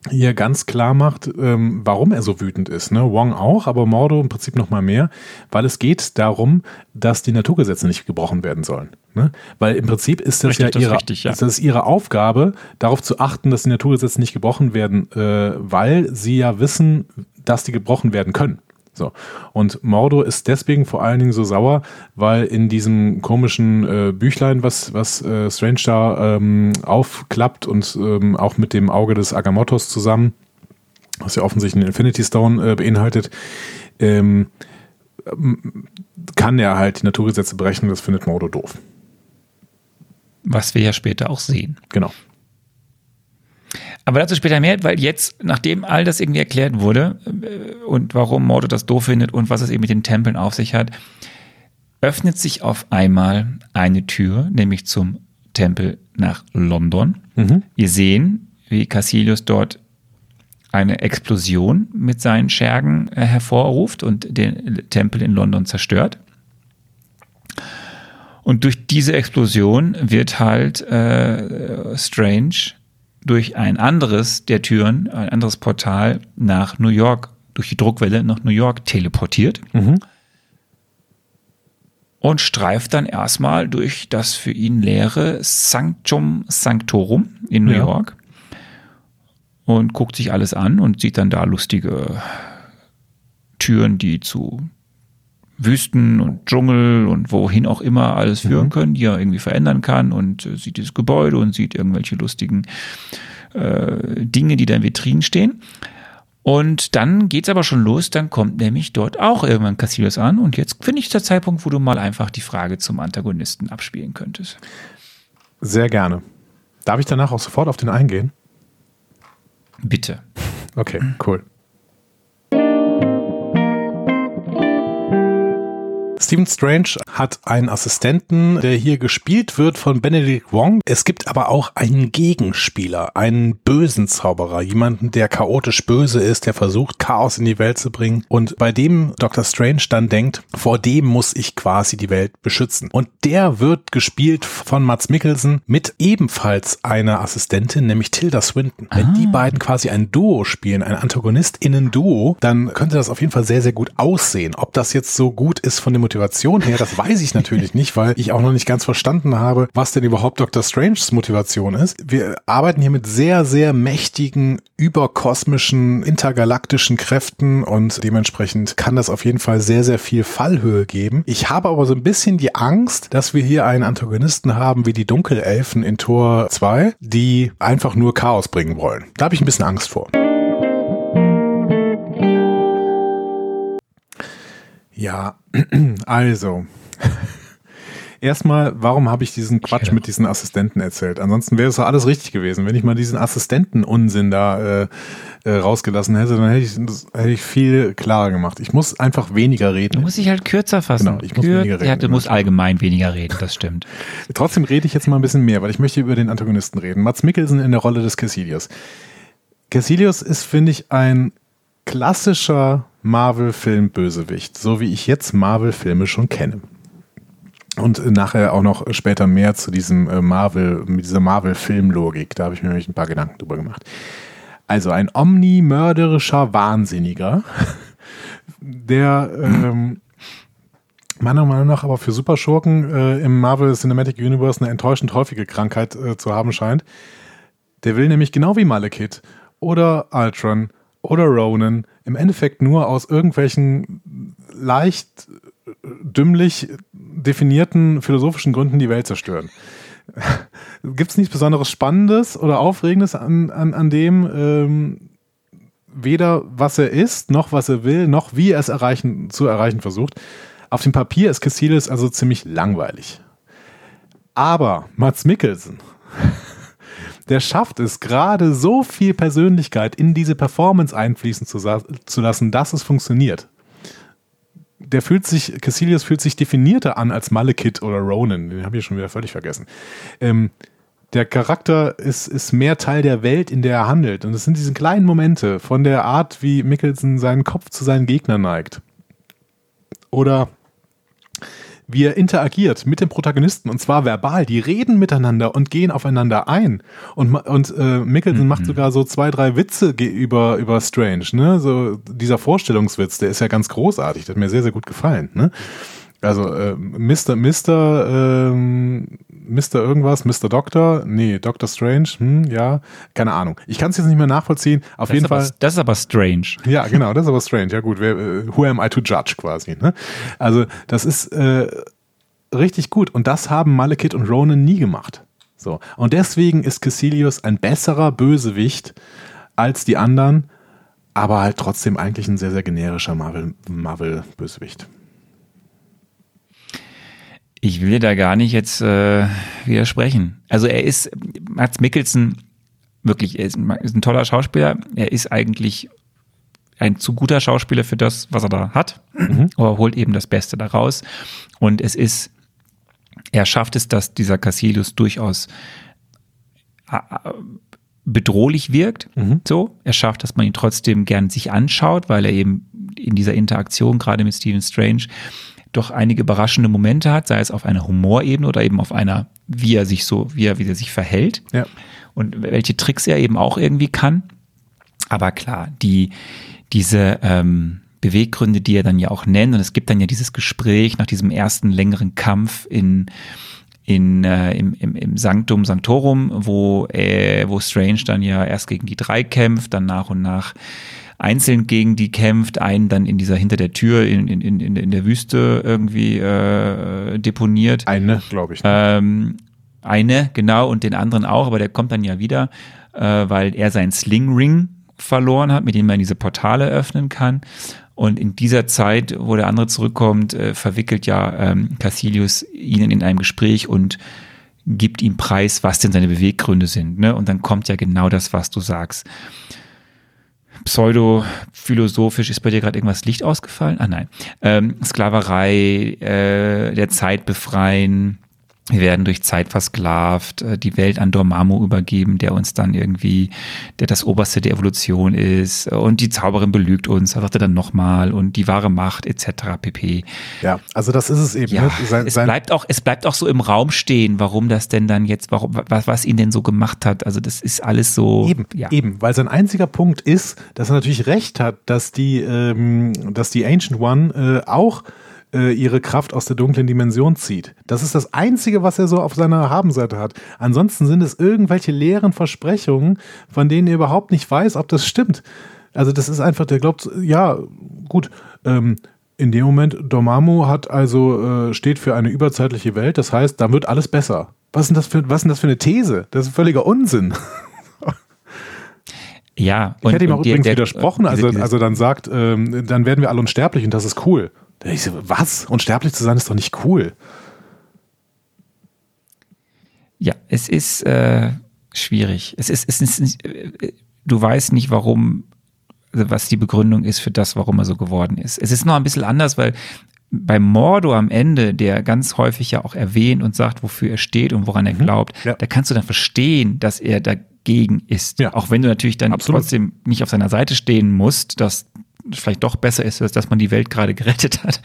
hier ganz klar macht, ähm, warum er so wütend ist. Ne? Wong auch, aber Mordo im Prinzip noch mal mehr, weil es geht darum, dass die Naturgesetze nicht gebrochen werden sollen. Ne? Weil im Prinzip ist das richtig, ja, ihre, das richtig, ja. Das ihre Aufgabe, darauf zu achten, dass die Naturgesetze nicht gebrochen werden, äh, weil sie ja wissen, dass die gebrochen werden können. So. Und Mordo ist deswegen vor allen Dingen so sauer, weil in diesem komischen äh, Büchlein, was, was äh, Strange da ähm, aufklappt und ähm, auch mit dem Auge des Agamottos zusammen, was ja offensichtlich einen Infinity Stone äh, beinhaltet, ähm, kann er halt die Naturgesetze berechnen, das findet Mordo doof. Was wir ja später auch sehen. Genau. Aber dazu später mehr, weil jetzt, nachdem all das irgendwie erklärt wurde äh, und warum Mordo das doof findet und was es eben mit den Tempeln auf sich hat, öffnet sich auf einmal eine Tür, nämlich zum Tempel nach London. Mhm. Wir sehen, wie Cassilius dort eine Explosion mit seinen Schergen äh, hervorruft und den Tempel in London zerstört. Und durch diese Explosion wird halt äh, Strange durch ein anderes der Türen, ein anderes Portal nach New York, durch die Druckwelle nach New York teleportiert. Mhm. Und streift dann erstmal durch das für ihn leere Sanctum Sanctorum in New ja. York und guckt sich alles an und sieht dann da lustige Türen, die zu Wüsten und Dschungel und wohin auch immer alles führen mhm. können, die er irgendwie verändern kann und äh, sieht dieses Gebäude und sieht irgendwelche lustigen äh, Dinge, die da in Vitrinen stehen. Und dann geht's aber schon los, dann kommt nämlich dort auch irgendwann Cassius an und jetzt finde ich der Zeitpunkt, wo du mal einfach die Frage zum Antagonisten abspielen könntest. Sehr gerne. Darf ich danach auch sofort auf den eingehen? Bitte. Okay, cool. Stephen Strange hat einen Assistenten, der hier gespielt wird von Benedict Wong. Es gibt aber auch einen Gegenspieler, einen bösen Zauberer, jemanden, der chaotisch böse ist, der versucht, Chaos in die Welt zu bringen und bei dem Dr. Strange dann denkt, vor dem muss ich quasi die Welt beschützen. Und der wird gespielt von Mats Mikkelsen mit ebenfalls einer Assistentin, nämlich Tilda Swinton. Wenn die ah. beiden quasi ein Duo spielen, ein Antagonistinnen-Duo, dann könnte das auf jeden Fall sehr, sehr gut aussehen. Ob das jetzt so gut ist von dem Motivation her, das weiß ich natürlich nicht, weil ich auch noch nicht ganz verstanden habe, was denn überhaupt Dr. Stranges Motivation ist. Wir arbeiten hier mit sehr, sehr mächtigen, überkosmischen, intergalaktischen Kräften und dementsprechend kann das auf jeden Fall sehr, sehr viel Fallhöhe geben. Ich habe aber so ein bisschen die Angst, dass wir hier einen Antagonisten haben wie die Dunkelelfen in Tor 2, die einfach nur Chaos bringen wollen. Da habe ich ein bisschen Angst vor. Ja, also. Erstmal, warum habe ich diesen Quatsch mit diesen Assistenten erzählt? Ansonsten wäre es doch alles richtig gewesen. Wenn ich mal diesen Assistenten-Unsinn da äh, äh, rausgelassen hätte, dann hätte ich, das hätte ich viel klarer gemacht. Ich muss einfach weniger reden. Du musst dich halt kürzer fassen. Genau, ich muss Kür weniger reden. Ja, du musst allgemein weniger reden, das stimmt. Trotzdem rede ich jetzt mal ein bisschen mehr, weil ich möchte über den Antagonisten reden. Mats Mikkelsen in der Rolle des Cassilius. Cassilius ist, finde ich, ein klassischer Marvel-Film-Bösewicht, so wie ich jetzt Marvel-Filme schon kenne. Und nachher auch noch später mehr zu diesem äh, Marvel, mit dieser Marvel-Filmlogik. Da habe ich mir nämlich ein paar Gedanken drüber gemacht. Also ein omni-mörderischer Wahnsinniger, der ähm, meiner Meinung nach aber für Superschurken äh, im Marvel Cinematic Universe eine enttäuschend häufige Krankheit äh, zu haben scheint. Der will nämlich genau wie Malekith oder Ultron oder Ronan im Endeffekt nur aus irgendwelchen leicht dümmlich definierten philosophischen Gründen die Welt zerstören. Gibt es nichts besonderes Spannendes oder Aufregendes an, an, an dem, ähm, weder was er ist, noch was er will, noch wie er es erreichen, zu erreichen versucht. Auf dem Papier ist Cassilis also ziemlich langweilig. Aber Mats Mikkelsen der schafft es gerade so viel Persönlichkeit in diese Performance einfließen zu, zu lassen, dass es funktioniert. Der fühlt sich, Cassilius fühlt sich definierter an als Malekith oder Ronan. Den habe ich schon wieder völlig vergessen. Ähm, der Charakter ist, ist mehr Teil der Welt, in der er handelt. Und es sind diese kleinen Momente von der Art, wie Mickelson seinen Kopf zu seinen Gegnern neigt. Oder wie er interagiert mit dem Protagonisten und zwar verbal. Die reden miteinander und gehen aufeinander ein. Und, und äh, Mickelson mhm. macht sogar so zwei, drei Witze über, über Strange. Ne? So dieser Vorstellungswitz, der ist ja ganz großartig. Der hat mir sehr, sehr gut gefallen. Ne? Also äh, Mr. Mr. Ähm, Mr. irgendwas, Mr. Doctor, nee, Doctor Strange, hm, ja, keine Ahnung. Ich kann es jetzt nicht mehr nachvollziehen. Auf das jeden aber, Fall. Das ist aber strange. Ja, genau, das ist aber strange. Ja gut, wer, äh, who am I to judge quasi. Ne? Also das ist äh, richtig gut und das haben Malekith und Ronan nie gemacht. So und deswegen ist Cassilius ein besserer Bösewicht als die anderen, aber halt trotzdem eigentlich ein sehr sehr generischer Marvel Marvel Bösewicht. Ich will dir da gar nicht jetzt äh, widersprechen. Also er ist, Mats Mikkelsen, wirklich, er ist ein, ist ein toller Schauspieler. Er ist eigentlich ein zu guter Schauspieler für das, was er da hat. Mhm. Aber er holt eben das Beste daraus. Und es ist, er schafft es, dass dieser Cassilius durchaus bedrohlich wirkt. Mhm. So, er schafft, dass man ihn trotzdem gern sich anschaut, weil er eben in dieser Interaktion gerade mit Stephen Strange doch einige überraschende Momente hat, sei es auf einer Humorebene oder eben auf einer, wie er sich so, wie er, wie er sich verhält. Ja. Und welche Tricks er eben auch irgendwie kann. Aber klar, die, diese ähm, Beweggründe, die er dann ja auch nennt, und es gibt dann ja dieses Gespräch nach diesem ersten längeren Kampf in, in, äh, im, im, im Sanctum Sanctorum, wo, äh, wo Strange dann ja erst gegen die drei kämpft, dann nach und nach einzeln gegen die kämpft, einen dann in dieser hinter der Tür in, in, in, in der Wüste irgendwie äh, deponiert. Eine, glaube ich. Ne? Ähm, eine, genau, und den anderen auch, aber der kommt dann ja wieder, äh, weil er seinen Sling Ring verloren hat, mit dem man diese Portale öffnen kann. Und in dieser Zeit, wo der andere zurückkommt, äh, verwickelt ja ähm, Cassilius ihnen in einem Gespräch und gibt ihm preis, was denn seine Beweggründe sind. Ne? Und dann kommt ja genau das, was du sagst pseudo-philosophisch ist bei dir gerade irgendwas Licht ausgefallen? Ah nein. Ähm, Sklaverei, äh, der Zeit befreien, wir werden durch Zeit versklavt, äh, die Welt an Dormammu übergeben, der uns dann irgendwie, der das Oberste der Evolution ist und die Zauberin belügt uns, sagt er dann nochmal und die wahre Macht etc. pp. Ja, also das ist es eben. Ja, ne? sein, es bleibt auch, es bleibt auch so im Raum stehen, warum das denn dann jetzt, warum, was, was ihn denn so gemacht hat. Also das ist alles so. Eben, ja. eben, weil sein einziger Punkt ist, dass er natürlich recht hat, dass die, ähm, dass die Ancient One äh, auch äh, ihre Kraft aus der dunklen Dimension zieht. Das ist das Einzige, was er so auf seiner Habenseite hat. Ansonsten sind es irgendwelche leeren Versprechungen, von denen er überhaupt nicht weiß, ob das stimmt. Also das ist einfach, der glaubt, ja, gut, ähm, in dem Moment, Dormammu hat also, äh, steht für eine überzeitliche Welt, das heißt, da wird alles besser. Was ist denn das für, was ist denn das für eine These? Das ist völliger Unsinn. Ja, ich hätte ihm auch übrigens der, widersprochen, also, also dann sagt, ähm, dann werden wir alle unsterblich und das ist cool. Ich so, was? Unsterblich zu sein ist doch nicht cool. Ja, es ist äh, schwierig. Es ist, es ist, äh, du weißt nicht, warum, also was die Begründung ist für das, warum er so geworden ist. Es ist noch ein bisschen anders, weil beim Mordo am Ende, der ganz häufig ja auch erwähnt und sagt, wofür er steht und woran er mhm. glaubt, ja. da kannst du dann verstehen, dass er dagegen ist. Ja. Auch wenn du natürlich dann Absolut. trotzdem nicht auf seiner Seite stehen musst, dass vielleicht doch besser ist, als dass man die Welt gerade gerettet hat.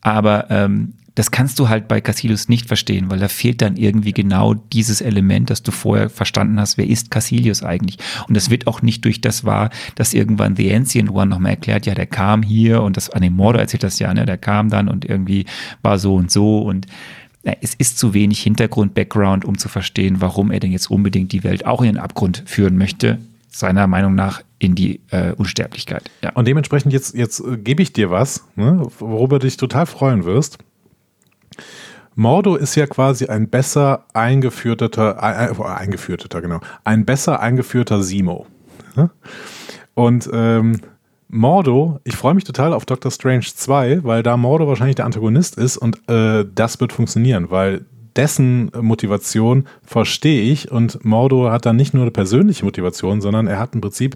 Aber ähm, das kannst du halt bei Cassilius nicht verstehen, weil da fehlt dann irgendwie genau dieses Element, das du vorher verstanden hast, wer ist Cassilius eigentlich? Und das wird auch nicht durch das wahr, dass irgendwann The Ancient One nochmal erklärt, ja, der kam hier und das, an dem Mordor erzählt das ja, ne, der kam dann und irgendwie war so und so und ja, es ist zu wenig Hintergrund, Background, um zu verstehen, warum er denn jetzt unbedingt die Welt auch in den Abgrund führen möchte seiner Meinung nach in die äh, Unsterblichkeit. Ja. Und dementsprechend jetzt, jetzt äh, gebe ich dir was, ne, worüber du dich total freuen wirst. Mordo ist ja quasi ein besser eingeführter, äh, äh eingeführter, genau, ein besser eingeführter Simo. Ne? Und ähm, Mordo, ich freue mich total auf Doctor Strange 2, weil da Mordo wahrscheinlich der Antagonist ist und äh, das wird funktionieren, weil dessen Motivation verstehe ich und Mordo hat dann nicht nur eine persönliche Motivation, sondern er hat im Prinzip,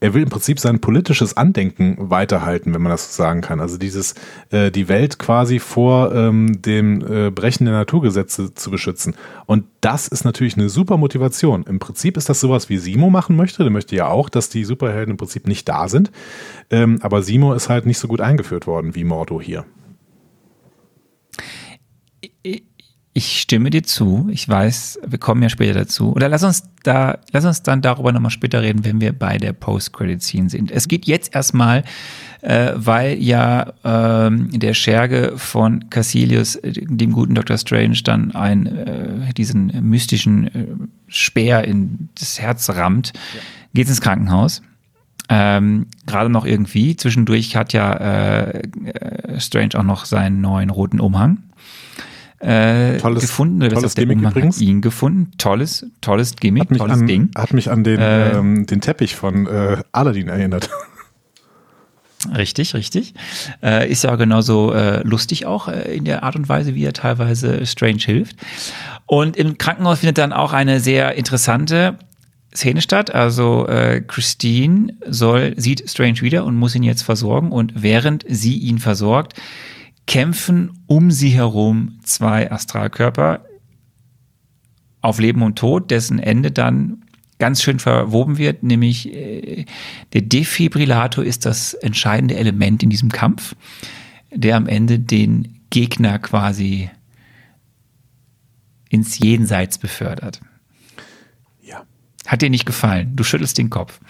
er will im Prinzip sein politisches Andenken weiterhalten, wenn man das so sagen kann. Also dieses, äh, die Welt quasi vor ähm, dem äh, Brechen der Naturgesetze zu beschützen. Und das ist natürlich eine super Motivation. Im Prinzip ist das sowas, wie Simo machen möchte. Der möchte ja auch, dass die Superhelden im Prinzip nicht da sind. Ähm, aber Simo ist halt nicht so gut eingeführt worden wie Mordo hier Ich stimme dir zu. Ich weiß, wir kommen ja später dazu. Oder lass uns da, lass uns dann darüber nochmal später reden, wenn wir bei der Post-Credit-Scene sind. Es geht jetzt erstmal, äh, weil ja ähm, der Scherge von Cassilius, dem guten Dr. Strange, dann ein, äh, diesen mystischen äh, Speer in das Herz rammt, ja. geht ins Krankenhaus. Ähm, Gerade noch irgendwie. Zwischendurch hat ja äh, äh, Strange auch noch seinen neuen roten Umhang äh, tolles, gefunden. Oder tolles Gimmick Umhang übrigens. ihn gefunden. Tolles, tolles Gimmick, tolles an, Ding. Hat mich an den, äh, ähm, den Teppich von äh, Aladdin erinnert. Richtig, richtig. Äh, ist ja genauso äh, lustig auch äh, in der Art und Weise, wie er teilweise Strange hilft. Und im Krankenhaus findet dann auch eine sehr interessante Szene statt. Also äh, Christine soll, sieht Strange wieder und muss ihn jetzt versorgen. Und während sie ihn versorgt, kämpfen um sie herum zwei Astralkörper auf Leben und Tod, dessen Ende dann ganz schön verwoben wird, nämlich äh, der Defibrillator ist das entscheidende Element in diesem Kampf, der am Ende den Gegner quasi ins Jenseits befördert. Ja. Hat dir nicht gefallen? Du schüttelst den Kopf.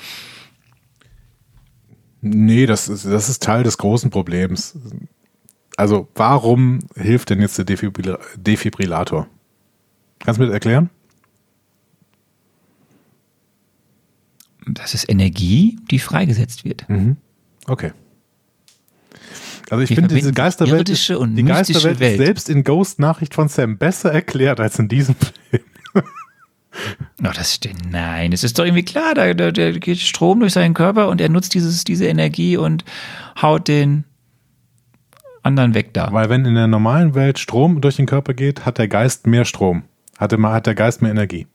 Nee, das ist, das ist Teil des großen Problems also warum hilft denn jetzt der Defibrillator? Kannst du mir das erklären? Das ist Energie, die freigesetzt wird. Mhm. Okay. Also ich finde diese Geisterwelt, die Geisterwelt Welt. selbst in Ghost Nachricht von Sam besser erklärt als in diesem Film. Oh, das stimmt. Nein, es ist doch irgendwie klar, da, da, da, geht Strom durch seinen Körper und er nutzt dieses, diese Energie und haut den anderen weg da. Weil wenn in der normalen Welt Strom durch den Körper geht, hat der Geist mehr Strom. Hat, der, hat der Geist mehr Energie.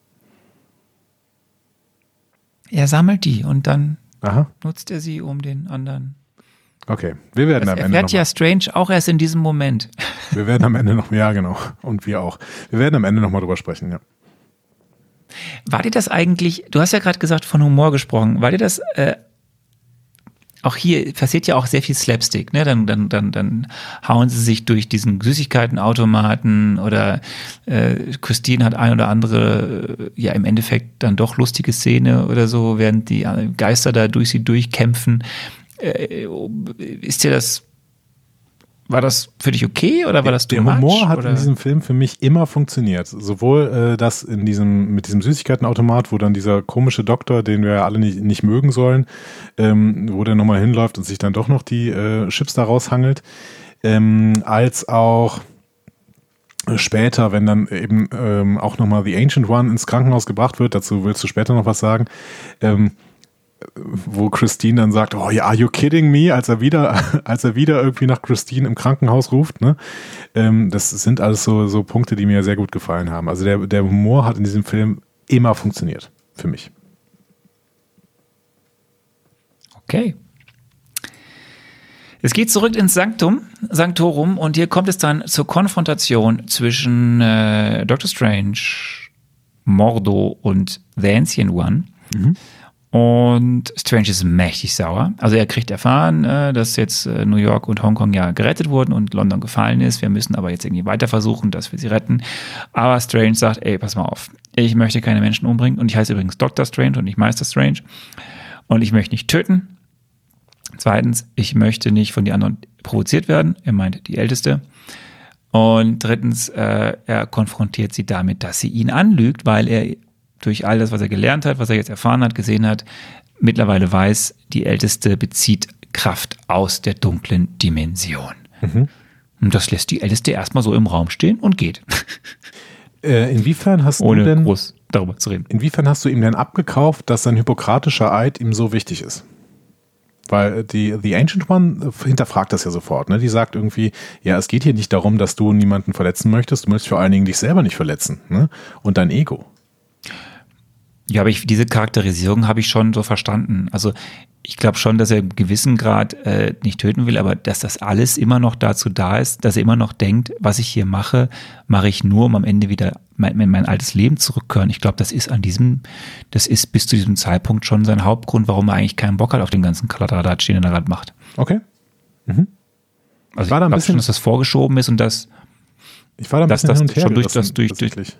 Er sammelt die und dann Aha. nutzt er sie, um den anderen. Okay, wir werden das am Ende. Erfährt ja Strange auch erst in diesem Moment. Wir werden am Ende noch, ja genau, und wir auch. Wir werden am Ende nochmal drüber sprechen, ja. War dir das eigentlich, du hast ja gerade gesagt von Humor gesprochen, war dir das äh, auch hier passiert ja auch sehr viel Slapstick, ne? Dann, dann, dann, dann hauen sie sich durch diesen Süßigkeitenautomaten oder äh, Christine hat ein oder andere, äh, ja im Endeffekt dann doch lustige Szene oder so, während die Geister da durch sie durchkämpfen. Äh, ist dir das war das für dich okay oder war das Der much, Humor hat oder? in diesem Film für mich immer funktioniert. Sowohl äh, das in diesem, mit diesem Süßigkeitenautomat, wo dann dieser komische Doktor, den wir ja alle nicht, nicht mögen sollen, ähm, wo der nochmal hinläuft und sich dann doch noch die äh, Chips da raushangelt, ähm, als auch später, wenn dann eben ähm, auch nochmal The Ancient One ins Krankenhaus gebracht wird, dazu willst du später noch was sagen, ähm, wo Christine dann sagt, oh ja, are you kidding me, als er wieder, als er wieder irgendwie nach Christine im Krankenhaus ruft, ne? Ähm, das sind alles so, so Punkte, die mir sehr gut gefallen haben. Also der, der Humor hat in diesem Film immer funktioniert, für mich. Okay. Es geht zurück ins Sanktum, Sanktorum, und hier kommt es dann zur Konfrontation zwischen äh, Doctor Strange, Mordo und The Ancient One. Mhm. Und Strange ist mächtig sauer. Also er kriegt erfahren, äh, dass jetzt äh, New York und Hongkong ja gerettet wurden und London gefallen ist. Wir müssen aber jetzt irgendwie weiter versuchen, dass wir sie retten. Aber Strange sagt, ey, pass mal auf. Ich möchte keine Menschen umbringen. Und ich heiße übrigens Dr. Strange und nicht Meister Strange. Und ich möchte nicht töten. Zweitens, ich möchte nicht von den anderen provoziert werden. Er meint die Älteste. Und drittens, äh, er konfrontiert sie damit, dass sie ihn anlügt, weil er durch all das, was er gelernt hat, was er jetzt erfahren hat, gesehen hat, mittlerweile weiß, die Älteste bezieht Kraft aus der dunklen Dimension. Mhm. Und das lässt die Älteste erstmal so im Raum stehen und geht. Äh, inwiefern hast Ohne du denn, groß darüber zu reden. Inwiefern hast du ihm denn abgekauft, dass sein hippokratischer Eid ihm so wichtig ist? Weil die The Ancient One hinterfragt das ja sofort. Ne? Die sagt irgendwie, ja, es geht hier nicht darum, dass du niemanden verletzen möchtest, du möchtest vor allen Dingen dich selber nicht verletzen ne? und dein Ego. Ja, aber ich, diese Charakterisierung habe ich schon so verstanden. Also ich glaube schon, dass er im gewissen Grad äh, nicht töten will, aber dass das alles immer noch dazu da ist, dass er immer noch denkt, was ich hier mache, mache ich nur, um am Ende wieder mein, mein altes Leben zurückkehren. Ich glaube, das ist an diesem, das ist bis zu diesem Zeitpunkt schon sein Hauptgrund, warum er eigentlich keinen Bock hat auf den ganzen Kladderadatsch, den er gerade macht. Okay. Mhm. Also ich, war da ein bisschen, schon, dass das vorgeschoben ist und das Ich war da ein Dass bisschen das hin und her schon durch das- durch- durch- tatsächlich.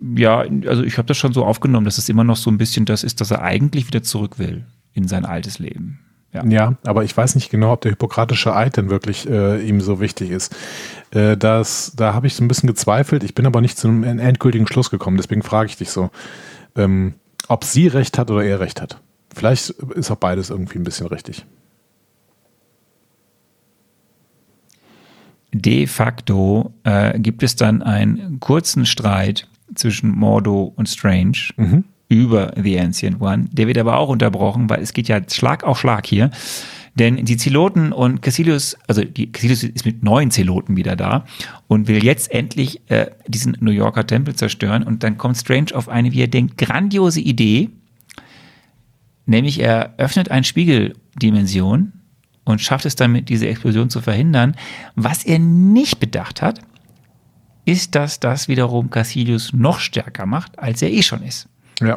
Ja, also ich habe das schon so aufgenommen, dass es immer noch so ein bisschen das ist, dass er eigentlich wieder zurück will in sein altes Leben. Ja. Ja, aber ich weiß nicht genau, ob der hippokratische Eid denn wirklich äh, ihm so wichtig ist. Äh, das, da habe ich so ein bisschen gezweifelt. Ich bin aber nicht zu einem endgültigen Schluss gekommen. Deswegen frage ich dich so, ähm, ob sie recht hat oder er recht hat. Vielleicht ist auch beides irgendwie ein bisschen richtig. De facto äh, gibt es dann einen kurzen Streit zwischen Mordo und Strange über The Ancient One. Der wird aber auch unterbrochen, weil es geht ja Schlag auf Schlag hier. Denn die Zeloten und Cassilius, also die Cassilius ist mit neuen Zeloten wieder da und will jetzt endlich äh, diesen New Yorker Tempel zerstören. Und dann kommt Strange auf eine, wie er denkt, grandiose Idee. Nämlich er öffnet eine Spiegeldimension und schafft es damit, diese Explosion zu verhindern. Was er nicht bedacht hat, ist, dass das wiederum Cassilius noch stärker macht, als er eh schon ist. Ja.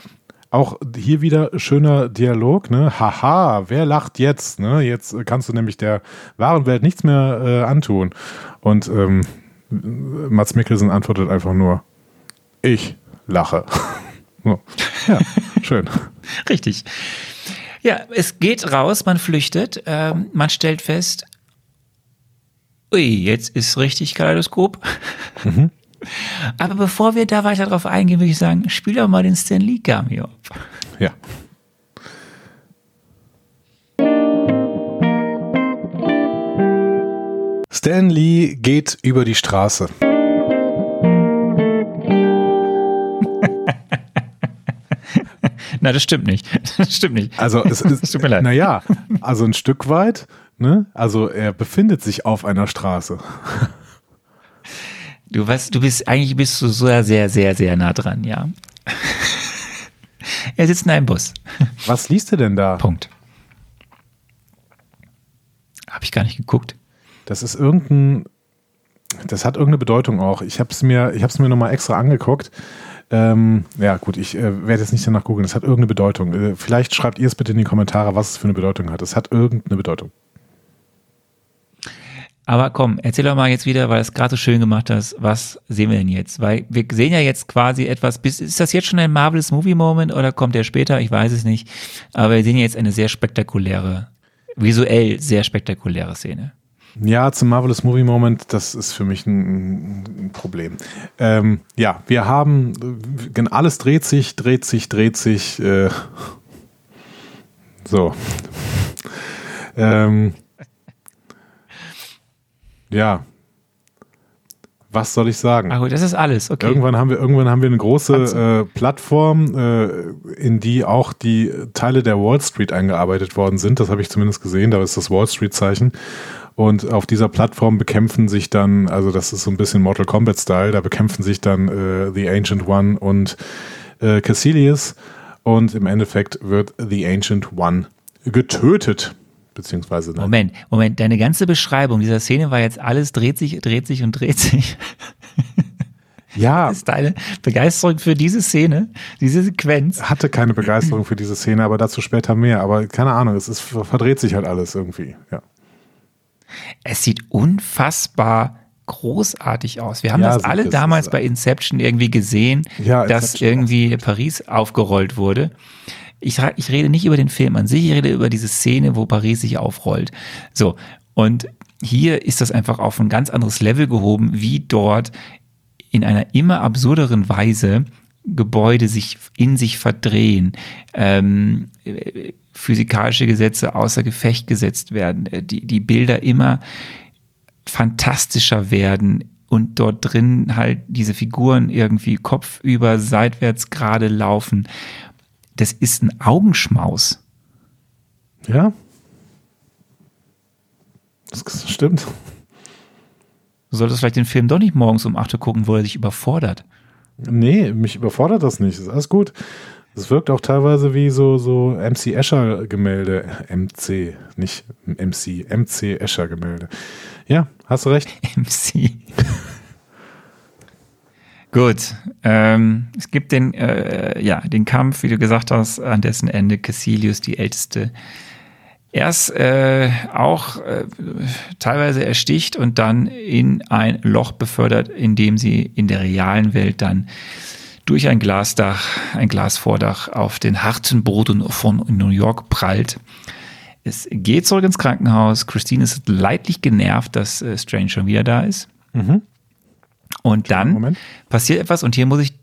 Auch hier wieder schöner Dialog, ne? Haha, wer lacht jetzt? Ne? Jetzt kannst du nämlich der wahren Welt nichts mehr äh, antun. Und ähm, Mats Mikkelsen antwortet einfach nur: Ich lache. so. Ja, schön. Richtig. Ja, es geht raus, man flüchtet, ähm, man stellt fest, ui, jetzt ist richtig Kaleidoskop. Aber bevor wir da weiter drauf eingehen, würde ich sagen, spiel doch mal den Stan Lee Cameo. Ja. Stan Lee geht über die Straße. Na, das stimmt nicht. Das stimmt nicht. Also es ist, Tut mir leid. naja, also ein Stück weit, ne? Also er befindet sich auf einer Straße. Du weißt, du bist, eigentlich bist du sehr, sehr, sehr, sehr nah dran, ja. er sitzt in einem Bus. Was liest du denn da? Punkt. Habe ich gar nicht geguckt. Das ist irgendein, das hat irgendeine Bedeutung auch. Ich habe es mir, ich habe es mir nochmal extra angeguckt. Ähm, ja, gut, ich äh, werde jetzt nicht danach googeln. Es hat irgendeine Bedeutung. Äh, vielleicht schreibt ihr es bitte in die Kommentare, was es für eine Bedeutung hat. Es hat irgendeine Bedeutung. Aber komm, erzähl doch mal jetzt wieder, weil du es gerade so schön gemacht hast, was sehen wir denn jetzt? Weil wir sehen ja jetzt quasi etwas, ist das jetzt schon ein Marvelous Movie Moment oder kommt der später? Ich weiß es nicht. Aber wir sehen jetzt eine sehr spektakuläre, visuell sehr spektakuläre Szene. Ja, zum Marvelous Movie Moment, das ist für mich ein, ein Problem. Ähm, ja, wir haben, alles dreht sich, dreht sich, dreht sich. Äh, so. ähm, ja. Was soll ich sagen? Ah gut, das ist alles, okay. Irgendwann haben wir, irgendwann haben wir eine große äh, Plattform, äh, in die auch die Teile der Wall Street eingearbeitet worden sind. Das habe ich zumindest gesehen. Da ist das Wall Street Zeichen. Und auf dieser Plattform bekämpfen sich dann, also das ist so ein bisschen Mortal Kombat Style, da bekämpfen sich dann äh, The Ancient One und äh, Cassilius. Und im Endeffekt wird The Ancient One getötet. Beziehungsweise nein. Moment, Moment, deine ganze Beschreibung dieser Szene war jetzt alles dreht sich, dreht sich und dreht sich. Ja, Das ist deine Begeisterung für diese Szene, diese Sequenz. hatte keine Begeisterung für diese Szene, aber dazu später mehr. Aber keine Ahnung, es ist, verdreht sich halt alles irgendwie. Ja. Es sieht unfassbar großartig aus. Wir haben Ja, das alle damals ist- bei Inception irgendwie gesehen, Ja, dass Inception irgendwie Paris aufgerollt wurde. Ich, ich rede nicht über den Film an sich, ich rede über diese Szene, wo Paris sich aufrollt. So, und hier ist das einfach auf ein ganz anderes Level gehoben, wie dort in einer immer absurderen Weise Gebäude sich in sich verdrehen, ähm, äh, physikalische Gesetze außer Gefecht gesetzt werden, äh, die, die Bilder immer fantastischer werden und dort drin halt diese Figuren irgendwie kopfüber seitwärts gerade laufen. Das ist ein Augenschmaus. Ja. Das stimmt. Du solltest vielleicht den Film doch nicht morgens um 8 Uhr gucken, wo er sich überfordert. Nee, mich überfordert das nicht. Ist alles gut. Es wirkt auch teilweise wie so, so MC Escher Gemälde. MC, nicht MC, MC Escher Gemälde. Ja, hast du recht. MC. Gut, ähm, es gibt den, äh, ja, den Kampf, wie du gesagt hast, an dessen Ende Cassilius, die älteste erst äh, auch äh, teilweise ersticht und dann in ein Loch befördert, in dem sie in der realen Welt dann durch ein Glasdach, ein Glasvordach auf den harten Boden von New York prallt. Es geht zurück ins Krankenhaus. Christine ist leidlich genervt, dass äh, Strange schon wieder da ist. Mhm. Und dann Moment. passiert etwas und hier muss ich,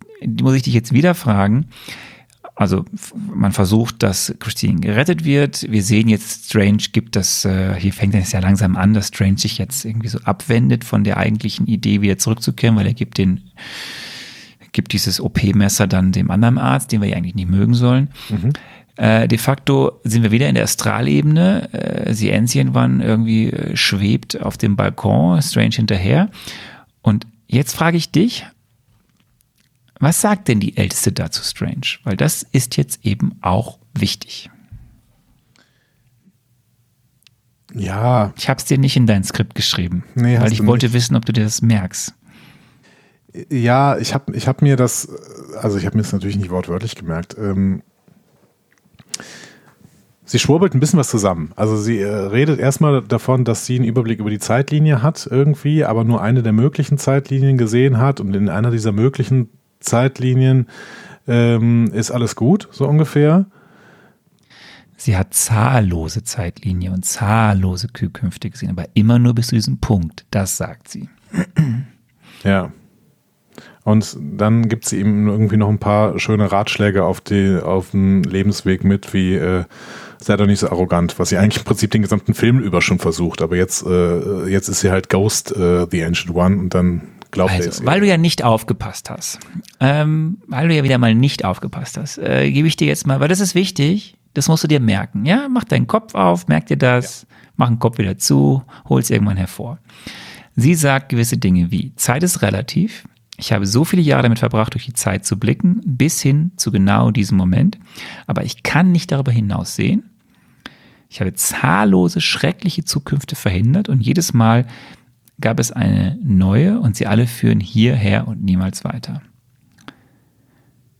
muss ich dich jetzt wieder fragen. Also man versucht, dass Christine gerettet wird. Wir sehen jetzt, Strange gibt das, äh, hier fängt es ja langsam an, dass Strange sich jetzt irgendwie so abwendet von der eigentlichen Idee, wieder zurückzukehren, weil er gibt den, gibt dieses OP-Messer dann dem anderen Arzt, den wir ja eigentlich nicht mögen sollen. Äh, de facto sind wir wieder in der Astralebene. Äh, sie irgendwann irgendwie äh, schwebt auf dem Balkon, Strange hinterher. Und jetzt frage ich dich, was sagt denn die Älteste dazu Strange? Weil das ist jetzt eben auch wichtig. Ja, Ich habe es dir nicht in dein Skript geschrieben, Nee, weil ich wollte nicht. wissen, ob du dir das merkst. ja, ich habe ich hab mir das, also ich habe mir das natürlich nicht wortwörtlich gemerkt. Ähm, sie schwurbelt ein bisschen was zusammen. Also sie äh, redet erstmal davon, dass sie einen Überblick über die Zeitlinie hat irgendwie, aber nur eine der möglichen Zeitlinien gesehen hat und in einer dieser möglichen Zeitlinien ähm, ist alles gut, so ungefähr. Sie hat zahllose Zeitlinie und zahllose Zukünfte gesehen, aber immer nur bis zu diesem Punkt. Das sagt sie. Ja. Und dann gibt sie ihm irgendwie noch ein paar schöne Ratschläge auf, die, auf den Lebensweg mit, wie äh, sei doch nicht so arrogant, was sie eigentlich im Prinzip den gesamten Film über schon versucht. Aber jetzt, äh, jetzt ist sie halt Ghost, äh, The Ancient One, und dann glaubt er es. Also, weil du ja nicht aufgepasst hast, ähm, weil du ja wieder mal nicht aufgepasst hast, äh, gebe ich dir jetzt mal, weil das ist wichtig, das musst du dir merken. Ja, mach deinen Kopf auf, merk dir das, mach den Kopf wieder zu, hol es irgendwann hervor. Sie sagt gewisse Dinge wie, Zeit ist relativ. Ich habe so viele Jahre damit verbracht, durch die Zeit zu blicken, bis hin zu genau diesem Moment. Aber ich kann nicht darüber hinaus sehen. Ich habe zahllose, schreckliche Zukünfte verhindert und jedes Mal gab es eine neue und sie alle führen hierher und niemals weiter.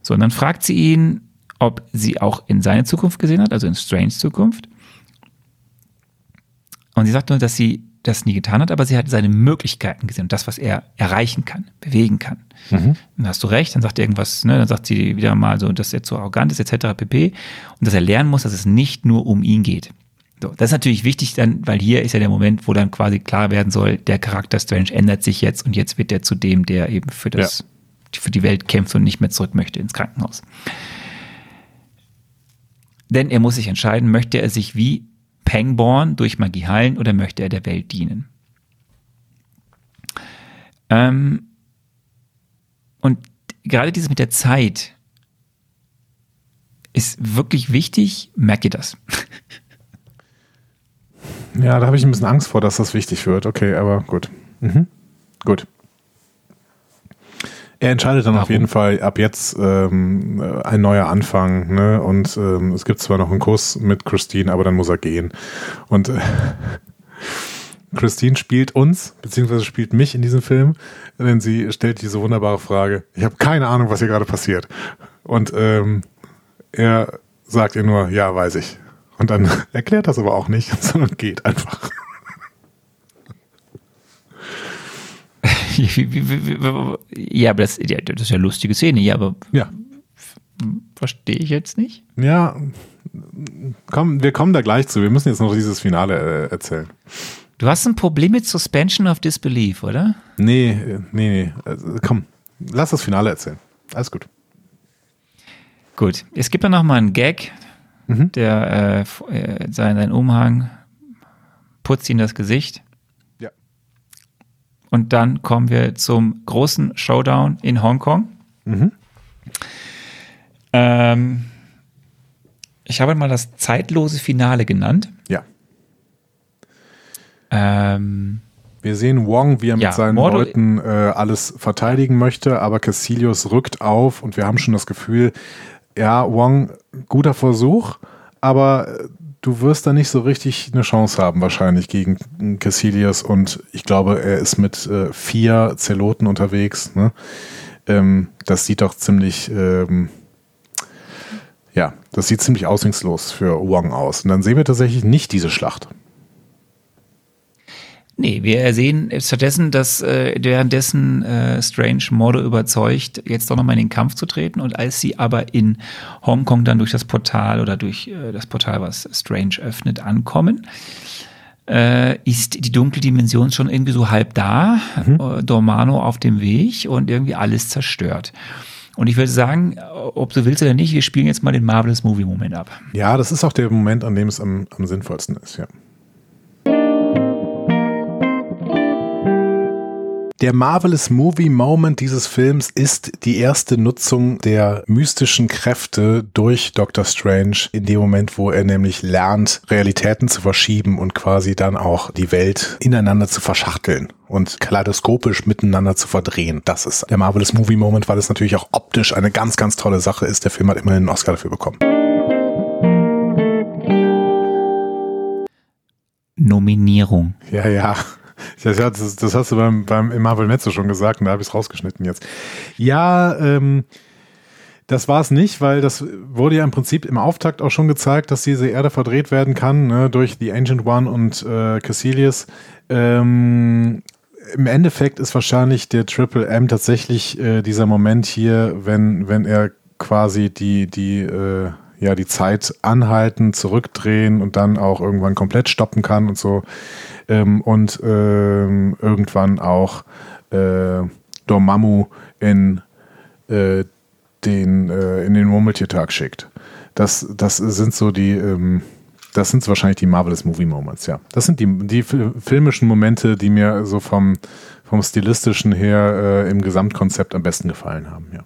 So, und dann fragt sie ihn, ob sie auch in seine Zukunft gesehen hat, also in Strange Zukunft. Und sie sagt nur, dass sie das nie getan hat, aber sie hat seine Möglichkeiten gesehen und das, was er erreichen kann, bewegen kann. Dann hast du recht, dann sagt er irgendwas, ne, dann sagt sie wieder mal so, dass er zu arrogant ist, etc. pp. Und dass er lernen muss, dass es nicht nur um ihn geht. So, das ist natürlich wichtig dann, weil hier ist ja der Moment, wo dann quasi klar werden soll, der Charakter Strange ändert sich jetzt und jetzt wird er zu dem, der eben für das, für die Welt kämpft und nicht mehr zurück möchte ins Krankenhaus. Denn er muss sich entscheiden, möchte er sich wie Pangborn durch Magie heilen oder möchte er der Welt dienen? Ähm, und gerade dieses mit der Zeit ist wirklich wichtig. Merkt ihr das? Ja, da habe ich ein bisschen Angst vor, dass das wichtig wird. Okay, aber gut. Mhm. Gut. Er entscheidet dann auf Warum? jeden Fall ab jetzt ähm, äh, ein neuer Anfang. Ne? Und ähm, es gibt zwar noch einen Kuss mit Christine, aber dann muss er gehen. Und äh, Christine spielt uns, beziehungsweise spielt mich in diesem Film, denn sie stellt diese wunderbare Frage. Ich habe keine Ahnung, was hier gerade passiert. Und ähm, er sagt ihr nur, ja, weiß ich. Und dann erklärt das aber auch nicht, sondern geht einfach. ja, aber das, ja, das ist ja eine lustige Szene. Ja, aber Ja. verstehe ich jetzt nicht. Ja, komm, wir kommen da gleich zu. Wir müssen jetzt noch dieses Finale äh, erzählen. Du hast ein Problem mit Suspension of Disbelief, oder? Nee, nee, nee. Also, komm, lass das Finale erzählen. Alles gut. Gut, es gibt dann noch mal einen Gag, Mhm. der äh, äh, sein, sein Umhang putzt ihn das Gesicht. Und dann kommen wir zum großen Showdown in Hongkong. Mhm. Ähm, ich habe mal das zeitlose Finale genannt. Ja. Ähm, Wir sehen Wong, wie er mit Ja, seinen Mordo- Leuten äh, alles verteidigen möchte, aber Cassilius rückt auf und wir haben schon das Gefühl, ja, Wong, guter Versuch, aber äh, du wirst da nicht so richtig eine Chance haben, wahrscheinlich gegen Cassilius und ich glaube, er ist mit äh, vier Zeloten unterwegs. Ne? Ähm, das sieht doch ziemlich, ähm, ja, das sieht ziemlich aussichtslos für Wong aus. Und dann sehen wir tatsächlich nicht diese Schlacht. Nee, wir sehen stattdessen, dass äh, währenddessen äh, Strange Mordo überzeugt, jetzt doch nochmal in den Kampf zu treten. Und als sie aber in Hongkong dann durch das Portal oder durch äh, das Portal, was Strange öffnet, ankommen, äh, ist die dunkle Dimension schon irgendwie so halb da, mhm. Äh, Dormano auf dem Weg und irgendwie alles zerstört. Und ich würde sagen, ob du willst oder nicht, wir spielen jetzt mal den Marvelous Movie Moment ab. Ja, das ist auch der Moment, an dem es am, am sinnvollsten ist, ja. Der Marvelous Movie Moment dieses Films ist die erste Nutzung der mystischen Kräfte durch Doctor Strange in dem Moment, wo er nämlich lernt, Realitäten zu verschieben und quasi dann auch die Welt ineinander zu verschachteln und kaleidoskopisch miteinander zu verdrehen. Das ist der Marvelous Movie Moment, weil es natürlich auch optisch eine ganz, ganz tolle Sache ist. Der Film hat immerhin einen Oscar dafür bekommen. Nominierung. Ja, ja. Das, das, hast du beim, beim Marvel Mezzo schon gesagt und da habe ich es rausgeschnitten jetzt. Ja, ähm, das war es nicht, weil das wurde ja im Prinzip im Auftakt auch schon gezeigt, dass diese Erde verdreht werden kann ne, durch The Ancient One und äh, Cassilius. Ähm, Im Endeffekt ist wahrscheinlich der Triple M tatsächlich äh, dieser Moment hier, wenn, wenn er quasi die, die, äh, ja, die Zeit anhalten, zurückdrehen und dann auch irgendwann komplett stoppen kann und so ähm, und ähm, irgendwann auch äh, Dormammu in äh, den äh, in den Murmeltiertag schickt. Das, das sind so die, ähm, das sind wahrscheinlich die Marvelous Movie Moments, ja. Das sind die, die filmischen Momente, die mir so vom, vom stilistischen her äh, im Gesamtkonzept am besten gefallen haben, ja.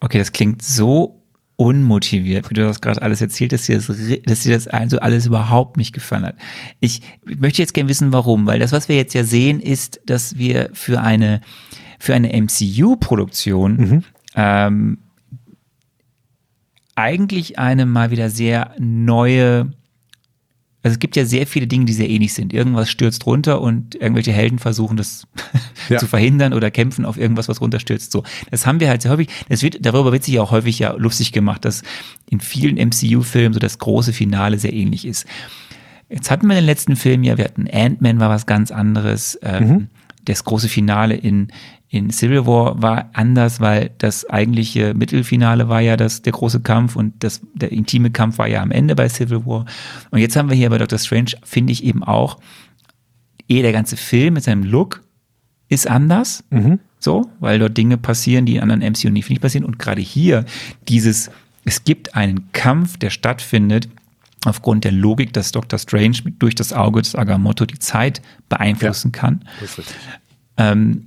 Okay, das klingt so unmotiviert, wie du das gerade alles erzählt hast, dass dir das, dass dir das also alles überhaupt nicht gefallen hat. Ich möchte jetzt gerne wissen, warum, weil das, was wir jetzt ja sehen, ist, dass wir für eine, für eine MCU-Produktion mhm. ähm, eigentlich eine mal wieder sehr neue also es gibt ja sehr viele Dinge, die sehr ähnlich sind. Irgendwas stürzt runter und irgendwelche Helden versuchen das ja. zu verhindern oder kämpfen auf irgendwas, was runterstürzt. So, das haben wir halt sehr häufig. Das wird, darüber wird sich auch häufig ja lustig gemacht, dass in vielen MCU-Filmen so das große Finale sehr ähnlich ist. Jetzt hatten wir in den letzten Filmen ja, wir hatten Ant-Man war was ganz anderes. Ähm, mhm. Das große Finale in, in Civil War war anders, weil das eigentliche Mittelfinale war ja das, der große Kampf und das, der intime Kampf war ja am Ende bei Civil War. Und jetzt haben wir hier bei Doctor Strange, finde ich eben auch, eh der ganze Film mit seinem Look ist anders. Mhm. So, weil dort Dinge passieren, die in anderen MCU nicht passieren. Und gerade hier dieses, es gibt einen Kampf, der stattfindet, aufgrund der Logik, dass Dr. Strange durch das Auge des Agamotto die Zeit beeinflussen ja, kann. Ähm,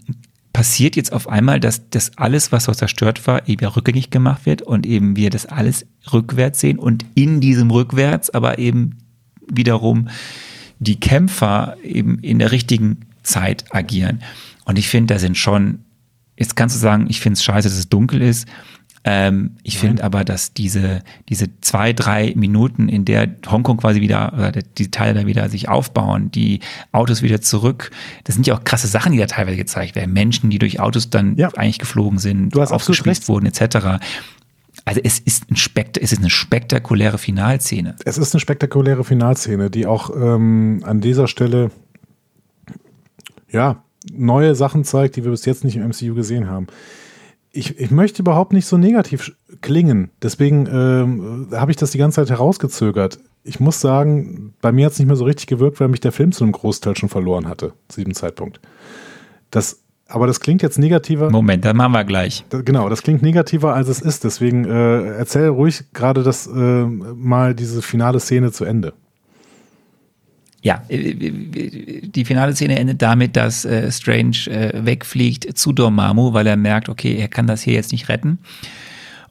passiert jetzt auf einmal, dass das alles, was so zerstört war, eben rückgängig gemacht wird und eben wir das alles rückwärts sehen und in diesem rückwärts aber eben wiederum die Kämpfer eben in der richtigen Zeit agieren. Und ich finde, da sind schon, jetzt kannst du sagen, ich finde es scheiße, dass es dunkel ist, ähm, ich finde aber, dass diese, diese zwei, drei Minuten, in der Hongkong quasi wieder, oder die Teile da wieder sich aufbauen, die Autos wieder zurück, das sind ja auch krasse Sachen, die da teilweise gezeigt werden. Menschen, die durch Autos dann ja. eigentlich geflogen sind, aufgespießt wurden, etc. Also es ist, ein Spekt es ist eine spektakuläre Finalszene. Es ist eine spektakuläre Finalszene, die auch ähm, an dieser Stelle ja neue Sachen zeigt, die wir bis jetzt nicht im MCU gesehen haben ich, ich möchte überhaupt nicht so negativ klingen. Deswegen ähm, habe ich das die ganze Zeit herausgezögert. Ich muss sagen, bei mir hat es nicht mehr so richtig gewirkt, weil mich der Film zu einem Großteil schon verloren hatte, zu diesem Zeitpunkt. Das, aber das klingt jetzt negativer. Moment, dann machen wir gleich. Genau, das klingt negativer, als es ist. Deswegen äh, erzähl ruhig gerade das äh, mal diese finale Szene zu Ende ja, äh, die finale Szene endet damit, dass äh, Strange äh, wegfliegt zu Dormammu, weil er merkt, okay, er kann das hier jetzt nicht retten.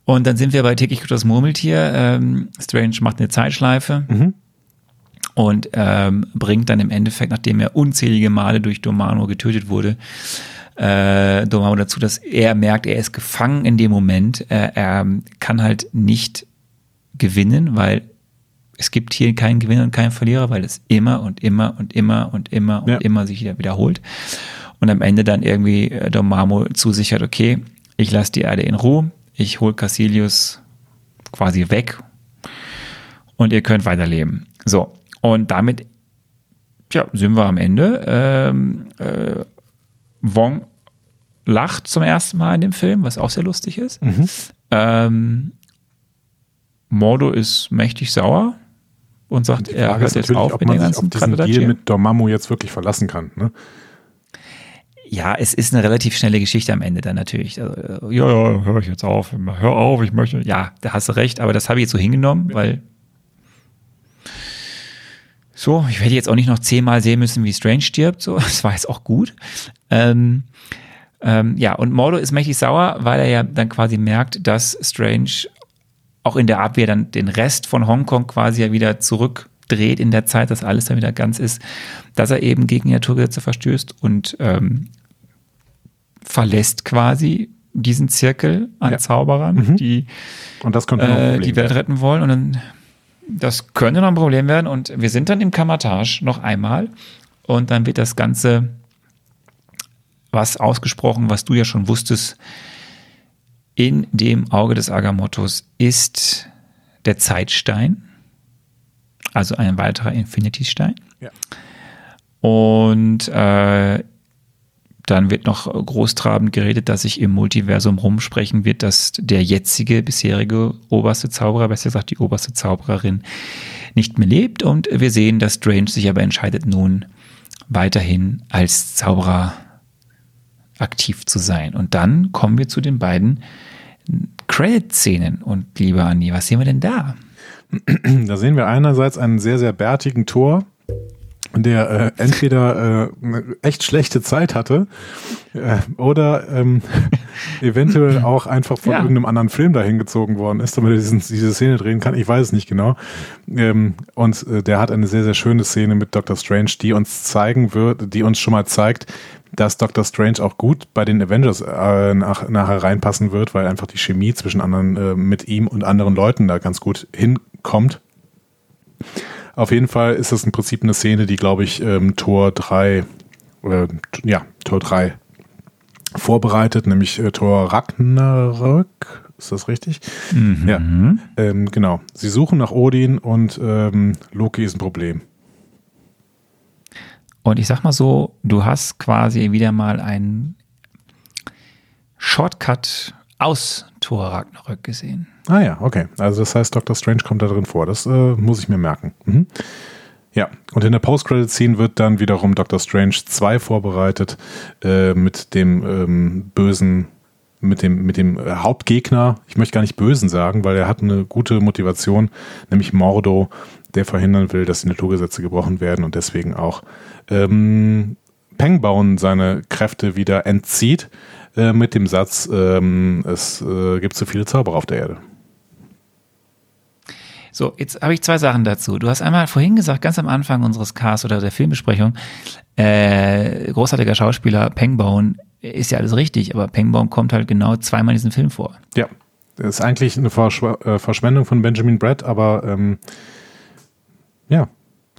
Und dann sind wir bei täglich das Murmeltier. Ähm, Strange macht eine Zeitschleife mhm. und ähm, bringt dann im Endeffekt, nachdem er unzählige Male durch Dormammu getötet wurde, äh, Dormammu dazu, dass er merkt, er ist gefangen in dem Moment. Äh, er kann halt nicht gewinnen, weil es gibt hier keinen Gewinner und keinen Verlierer, weil es immer und immer und immer und immer und ja. immer sich wieder wiederholt. Und am Ende dann irgendwie äh, Dormammu zusichert, okay, ich lasse die Erde in Ruhe, ich hole Cassilius quasi weg und ihr könnt weiterleben. So, und damit ja, sind wir am Ende. Ähm, äh, Wong lacht zum ersten Mal in dem Film, was auch sehr lustig ist. Mhm. Ähm, Mordo ist mächtig sauer und sagt, er hört jetzt auf ob mit man den sich auf ganzen diesen Deal mit Dormammu jetzt wirklich verlassen kann. Ne? Ja, es ist eine relativ schnelle Geschichte am Ende dann natürlich. Also, äh, ja, ja, hör ich jetzt auf. Hör auf, ich möchte. Ja, da hast du recht, aber das habe ich jetzt so hingenommen, weil. So, ich werde jetzt auch nicht noch zehnmal sehen müssen, wie Strange stirbt. So, das war jetzt auch gut. Ähm, ähm, ja, und Mordo ist mächtig sauer, weil er ja dann quasi merkt, dass Strange auch in der Abwehr dann den Rest von Hongkong quasi ja wieder zurückdreht in der Zeit, dass alles dann wieder ganz ist, dass er eben gegen die Naturgesetze verstößt und ähm, verlässt quasi diesen Zirkel an Ja. Zauberern, die Und das könnte noch ein äh, die Welt retten wollen. Und dann, das könnte noch ein Problem werden. Und wir sind dann im Kamatage noch einmal. Und dann wird das Ganze was ausgesprochen, was du ja schon wusstest. In dem Auge des Agamottos ist der Zeitstein, also ein weiterer Infinity-Stein. Ja. Und äh, dann wird noch großtrabend geredet, dass sich im Multiversum rumsprechen wird, dass der jetzige, bisherige oberste Zauberer, besser gesagt die oberste Zaubererin, nicht mehr lebt. Und wir sehen, dass Strange sich aber entscheidet, nun weiterhin als Zauberer aktiv zu sein. Und dann kommen wir zu den beiden Credit-Szenen. Und lieber Andi, was sehen wir denn da? Da sehen wir einerseits einen sehr, sehr bärtigen Tor, der äh, entweder äh, eine echt schlechte Zeit hatte äh, oder ähm, eventuell auch einfach von Ja. irgendeinem anderen Film dahin gezogen worden ist, damit er diesen, diese Szene drehen kann. Ich weiß es nicht genau. Ähm, und äh, der hat eine sehr, sehr schöne Szene mit Doctor Strange, die uns zeigen wird, die uns schon mal zeigt, dass Doctor Strange auch gut bei den Avengers äh, nach, nachher reinpassen wird, weil einfach die Chemie zwischen anderen äh, mit ihm und anderen Leuten da ganz gut hinkommt. Auf jeden Fall ist das im Prinzip eine Szene, die, glaube ich, ähm, Tor 3, äh, t- ja, Tor 3 vorbereitet, nämlich äh, Tor Ragnarök. Ist das richtig? Ja, ähm, genau. Sie suchen nach Odin und ähm, Loki ist ein Problem. Und ich sag mal so, du hast quasi wieder mal einen Shortcut aus Thor Ragnarök gesehen. Ah ja, okay. Also das heißt, Doctor Strange kommt da drin vor. Das äh, muss ich mir merken. Mhm. Ja, und in der Post-Credit-Scene wird dann wiederum Doctor Strange 2 vorbereitet äh, mit dem ähm, bösen, mit dem, mit dem äh, Hauptgegner. Ich möchte gar nicht bösen sagen, weil er hat eine gute Motivation, nämlich Mordo, der verhindern will, dass die Naturgesetze gebrochen werden und deswegen auch ähm, Pengbauen seine Kräfte wieder entzieht äh, mit dem Satz, ähm, es äh, gibt zu viele Zauberer auf der Erde. So, jetzt habe ich zwei Sachen dazu. Du hast einmal vorhin gesagt, ganz am Anfang unseres Casts oder der Filmbesprechung, äh, großartiger Schauspieler Pengbaum, ist ja alles richtig, aber Pengbaum kommt halt genau zweimal in diesem Film vor. Ja, das ist eigentlich eine Verschw äh, Verschwendung von Benjamin Brett, aber ähm, ja,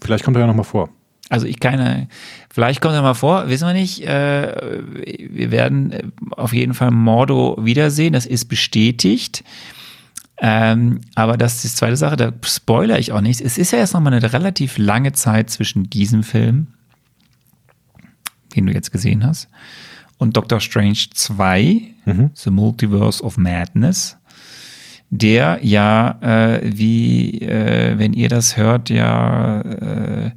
vielleicht kommt er ja nochmal vor. Also ich keine, vielleicht kommt er mal vor, wissen wir nicht. Äh, wir werden äh, auf jeden Fall Mordo wiedersehen, das ist bestätigt. Ähm, aber das ist die zweite Sache, da spoiler ich auch nichts. Es ist ja jetzt nochmal eine relativ lange Zeit zwischen diesem Film, den du jetzt gesehen hast, und Doctor Strange 2, The Multiverse of Madness, der ja, äh, wie, äh, wenn ihr das hört, ja äh,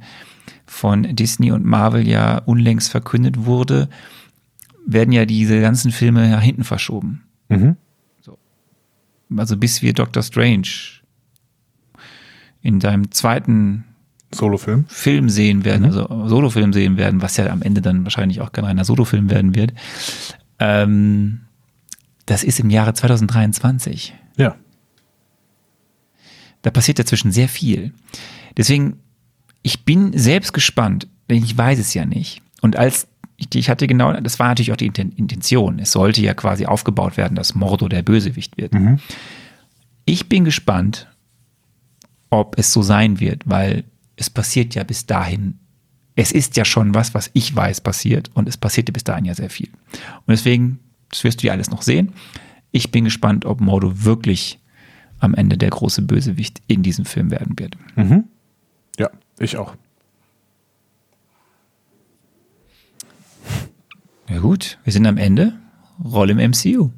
von Disney und Marvel ja unlängst verkündet wurde, werden ja diese ganzen Filme nach hinten verschoben. Mhm. Also bis wir Doctor Strange in seinem zweiten Solofilm. Film sehen werden, also Solofilm sehen werden, was ja am Ende dann wahrscheinlich auch kein reiner Solofilm werden wird. Ähm, das ist im Jahre 2023. Ja. Da passiert dazwischen sehr viel. Deswegen, ich bin selbst gespannt, denn ich weiß es ja nicht. Und als ich, ich hatte genau, das war natürlich auch die Inten- Intention. Es sollte ja quasi aufgebaut werden, dass Mordo der Bösewicht wird. Ich bin gespannt, ob es so sein wird, weil es passiert ja bis dahin. Es ist ja schon was, was ich weiß, passiert und es passierte bis dahin ja sehr viel. Und deswegen, das wirst du ja alles noch sehen. Ich bin gespannt, ob Mordo wirklich am Ende der große Bösewicht in diesem Film werden wird. Mhm. Ja, ich auch. Ja gut, wir sind am Ende. Roll im MCU.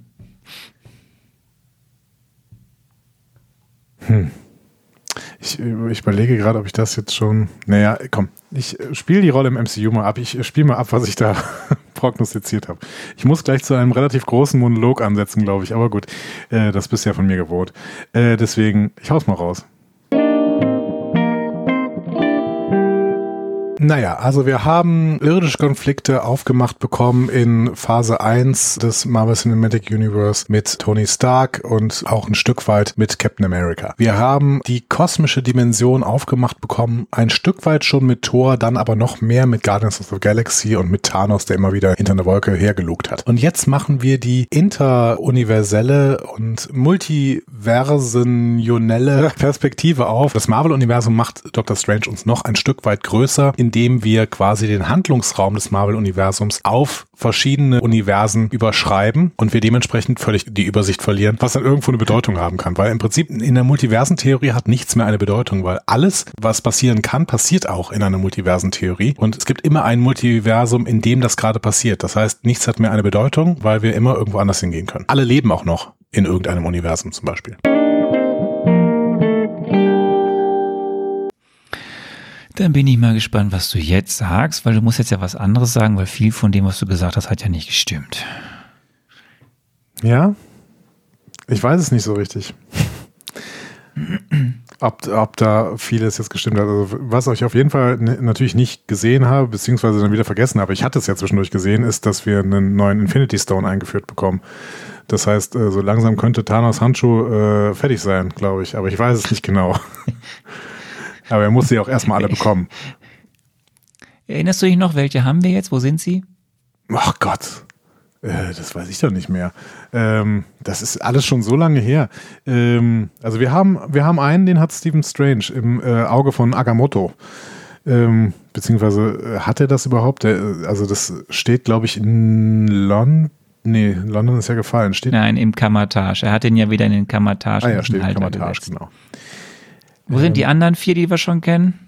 Ich, äh, ich überlege gerade, ob ich das jetzt schon. Naja, komm, ich spiele die Rolle im MCU mal ab. Ich spiele mal ab, was ich da prognostiziert habe. Ich muss gleich zu einem relativ großen Monolog ansetzen, glaube ich. Aber gut, äh, das bist ja von mir gewohnt. Äh, deswegen, ich hau's mal raus. Naja, also wir haben irdische Konflikte aufgemacht bekommen in Phase 1 des Marvel Cinematic Universe mit Tony Stark und auch ein Stück weit mit Captain America. Wir haben die kosmische Dimension aufgemacht bekommen, ein Stück weit schon mit Thor, dann aber noch mehr mit Guardians of the Galaxy und mit Thanos, der immer wieder hinter einer Wolke hergelugt hat. Und jetzt machen wir die interuniverselle und multiversenionelle Perspektive auf. Das Marvel-Universum macht Doctor Strange uns noch ein Stück weit größer, indem wir quasi den Handlungsraum des Marvel-Universums auf verschiedene Universen überschreiben und wir dementsprechend völlig die Übersicht verlieren, was dann irgendwo eine Bedeutung haben kann. Weil im Prinzip in der Multiversentheorie hat nichts mehr eine Bedeutung, weil alles, was passieren kann, passiert auch in einer Multiversentheorie. Und es gibt immer ein Multiversum, in dem das gerade passiert. Das heißt, nichts hat mehr eine Bedeutung, weil wir immer irgendwo anders hingehen können. Alle leben auch noch in irgendeinem Universum zum Beispiel. Dann bin ich mal gespannt, was du jetzt sagst, weil du musst jetzt ja was anderes sagen, weil viel von dem, was du gesagt hast, hat ja nicht gestimmt. Ja? Ich weiß es nicht so richtig. ob, ob da vieles jetzt gestimmt hat. Also, was ich auf jeden Fall natürlich nicht gesehen habe, beziehungsweise dann wieder vergessen habe, ich hatte es ja zwischendurch gesehen, ist, dass wir einen neuen Infinity Stone eingeführt bekommen. Das heißt, äh, so langsam könnte Thanos Handschuh äh, fertig sein, glaube ich, aber ich weiß es nicht genau. aber er muss sie auch erstmal alle bekommen. Erinnerst du dich noch, welche haben wir jetzt? Wo sind sie? Ach Gott. Äh, das weiß ich doch nicht mehr. Ähm, das ist alles schon so lange her. Ähm, also wir haben, wir haben einen, den hat Stephen Strange im äh, Auge von Agamotto. Ähm, beziehungsweise äh, hat er das überhaupt? Der, also das steht, glaube ich, in London. Nee, London ist ja gefallen. Steht Nein, im Kamatage. Er hat den ja wieder in den Kamatage. Ah ja, steht im Kamatage, genau. Wo sind die anderen vier, die wir schon kennen?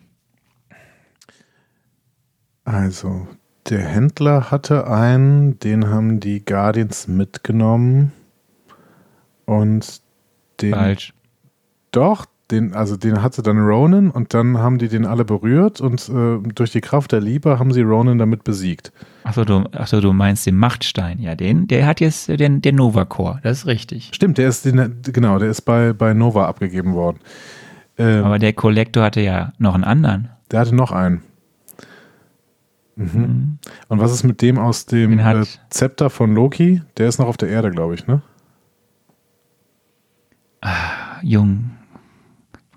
Also, der Händler hatte einen, den haben die Guardians mitgenommen. Und den. Falsch. Doch, den, also den hatte dann Ronan und dann haben die den alle berührt und äh, durch die Kraft der Liebe haben sie Ronan damit besiegt. Achso, du, ach so, du meinst den Machtstein. Ja, den, der hat jetzt den, den Nova Core, das ist richtig. Stimmt, der ist den, genau, der ist bei, bei Nova abgegeben worden. Ähm, Aber der Kollektor hatte ja noch einen anderen. Der hatte noch einen. Mhm. Mhm. Und was ist mit dem aus dem äh, Zepter von Loki? Der ist noch auf der Erde, glaube ich, ne? Ah, Jung,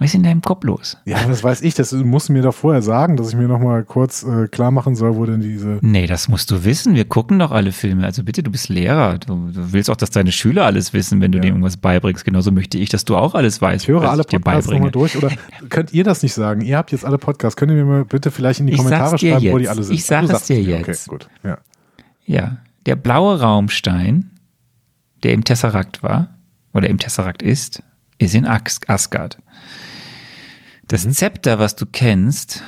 was ist in deinem Kopf los? Ja, das weiß ich. Das musst du mir doch vorher sagen, dass ich mir noch mal kurz äh, klar machen soll, wo denn diese. Nee, das musst du wissen. Wir gucken doch alle Filme. Also bitte, du bist Lehrer. Du, du willst auch, dass deine Schüler alles wissen, wenn du ja. denen irgendwas beibringst. Genauso möchte ich, dass du auch alles weißt. Ich höre alle Podcasts nochmal durch. Oder könnt ihr das nicht sagen? Ihr habt jetzt alle Podcasts. Könnt ihr mir mal bitte vielleicht in die ich Kommentare schreiben, jetzt. wo die alle sind? Ich sage es dir jetzt. Okay, gut. Ja. ja. Der blaue Raumstein, der im Tesseract war, oder im Tesseract ist, ist in Asgard. Das mhm. Zepter, was du kennst,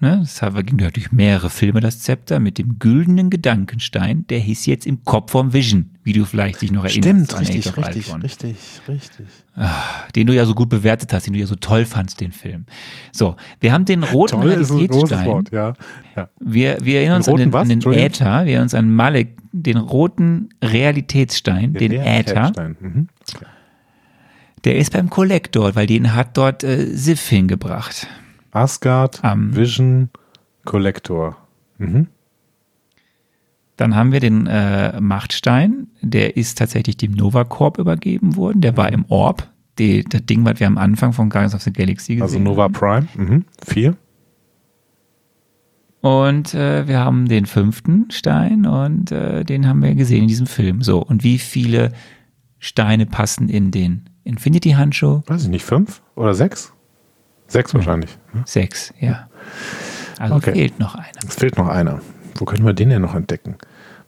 ne, das ging durch mehrere Filme, das Zepter mit dem güldenen Gedankenstein, der hieß jetzt im Kopf vom Vision, wie du vielleicht dich noch erinnerst. Stimmt, richtig, richtig, richtig, richtig. Ach, den du ja so gut bewertet hast, den du ja so toll fandst, den Film. So, wir haben den roten toll Realitätsstein. Wort, ja. ja. Wir, wir erinnern uns an den, an den Äther, wir erinnern uns an Malik, den roten Realitätsstein, den, den Äther. Mhm. Okay. Der ist beim Kollektor, weil den hat dort äh, Sif hingebracht. Asgard, um, Vision, Kollektor. Mhm. Dann haben wir den äh, Machtstein, der ist tatsächlich dem Nova Corp übergeben worden. Der war im Orb, die, das Ding, was wir am Anfang von Guardians of the Galaxy also gesehen haben. Also Nova haben. Prime, mhm. vier. Und äh, wir haben den fünften Stein und äh, den haben wir gesehen in diesem Film. So, und wie viele Steine passen in den Infinity-Handschuh. Weiß ich nicht, fünf oder sechs? Sechs wahrscheinlich. Ne? Sechs, ja. Also okay. fehlt noch einer. Es fehlt noch einer. Wo können wir den denn noch entdecken?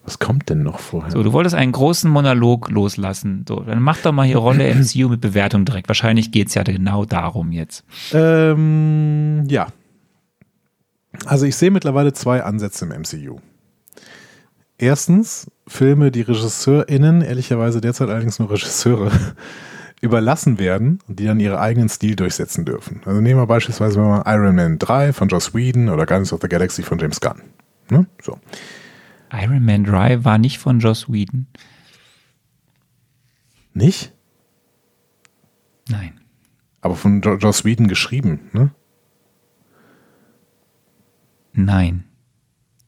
Was kommt denn noch vorher? So, du wolltest einen großen Monolog loslassen. So, dann mach doch mal hier Rolle MCU mit Bewertung direkt. Wahrscheinlich geht's ja genau darum jetzt. Ähm, ja. Also ich sehe mittlerweile zwei Ansätze im MCU. Erstens Filme, die RegisseurInnen, ehrlicherweise derzeit allerdings nur Regisseure, überlassen werden und die dann ihren eigenen Stil durchsetzen dürfen. Also nehmen wir beispielsweise mal Iron Man 3 von Joss Whedon oder Guardians of the Galaxy von James Gunn. Ne? So. Iron Man 3 war nicht von Joss Whedon. Nicht? Nein. Aber von jo Joss Whedon geschrieben, ne? Nein.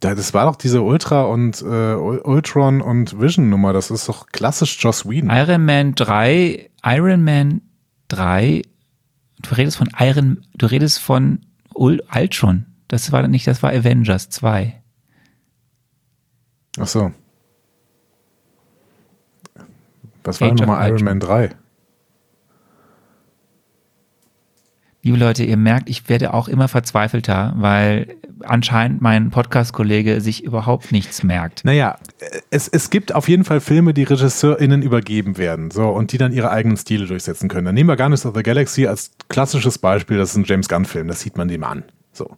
Das war doch diese Ultra und äh, Ultron und Vision Nummer. Das ist doch klassisch Joss Whedon. Iron Man 3, Iron Man 3, du redest von Iron, du redest von Ul Ultron. Das war nicht, das war Avengers 2. Ach so. Was war nochmal Iron. Man 3? Liebe Leute, ihr merkt, ich werde auch immer verzweifelter, weil anscheinend mein Podcast-Kollege sich überhaupt nichts merkt. Naja, es, es gibt auf jeden Fall Filme, die RegisseurInnen übergeben werden, so, und die dann ihre eigenen Stile durchsetzen können. Dann nehmen wir Guardians of the Galaxy als klassisches Beispiel, das ist ein James Gunn-Film, das sieht man dem an. So.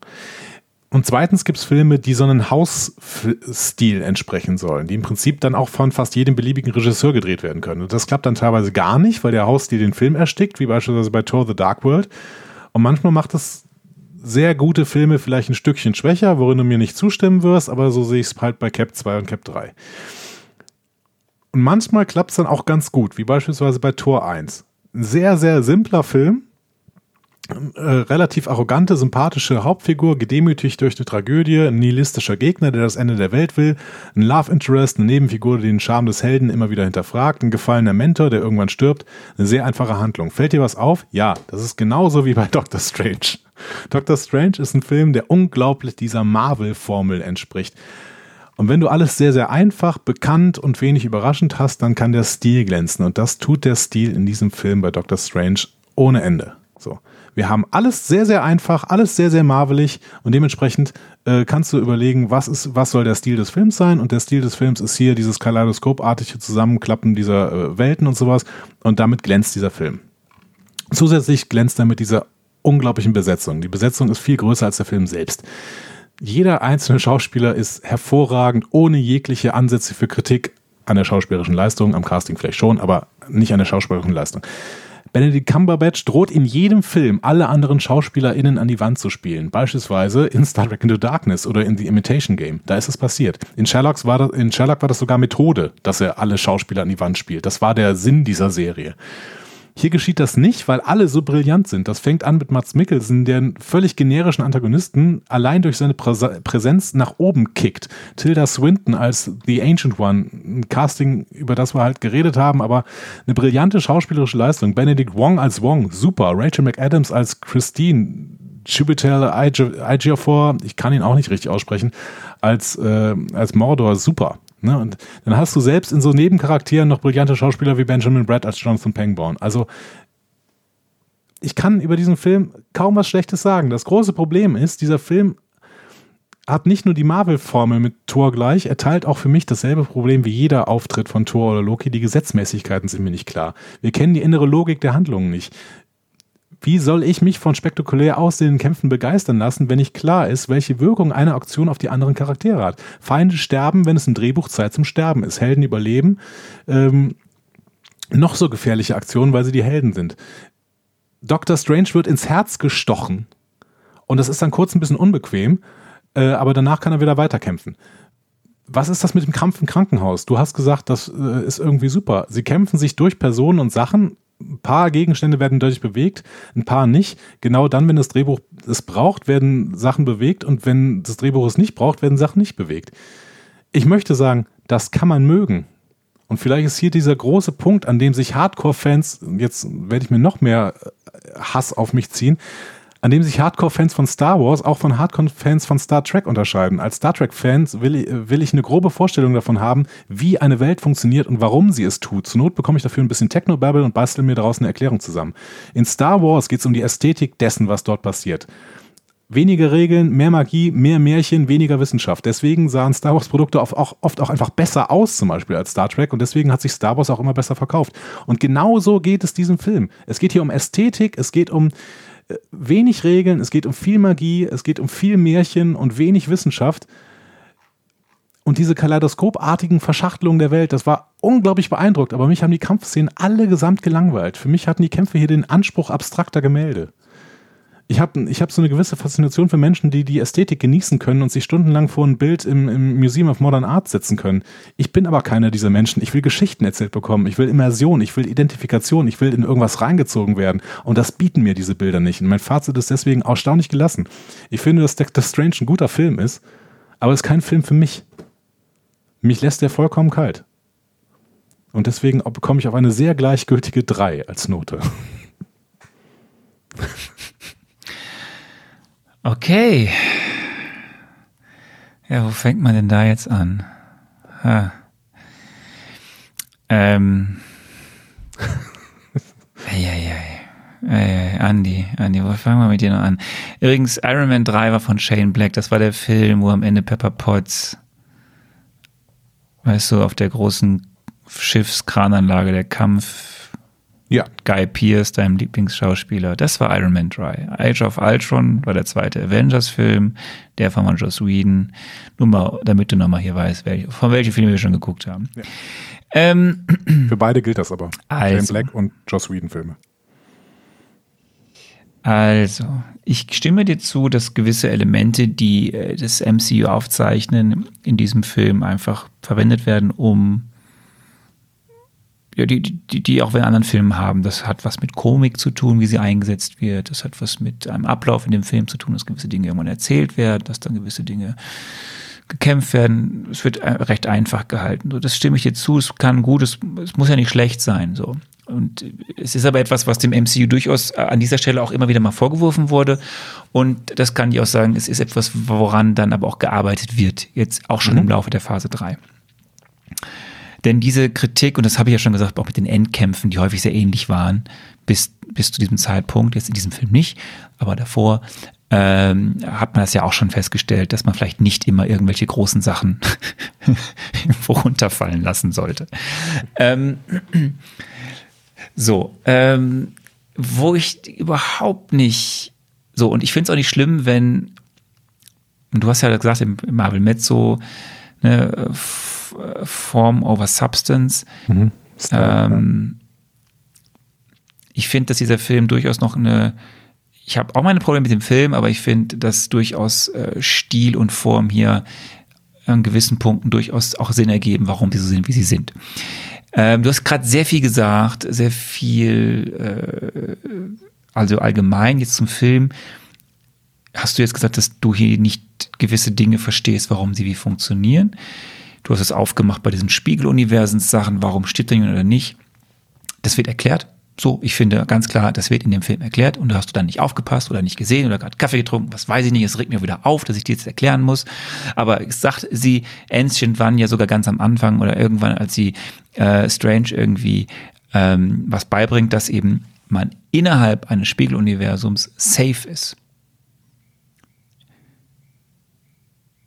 Und zweitens gibt es Filme, die so einen Hausstil entsprechen sollen, die im Prinzip dann auch von fast jedem beliebigen Regisseur gedreht werden können. Und das klappt dann teilweise gar nicht, weil der Hausstil den Film erstickt, wie beispielsweise bei Thor The Dark World. Und manchmal macht es sehr gute Filme vielleicht ein Stückchen schwächer, worin du mir nicht zustimmen wirst, aber so sehe ich es halt bei Cap 2 und Cap 3. Und manchmal klappt es dann auch ganz gut, wie beispielsweise bei Tor 1. Ein sehr, sehr simpler Film, äh, relativ arrogante, sympathische Hauptfigur, gedemütigt durch eine Tragödie, ein nihilistischer Gegner, der das Ende der Welt will, ein Love Interest, eine Nebenfigur, die den Charme des Helden immer wieder hinterfragt, ein gefallener Mentor, der irgendwann stirbt. Eine sehr einfache Handlung. Fällt dir was auf? Ja, das ist genauso wie bei Doctor Strange. Doctor Strange ist ein Film, der unglaublich dieser Marvel-Formel entspricht. Und wenn du alles sehr, sehr einfach, bekannt und wenig überraschend hast, dann kann der Stil glänzen. Und das tut der Stil in diesem Film bei Doctor Strange ohne Ende. So. Wir haben alles sehr, sehr einfach, alles sehr, sehr marvelig und dementsprechend äh, kannst du überlegen, was ist, was soll der Stil des Films sein? Und der Stil des Films ist hier dieses kaleidoskopartige Zusammenklappen dieser äh, Welten und sowas. Und damit glänzt dieser Film. Zusätzlich glänzt er mit dieser unglaublichen Besetzung. Die Besetzung ist viel größer als der Film selbst. Jeder einzelne Schauspieler ist hervorragend, ohne jegliche Ansätze für Kritik an der schauspielerischen Leistung, am Casting vielleicht schon, aber nicht an der schauspielerischen Leistung. Benedict Cumberbatch droht in jedem Film alle anderen SchauspielerInnen an die Wand zu spielen. Beispielsweise in Star Trek Into Darkness oder in The Imitation Game. Da ist es passiert. In, war das, in Sherlock war das sogar Methode, dass er alle Schauspieler an die Wand spielt. Das war der Sinn dieser Serie. Hier geschieht das nicht, weil alle so brillant sind. Das fängt an mit Mats Mikkelsen, der einen völlig generischen Antagonisten allein durch seine Präse Präsenz nach oben kickt. Tilda Swinton als The Ancient One, ein Casting, über das wir halt geredet haben, aber eine brillante schauspielerische Leistung. Benedict Wong als Wong, super. Rachel McAdams als Christine. Chiwetel Ejiofor, ich kann ihn auch nicht richtig aussprechen, als, äh, als Mordor, super. Ne? Und dann hast du selbst in so Nebencharakteren noch brillante Schauspieler wie Benjamin Brad als Jonathan Pangborn. Also ich kann über diesen Film kaum was Schlechtes sagen. Das große Problem ist, dieser Film hat nicht nur die Marvel-Formel mit Thor gleich, er teilt auch für mich dasselbe Problem wie jeder Auftritt von Thor oder Loki. Die Gesetzmäßigkeiten sind mir nicht klar. Wir kennen die innere Logik der Handlungen nicht. Wie soll ich mich von spektakulär aussehenden Kämpfen begeistern lassen, wenn nicht klar ist, welche Wirkung eine Aktion auf die anderen Charaktere hat? Feinde sterben, wenn es ein Drehbuch Zeit zum Sterben ist. Helden überleben. Ähm, noch so gefährliche Aktionen, weil sie die Helden sind. Dr. Strange wird ins Herz gestochen. Und das ist dann kurz ein bisschen unbequem, äh, aber danach kann er wieder weiterkämpfen. Was ist das mit dem Kampf im Krankenhaus? Du hast gesagt, das äh, ist irgendwie super. Sie kämpfen sich durch Personen und Sachen. Ein paar Gegenstände werden deutlich bewegt, ein paar nicht. Genau dann, wenn das Drehbuch es braucht, werden Sachen bewegt und wenn das Drehbuch es nicht braucht, werden Sachen nicht bewegt. Ich möchte sagen, das kann man mögen. Und vielleicht ist hier dieser große Punkt, an dem sich Hardcore-Fans, jetzt werde ich mir noch mehr Hass auf mich ziehen, an dem sich Hardcore-Fans von Star Wars auch von Hardcore-Fans von Star Trek unterscheiden. Als Star Trek-Fans will, ich- will ich eine grobe Vorstellung davon haben, wie eine Welt funktioniert und warum sie es tut. Zur Not bekomme ich dafür ein bisschen Technobabble und bastel mir daraus eine Erklärung zusammen. In Star Wars geht es um die Ästhetik dessen, was dort passiert. Weniger Regeln, mehr Magie, mehr Märchen, weniger Wissenschaft. Deswegen sahen Star Wars Produkte auch, oft auch einfach besser aus, zum Beispiel als Star Trek. Und deswegen hat sich Star Wars auch immer besser verkauft. Und genau so geht es diesem Film. Es geht hier um Ästhetik, es geht um wenig Regeln, es geht um viel Magie, es geht um viel Märchen und wenig Wissenschaft. Und diese kaleidoskopartigen Verschachtelungen der Welt, das war unglaublich beeindruckt. Aber mich haben die Kampfszenen alle gesamt gelangweilt. Für mich hatten die Kämpfe hier den Anspruch abstrakter Gemälde ich habe ich hab so eine gewisse Faszination für Menschen, die die Ästhetik genießen können und sich stundenlang vor ein Bild im, im Museum of Modern Art setzen können. Ich bin aber keiner dieser Menschen. Ich will Geschichten erzählt bekommen. Ich will Immersion. Ich will Identifikation. Ich will in irgendwas reingezogen werden. Und das bieten mir diese Bilder nicht. Und mein Fazit ist deswegen erstaunlich gelassen. Ich finde, dass Doctor Strange ein guter Film ist, aber es ist kein Film für mich. Mich lässt der vollkommen kalt. Und deswegen bekomme ich auf eine sehr gleichgültige 3 als Note. Okay. Ja, wo fängt man denn da jetzt an? Ha. Ähm. Eieiei. Ey, Andi, Andi, wo fangen wir mit dir noch an? Übrigens, Iron Man 3 war von Shane Black. Das war der Film, wo am Ende Pepper Potts, weißt du, auf der großen Schiffskrananlage der Kampf ja. Guy Pearce, deinem Lieblingsschauspieler. Das war Iron Man 3. Age of Ultron war der zweite Avengers-Film, der von Joss Whedon. Nur mal, damit du nochmal hier weißt, welche, von welchen Filmen wir schon geguckt haben. Ja. Ähm, Für beide gilt das aber. Also, Shane Black und Joss Whedon-Filme. Also, ich stimme dir zu, dass gewisse Elemente, die äh, das MCU aufzeichnen, in diesem Film einfach verwendet werden, um ja, die, die, die auch in anderen Filmen haben. Das hat was mit Komik zu tun, wie sie eingesetzt wird. Das hat was mit einem Ablauf in dem Film zu tun, dass gewisse Dinge irgendwann erzählt werden, dass dann gewisse Dinge gekämpft werden. Es wird recht einfach gehalten. So, das stimme ich dir zu. Es kann gut, es, es muss ja nicht schlecht sein. So. Und es ist aber etwas, was dem MCU durchaus an dieser Stelle auch immer wieder mal vorgeworfen wurde. Und das kann ich auch sagen, es ist etwas, woran dann aber auch gearbeitet wird. Jetzt auch schon mhm. im Laufe der Phase 3. Denn diese Kritik, und das habe ich ja schon gesagt, auch mit den Endkämpfen, die häufig sehr ähnlich waren, bis, bis zu diesem Zeitpunkt, jetzt in diesem Film nicht, aber davor, ähm, hat man das ja auch schon festgestellt, dass man vielleicht nicht immer irgendwelche großen Sachen irgendwo runterfallen lassen sollte. Ähm, so, ähm, wo ich überhaupt nicht so, und ich finde es auch nicht schlimm, wenn, du hast ja gesagt, im Marvel Mezzo, ne, Form over Substance. Mhm. Ähm, ich finde, dass dieser Film durchaus noch eine, ich habe auch meine Probleme mit dem Film, aber ich finde, dass durchaus äh, Stil und Form hier an gewissen Punkten durchaus auch Sinn ergeben, warum sie so sind, wie sie sind. Ähm, du hast gerade sehr viel gesagt, sehr viel, äh, also allgemein jetzt zum Film. Hast du jetzt gesagt, dass du hier nicht gewisse Dinge verstehst, warum sie wie funktionieren? Du hast es aufgemacht bei diesen Spiegeluniversen-Sachen, warum steht da jemand oder nicht. Das wird erklärt. So, ich finde ganz klar, das wird in dem Film erklärt und da hast du dann nicht aufgepasst oder nicht gesehen oder gerade Kaffee getrunken, was weiß ich nicht, es regt mir wieder auf, dass ich dir jetzt erklären muss. Aber es sagt sie, Ancient One ja sogar ganz am Anfang oder irgendwann, als sie äh, Strange irgendwie ähm, was beibringt, dass eben man innerhalb eines Spiegeluniversums safe ist.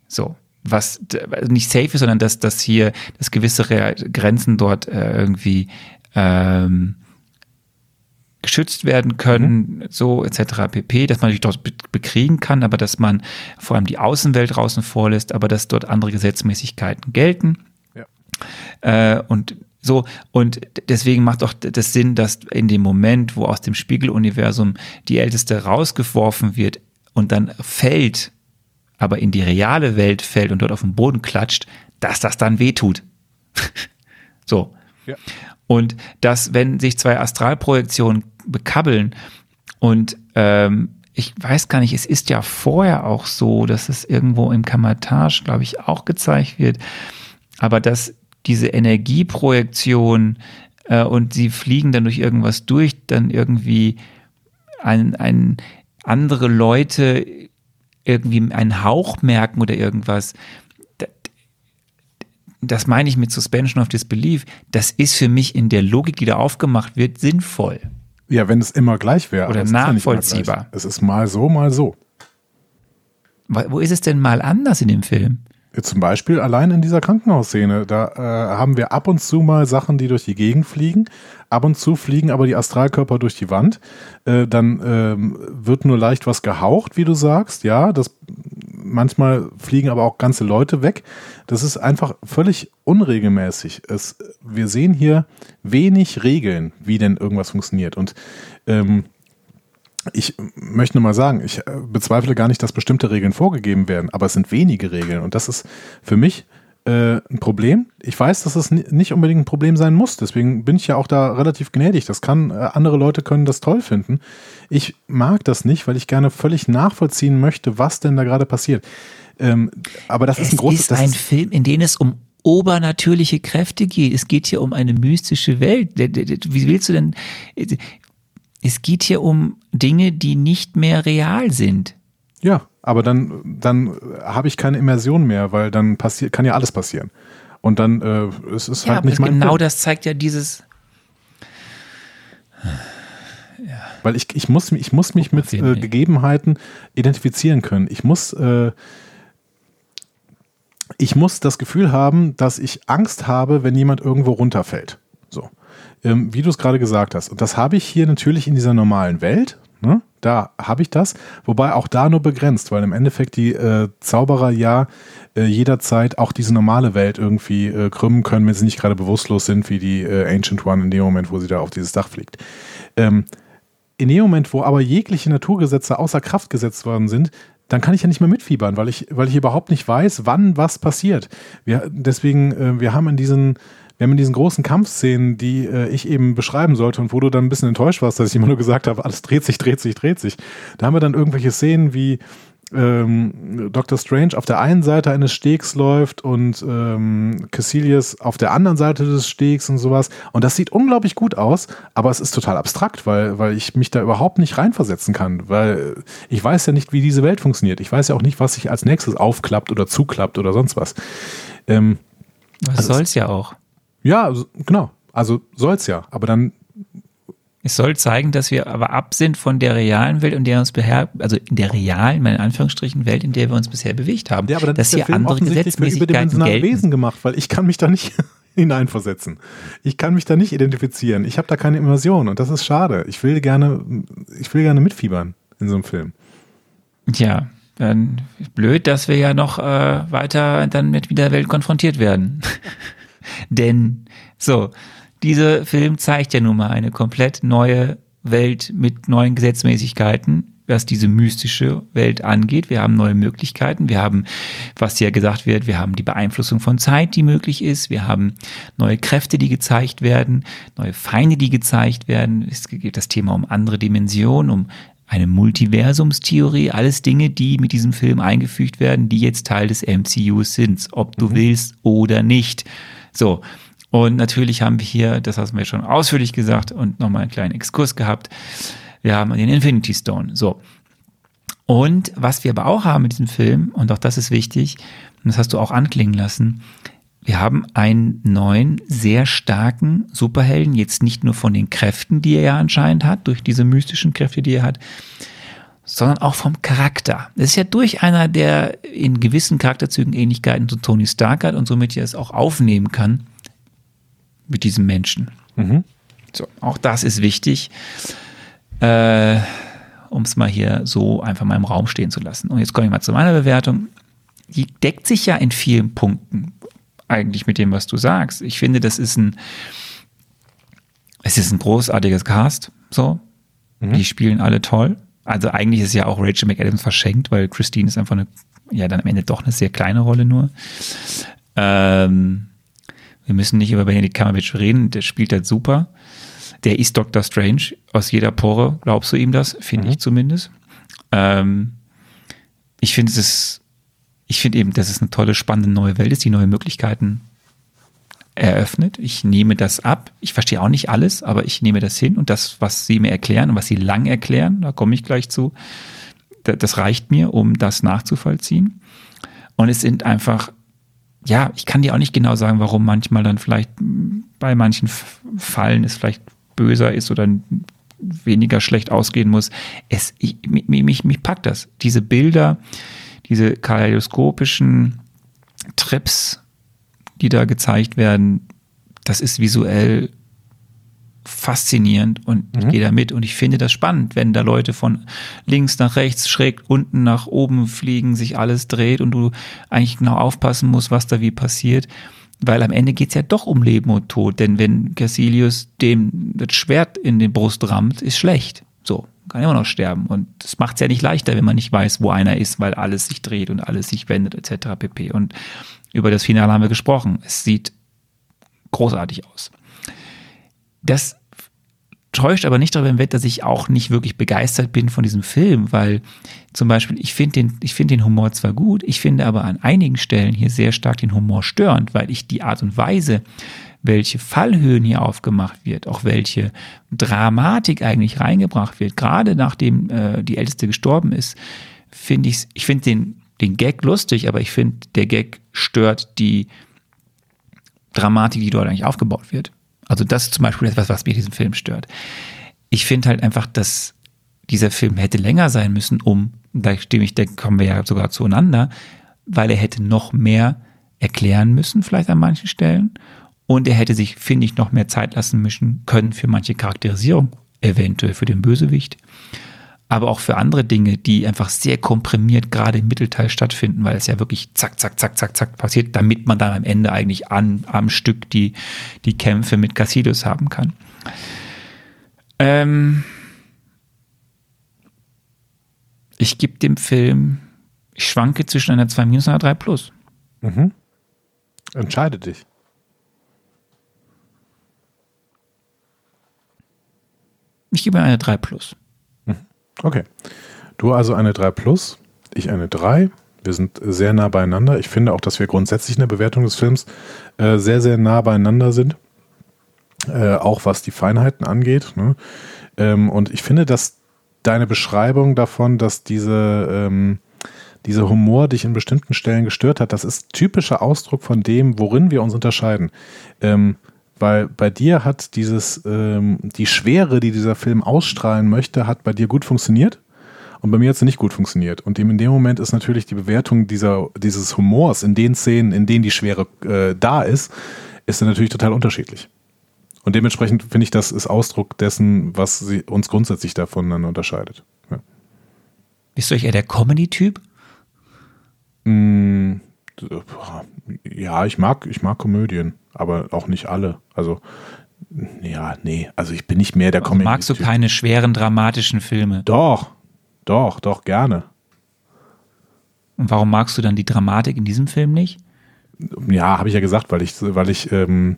So was nicht safe ist, sondern dass, dass hier, dass gewisse Grenzen dort äh, irgendwie ähm, geschützt werden können, mhm. so etc. pp, dass man natürlich dort bekriegen kann, aber dass man vor allem die Außenwelt draußen vorlässt, aber dass dort andere Gesetzmäßigkeiten gelten. Ja. Äh, und so, und deswegen macht auch das Sinn, dass in dem Moment, wo aus dem Spiegeluniversum die Älteste rausgeworfen wird und dann fällt aber in die reale Welt fällt und dort auf den Boden klatscht, dass das dann wehtut. so. Ja. Und dass, wenn sich zwei Astralprojektionen bekabbeln und ähm, ich weiß gar nicht, es ist ja vorher auch so, dass es irgendwo im Kamatage, glaube ich, auch gezeigt wird, aber dass diese Energieprojektion äh, und sie fliegen dann durch irgendwas durch, dann irgendwie ein, ein andere Leute irgendwie einen Hauch merken oder irgendwas, das meine ich mit Suspension of Disbelief, das ist für mich in der Logik, die da aufgemacht wird, sinnvoll. Ja, wenn es immer gleich wäre. Oder nachvollziehbar. Ja es ist mal so, mal so. Wo ist es denn mal anders in dem Film? Zum Beispiel allein in dieser Krankenhausszene. Da äh, haben wir ab und zu mal Sachen, die durch die Gegend fliegen. Ab und zu fliegen aber die Astralkörper durch die Wand. Äh, dann ähm, wird nur leicht was gehaucht, wie du sagst. Ja, das manchmal fliegen aber auch ganze Leute weg. Das ist einfach völlig unregelmäßig. Es, wir sehen hier wenig Regeln, wie denn irgendwas funktioniert. Und ähm, ich möchte nur mal sagen, ich äh, bezweifle gar nicht, dass bestimmte Regeln vorgegeben werden, aber es sind wenige Regeln und das ist für mich äh, ein Problem. Ich weiß, dass es nicht unbedingt ein Problem sein muss, deswegen bin ich ja auch da relativ gnädig. Das kann, äh, andere Leute können das toll finden. Ich mag das nicht, weil ich gerne völlig nachvollziehen möchte, was denn da gerade passiert. Ähm, aber das es ist ein großes. Es ist ein ist, Film, in dem es um obernatürliche Kräfte geht. Es geht hier um eine mystische Welt. Wie willst du denn, es geht hier um Dinge, die nicht mehr real sind. Ja, aber dann, dann habe ich keine Immersion mehr, weil dann passiert, kann ja alles passieren. Und dann äh, es ist ja, halt nicht mein Genau Punkt. das zeigt ja dieses. Ja. Weil ich, ich, muss, ich muss mich mit äh, Gegebenheiten identifizieren können. Ich muss, äh, ich muss das Gefühl haben, dass ich Angst habe, wenn jemand irgendwo runterfällt. So ähm, wie du es gerade gesagt hast. Und das habe ich hier natürlich in dieser normalen Welt. Ne? Da habe ich das, wobei auch da nur begrenzt, weil im Endeffekt die äh, Zauberer ja äh, jederzeit auch diese normale Welt irgendwie äh, krümmen können, wenn sie nicht gerade bewusstlos sind, wie die äh, Ancient One in dem Moment, wo sie da auf dieses Dach fliegt. Ähm, in dem Moment, wo aber jegliche Naturgesetze außer Kraft gesetzt worden sind, dann kann ich ja nicht mehr mitfiebern, weil ich, weil ich überhaupt nicht weiß, wann was passiert. Wir, deswegen, äh, wir haben in diesen wir haben in diesen großen Kampfszenen, die äh, ich eben beschreiben sollte und wo du dann ein bisschen enttäuscht warst, dass ich immer nur gesagt habe, alles dreht sich, dreht sich, dreht sich. Da haben wir dann irgendwelche Szenen wie ähm, Dr. Strange auf der einen Seite eines Stegs läuft und ähm, Cassilius auf der anderen Seite des Stegs und sowas. Und das sieht unglaublich gut aus, aber es ist total abstrakt, weil, weil ich mich da überhaupt nicht reinversetzen kann, weil ich weiß ja nicht, wie diese Welt funktioniert. Ich weiß ja auch nicht, was sich als nächstes aufklappt oder zuklappt oder sonst was. Ähm, was also soll's ja auch. Ja, genau. Also soll's ja. Aber dann. Es soll zeigen, dass wir aber ab sind von der realen Welt, in der uns beher, also in der realen, in Anführungsstrichen, Welt, in der wir uns bisher bewegt haben. Ja, aber dann dass ist der hier Film andere Gesetzmäßigkeiten gelten. Wesen gemacht, weil ich kann mich da nicht hineinversetzen. Ich kann mich da nicht identifizieren. Ich habe da keine Immersion und das ist schade. Ich will gerne, ich will gerne mitfiebern in so einem Film. Tja, dann blöd, dass wir ja noch äh, weiter dann mit der Welt konfrontiert werden. Denn so, dieser Film zeigt ja nun mal eine komplett neue Welt mit neuen Gesetzmäßigkeiten, was diese mystische Welt angeht. Wir haben neue Möglichkeiten. Wir haben, was ja gesagt wird, wir haben die Beeinflussung von Zeit, die möglich ist. Wir haben neue Kräfte, die gezeigt werden, neue Feinde, die gezeigt werden. Es geht das Thema um andere Dimensionen, um eine Multiversumstheorie, alles Dinge, die mit diesem Film eingefügt werden, die jetzt Teil des MCUs sind, ob du mhm. willst oder nicht. So. Und natürlich haben wir hier, das du mir schon ausführlich gesagt und nochmal einen kleinen Exkurs gehabt. Wir haben den Infinity Stone. So. Und was wir aber auch haben mit diesem Film, und auch das ist wichtig, und das hast du auch anklingen lassen, wir haben einen neuen, sehr starken Superhelden, jetzt nicht nur von den Kräften, die er ja anscheinend hat, durch diese mystischen Kräfte, die er hat, sondern auch vom Charakter. Das ist ja durch einer, der in gewissen Charakterzügen Ähnlichkeiten zu Tony Stark hat und somit ja es auch aufnehmen kann mit diesem Menschen. Mhm. So, auch das ist wichtig, äh, um es mal hier so einfach mal im Raum stehen zu lassen. Und jetzt komme ich mal zu meiner Bewertung. Die deckt sich ja in vielen Punkten eigentlich mit dem, was du sagst. Ich finde, das ist ein, es ist ein großartiges Cast, so. Mhm. Die spielen alle toll. Also eigentlich ist ja auch Rachel McAdams verschenkt, weil Christine ist einfach eine, ja dann am Ende doch eine sehr kleine Rolle nur. Ähm, wir müssen nicht über Benedict Cumberbatch reden, der spielt halt super. Der ist Doctor Strange aus jeder Pore, glaubst du ihm das? Finde mhm. ich zumindest. Ähm, ich finde es, ich finde eben, dass es eine tolle, spannende neue Welt ist, die neue Möglichkeiten eröffnet. Ich nehme das ab. Ich verstehe auch nicht alles, aber ich nehme das hin und das, was Sie mir erklären und was Sie lang erklären, da komme ich gleich zu, das reicht mir, um das nachzuvollziehen. Und es sind einfach, ja, ich kann dir auch nicht genau sagen, warum manchmal dann vielleicht bei manchen Fallen es vielleicht böser ist oder weniger schlecht ausgehen muss. Es, ich, mich, mich, packt das. Diese Bilder, diese kaleidoskopischen Trips, die da gezeigt werden, das ist visuell faszinierend und ich gehe da mit und ich finde das spannend, wenn da Leute von links nach rechts, schräg unten nach oben fliegen, sich alles dreht und du eigentlich genau aufpassen musst, was da wie passiert. Weil am Ende geht's ja doch um Leben und Tod, denn wenn Cassilius dem das Schwert in die Brust rammt, ist schlecht. So, kann immer noch sterben. Und das macht's ja nicht leichter, wenn man nicht weiß, wo einer ist, weil alles sich dreht und alles sich wendet, etc. pp. Und über das Finale haben wir gesprochen. Es sieht großartig aus. Das täuscht aber nicht darüber hinweg, dass ich auch nicht wirklich begeistert bin von diesem Film, weil zum Beispiel, ich finde den, ich den Humor zwar gut, ich finde aber an einigen Stellen hier sehr stark den Humor störend, weil ich die Art und Weise, welche Fallhöhen hier aufgemacht wird, auch welche Dramatik eigentlich reingebracht wird, gerade nachdem äh, die Älteste gestorben ist, finde ich, ich finde den, den Gag lustig, aber ich finde, der Gag stört die Dramatik, die dort eigentlich aufgebaut wird. Also das ist zum Beispiel etwas, was mir diesen Film stört. Ich finde halt einfach, dass dieser Film hätte länger sein müssen, um, da stimme ich, da kommen wir ja sogar zueinander, weil er hätte noch mehr erklären müssen, vielleicht an manchen Stellen. Und er hätte sich, finde ich, noch mehr Zeit lassen müssen können für manche Charakterisierung, eventuell für den Bösewicht. Aber auch für andere Dinge, die einfach sehr komprimiert gerade im Mittelteil stattfinden, weil es ja wirklich zack, zack, zack, zack, zack passiert, damit man dann am Ende eigentlich an, am Stück die, die Kämpfe mit Cassidius haben kann. Ähm ich gebe dem Film, ich schwanke zwischen einer 2 minus und einer 3 plus. Entscheide dich. Ich gebe eine 3 plus. Okay. Du also eine 3 plus, ich eine 3. Wir sind sehr nah beieinander. Ich finde auch, dass wir grundsätzlich in der Bewertung des Films äh, sehr, sehr nah beieinander sind. Äh, auch was die Feinheiten angeht. Ne? Ähm, und ich finde, dass deine Beschreibung davon, dass diese, ähm, dieser Humor dich in bestimmten Stellen gestört hat, das ist typischer Ausdruck von dem, worin wir uns unterscheiden. Ähm, weil bei dir hat dieses, ähm, die Schwere, die dieser Film ausstrahlen möchte, hat bei dir gut funktioniert. Und bei mir hat sie nicht gut funktioniert. Und in dem Moment ist natürlich die Bewertung dieser, dieses Humors in den Szenen, in denen die Schwere äh, da ist, ist dann natürlich total unterschiedlich. Und dementsprechend finde ich, das ist Ausdruck dessen, was sie, uns grundsätzlich davon unterscheidet. Ja. Bist du eher der Comedy-Typ? Mm, ja, ich mag, ich mag Komödien, aber auch nicht alle. Also, ja, nee, also ich bin nicht mehr der Also Comedy. magst du keine schweren, dramatischen Filme? Doch, doch, doch, gerne. Und warum magst du dann die Dramatik in diesem Film nicht? Ja, habe ich ja gesagt, weil ich, weil ich, ähm,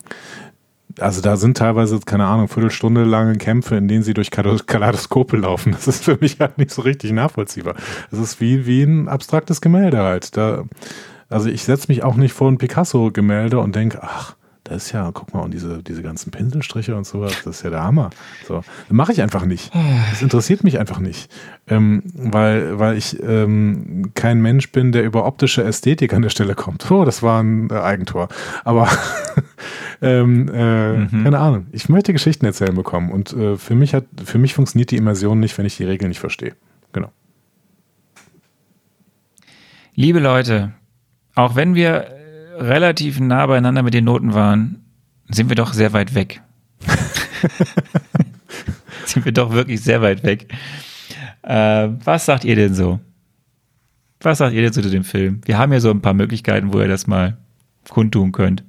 also da sind teilweise, keine Ahnung, Viertelstunde lange Kämpfe, in denen sie durch Kaleidoskope laufen. Das ist für mich halt nicht so richtig nachvollziehbar. Das ist wie, wie ein abstraktes Gemälde halt. Da, also ich setze mich auch nicht vor ein Picasso-Gemälde und denke, ach, das ist ja, guck mal, und diese, diese ganzen Pinselstriche und sowas, das ist ja der Hammer. So, mache ich einfach nicht. Das interessiert mich einfach nicht. Ähm, weil, weil ich ähm, kein Mensch bin, der über optische Ästhetik an der Stelle kommt. Oh, das war ein äh, Eigentor. Aber ähm, äh, keine Ahnung. Ich möchte Geschichten erzählen bekommen. Und äh, für mich hat, für mich funktioniert die Immersion nicht, wenn ich die Regeln nicht verstehe. Genau. Liebe Leute, auch wenn wir relativ nah beieinander mit den Noten waren, sind wir doch sehr weit weg. sind wir doch wirklich sehr weit weg. Äh, was sagt ihr denn so? Was sagt ihr denn so zu dem Film? Wir haben ja so ein paar Möglichkeiten, wo ihr das mal kundtun könnt.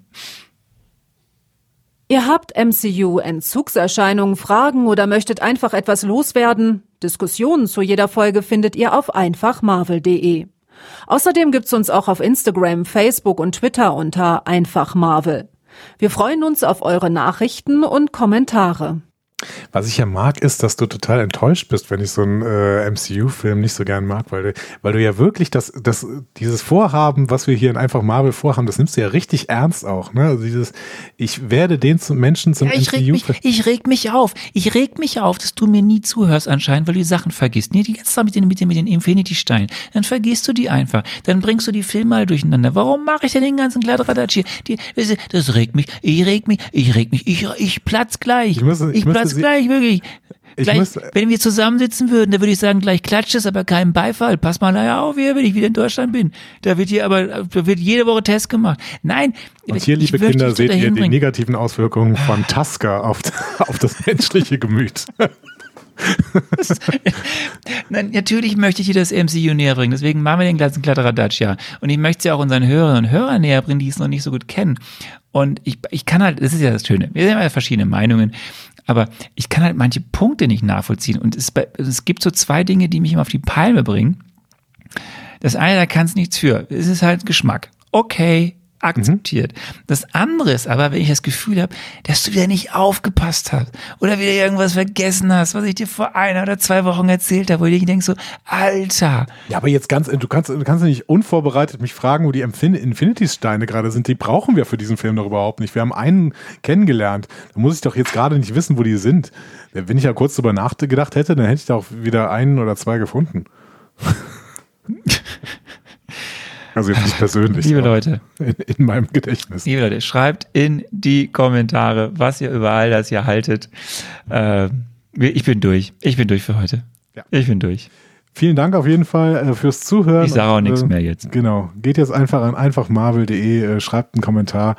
Ihr habt MCU-Entzugserscheinungen, Fragen oder möchtet einfach etwas loswerden? Diskussionen zu jeder Folge findet ihr auf einfachmarvel.de. Außerdem gibt's uns auch auf Instagram, Facebook und Twitter unter einfachmarvel. Wir freuen uns auf eure Nachrichten und Kommentare. Was ich ja mag, ist, dass du total enttäuscht bist, wenn ich so einen äh, MCU-Film nicht so gern mag, weil du, weil du ja wirklich das, das, dieses Vorhaben, was wir hier in einfach Marvel vorhaben, das nimmst du ja richtig ernst auch, ne? Also dieses, ich werde den zum Menschen zum Ja, ich, reg mich, MCU. ich reg mich auf. Ich reg mich auf, dass du mir nie zuhörst anscheinend, weil du die Sachen vergisst. Nee, die ganze Zeit mit den, mit den, mit den Infinity-Steinen. Dann vergisst du die einfach. Dann bringst du die Filme mal durcheinander. Warum mache ich denn den ganzen Kladderadatsch hier? Die, das regt mich. Ich reg mich. Ich reg mich. Ich, ich platz gleich. Ich muss- ich ich platz sie- gleich, wirklich. Ich gleich, muss- wenn wir zusammensitzen würden, da würde ich sagen, gleich klatscht es, aber keinen Beifall. Pass mal nachher auf, hier, wenn ich wieder in Deutschland bin. Da wird hier aber, da wird jede Woche Test gemacht. Nein. Und hier, liebe Kinder, seht ihr die negativen Auswirkungen von Tasker auf, auf das menschliche Gemüt. Nein, natürlich möchte ich dir das MCU näher bringen. Deswegen machen wir den ganzen Kladderadatsch, ja. Und ich möchte es ja auch unseren Hörerinnen und Hörern näher bringen, die es noch nicht so gut kennen. Und ich, ich kann halt, das ist ja das Schöne, wir haben ja verschiedene Meinungen, aber ich kann halt manche Punkte nicht nachvollziehen. Und es, es gibt so zwei Dinge, die mich immer auf die Palme bringen. Das eine, da kann es nichts für. Es ist halt Geschmack. Okay, akzeptiert. Das andere ist aber, wenn ich das Gefühl habe, dass du wieder nicht aufgepasst hast oder wieder irgendwas vergessen hast, was ich dir vor einer oder zwei Wochen erzählt habe, wo ich denke so, Alter, Ja, aber jetzt ganz, du kannst, du kannst nicht unvorbereitet mich fragen, wo die Infin- Infinity-Steine gerade sind. Die brauchen wir für diesen Film doch überhaupt nicht. Wir haben einen kennengelernt. Da muss ich doch jetzt gerade nicht wissen, wo die sind. Wenn ich ja kurz drüber nachgedacht hätte, dann hätte ich da auch wieder einen oder zwei gefunden. Also jetzt nicht persönlich. liebe Leute, In, in meinem Gedächtnis. liebe Leute, schreibt in die Kommentare, was ihr über all das hier haltet. Äh, ich bin durch. Ich bin durch für heute. Ja. Ich bin durch. Vielen Dank auf jeden Fall äh, fürs Zuhören. Ich sage auch Und, nichts äh, mehr jetzt. Genau. Geht jetzt einfach an einfachmarvel.de, äh, schreibt einen Kommentar,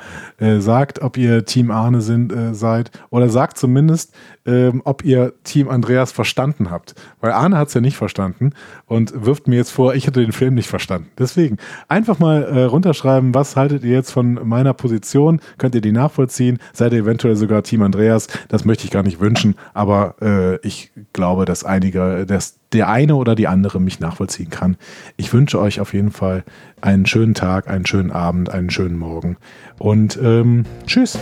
sagt, ob ihr Team Arne sind, seid oder sagt zumindest, ähm, ob ihr Team Andreas verstanden habt. Weil Arne hat es ja nicht verstanden und wirft mir jetzt vor, ich hätte den Film nicht verstanden. Deswegen einfach mal runterschreiben, was haltet ihr jetzt von meiner Position? Könnt ihr die nachvollziehen? Seid ihr eventuell sogar Team Andreas? Das möchte ich gar nicht wünschen, aber äh, ich glaube, dass einige, dass der eine oder die andere mich nachvollziehen kann. Ich wünsche euch auf jeden Fall einen schönen Tag, einen schönen Abend, einen schönen Morgen und ähm, tschüss.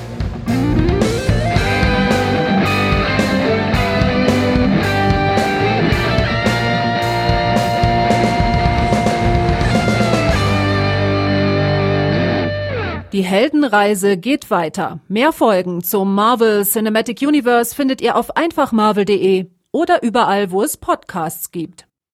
Die Heldenreise geht weiter. Mehr Folgen zum Marvel Cinematic Universe findet ihr auf einfachmarvel.de oder überall, wo es Podcasts gibt.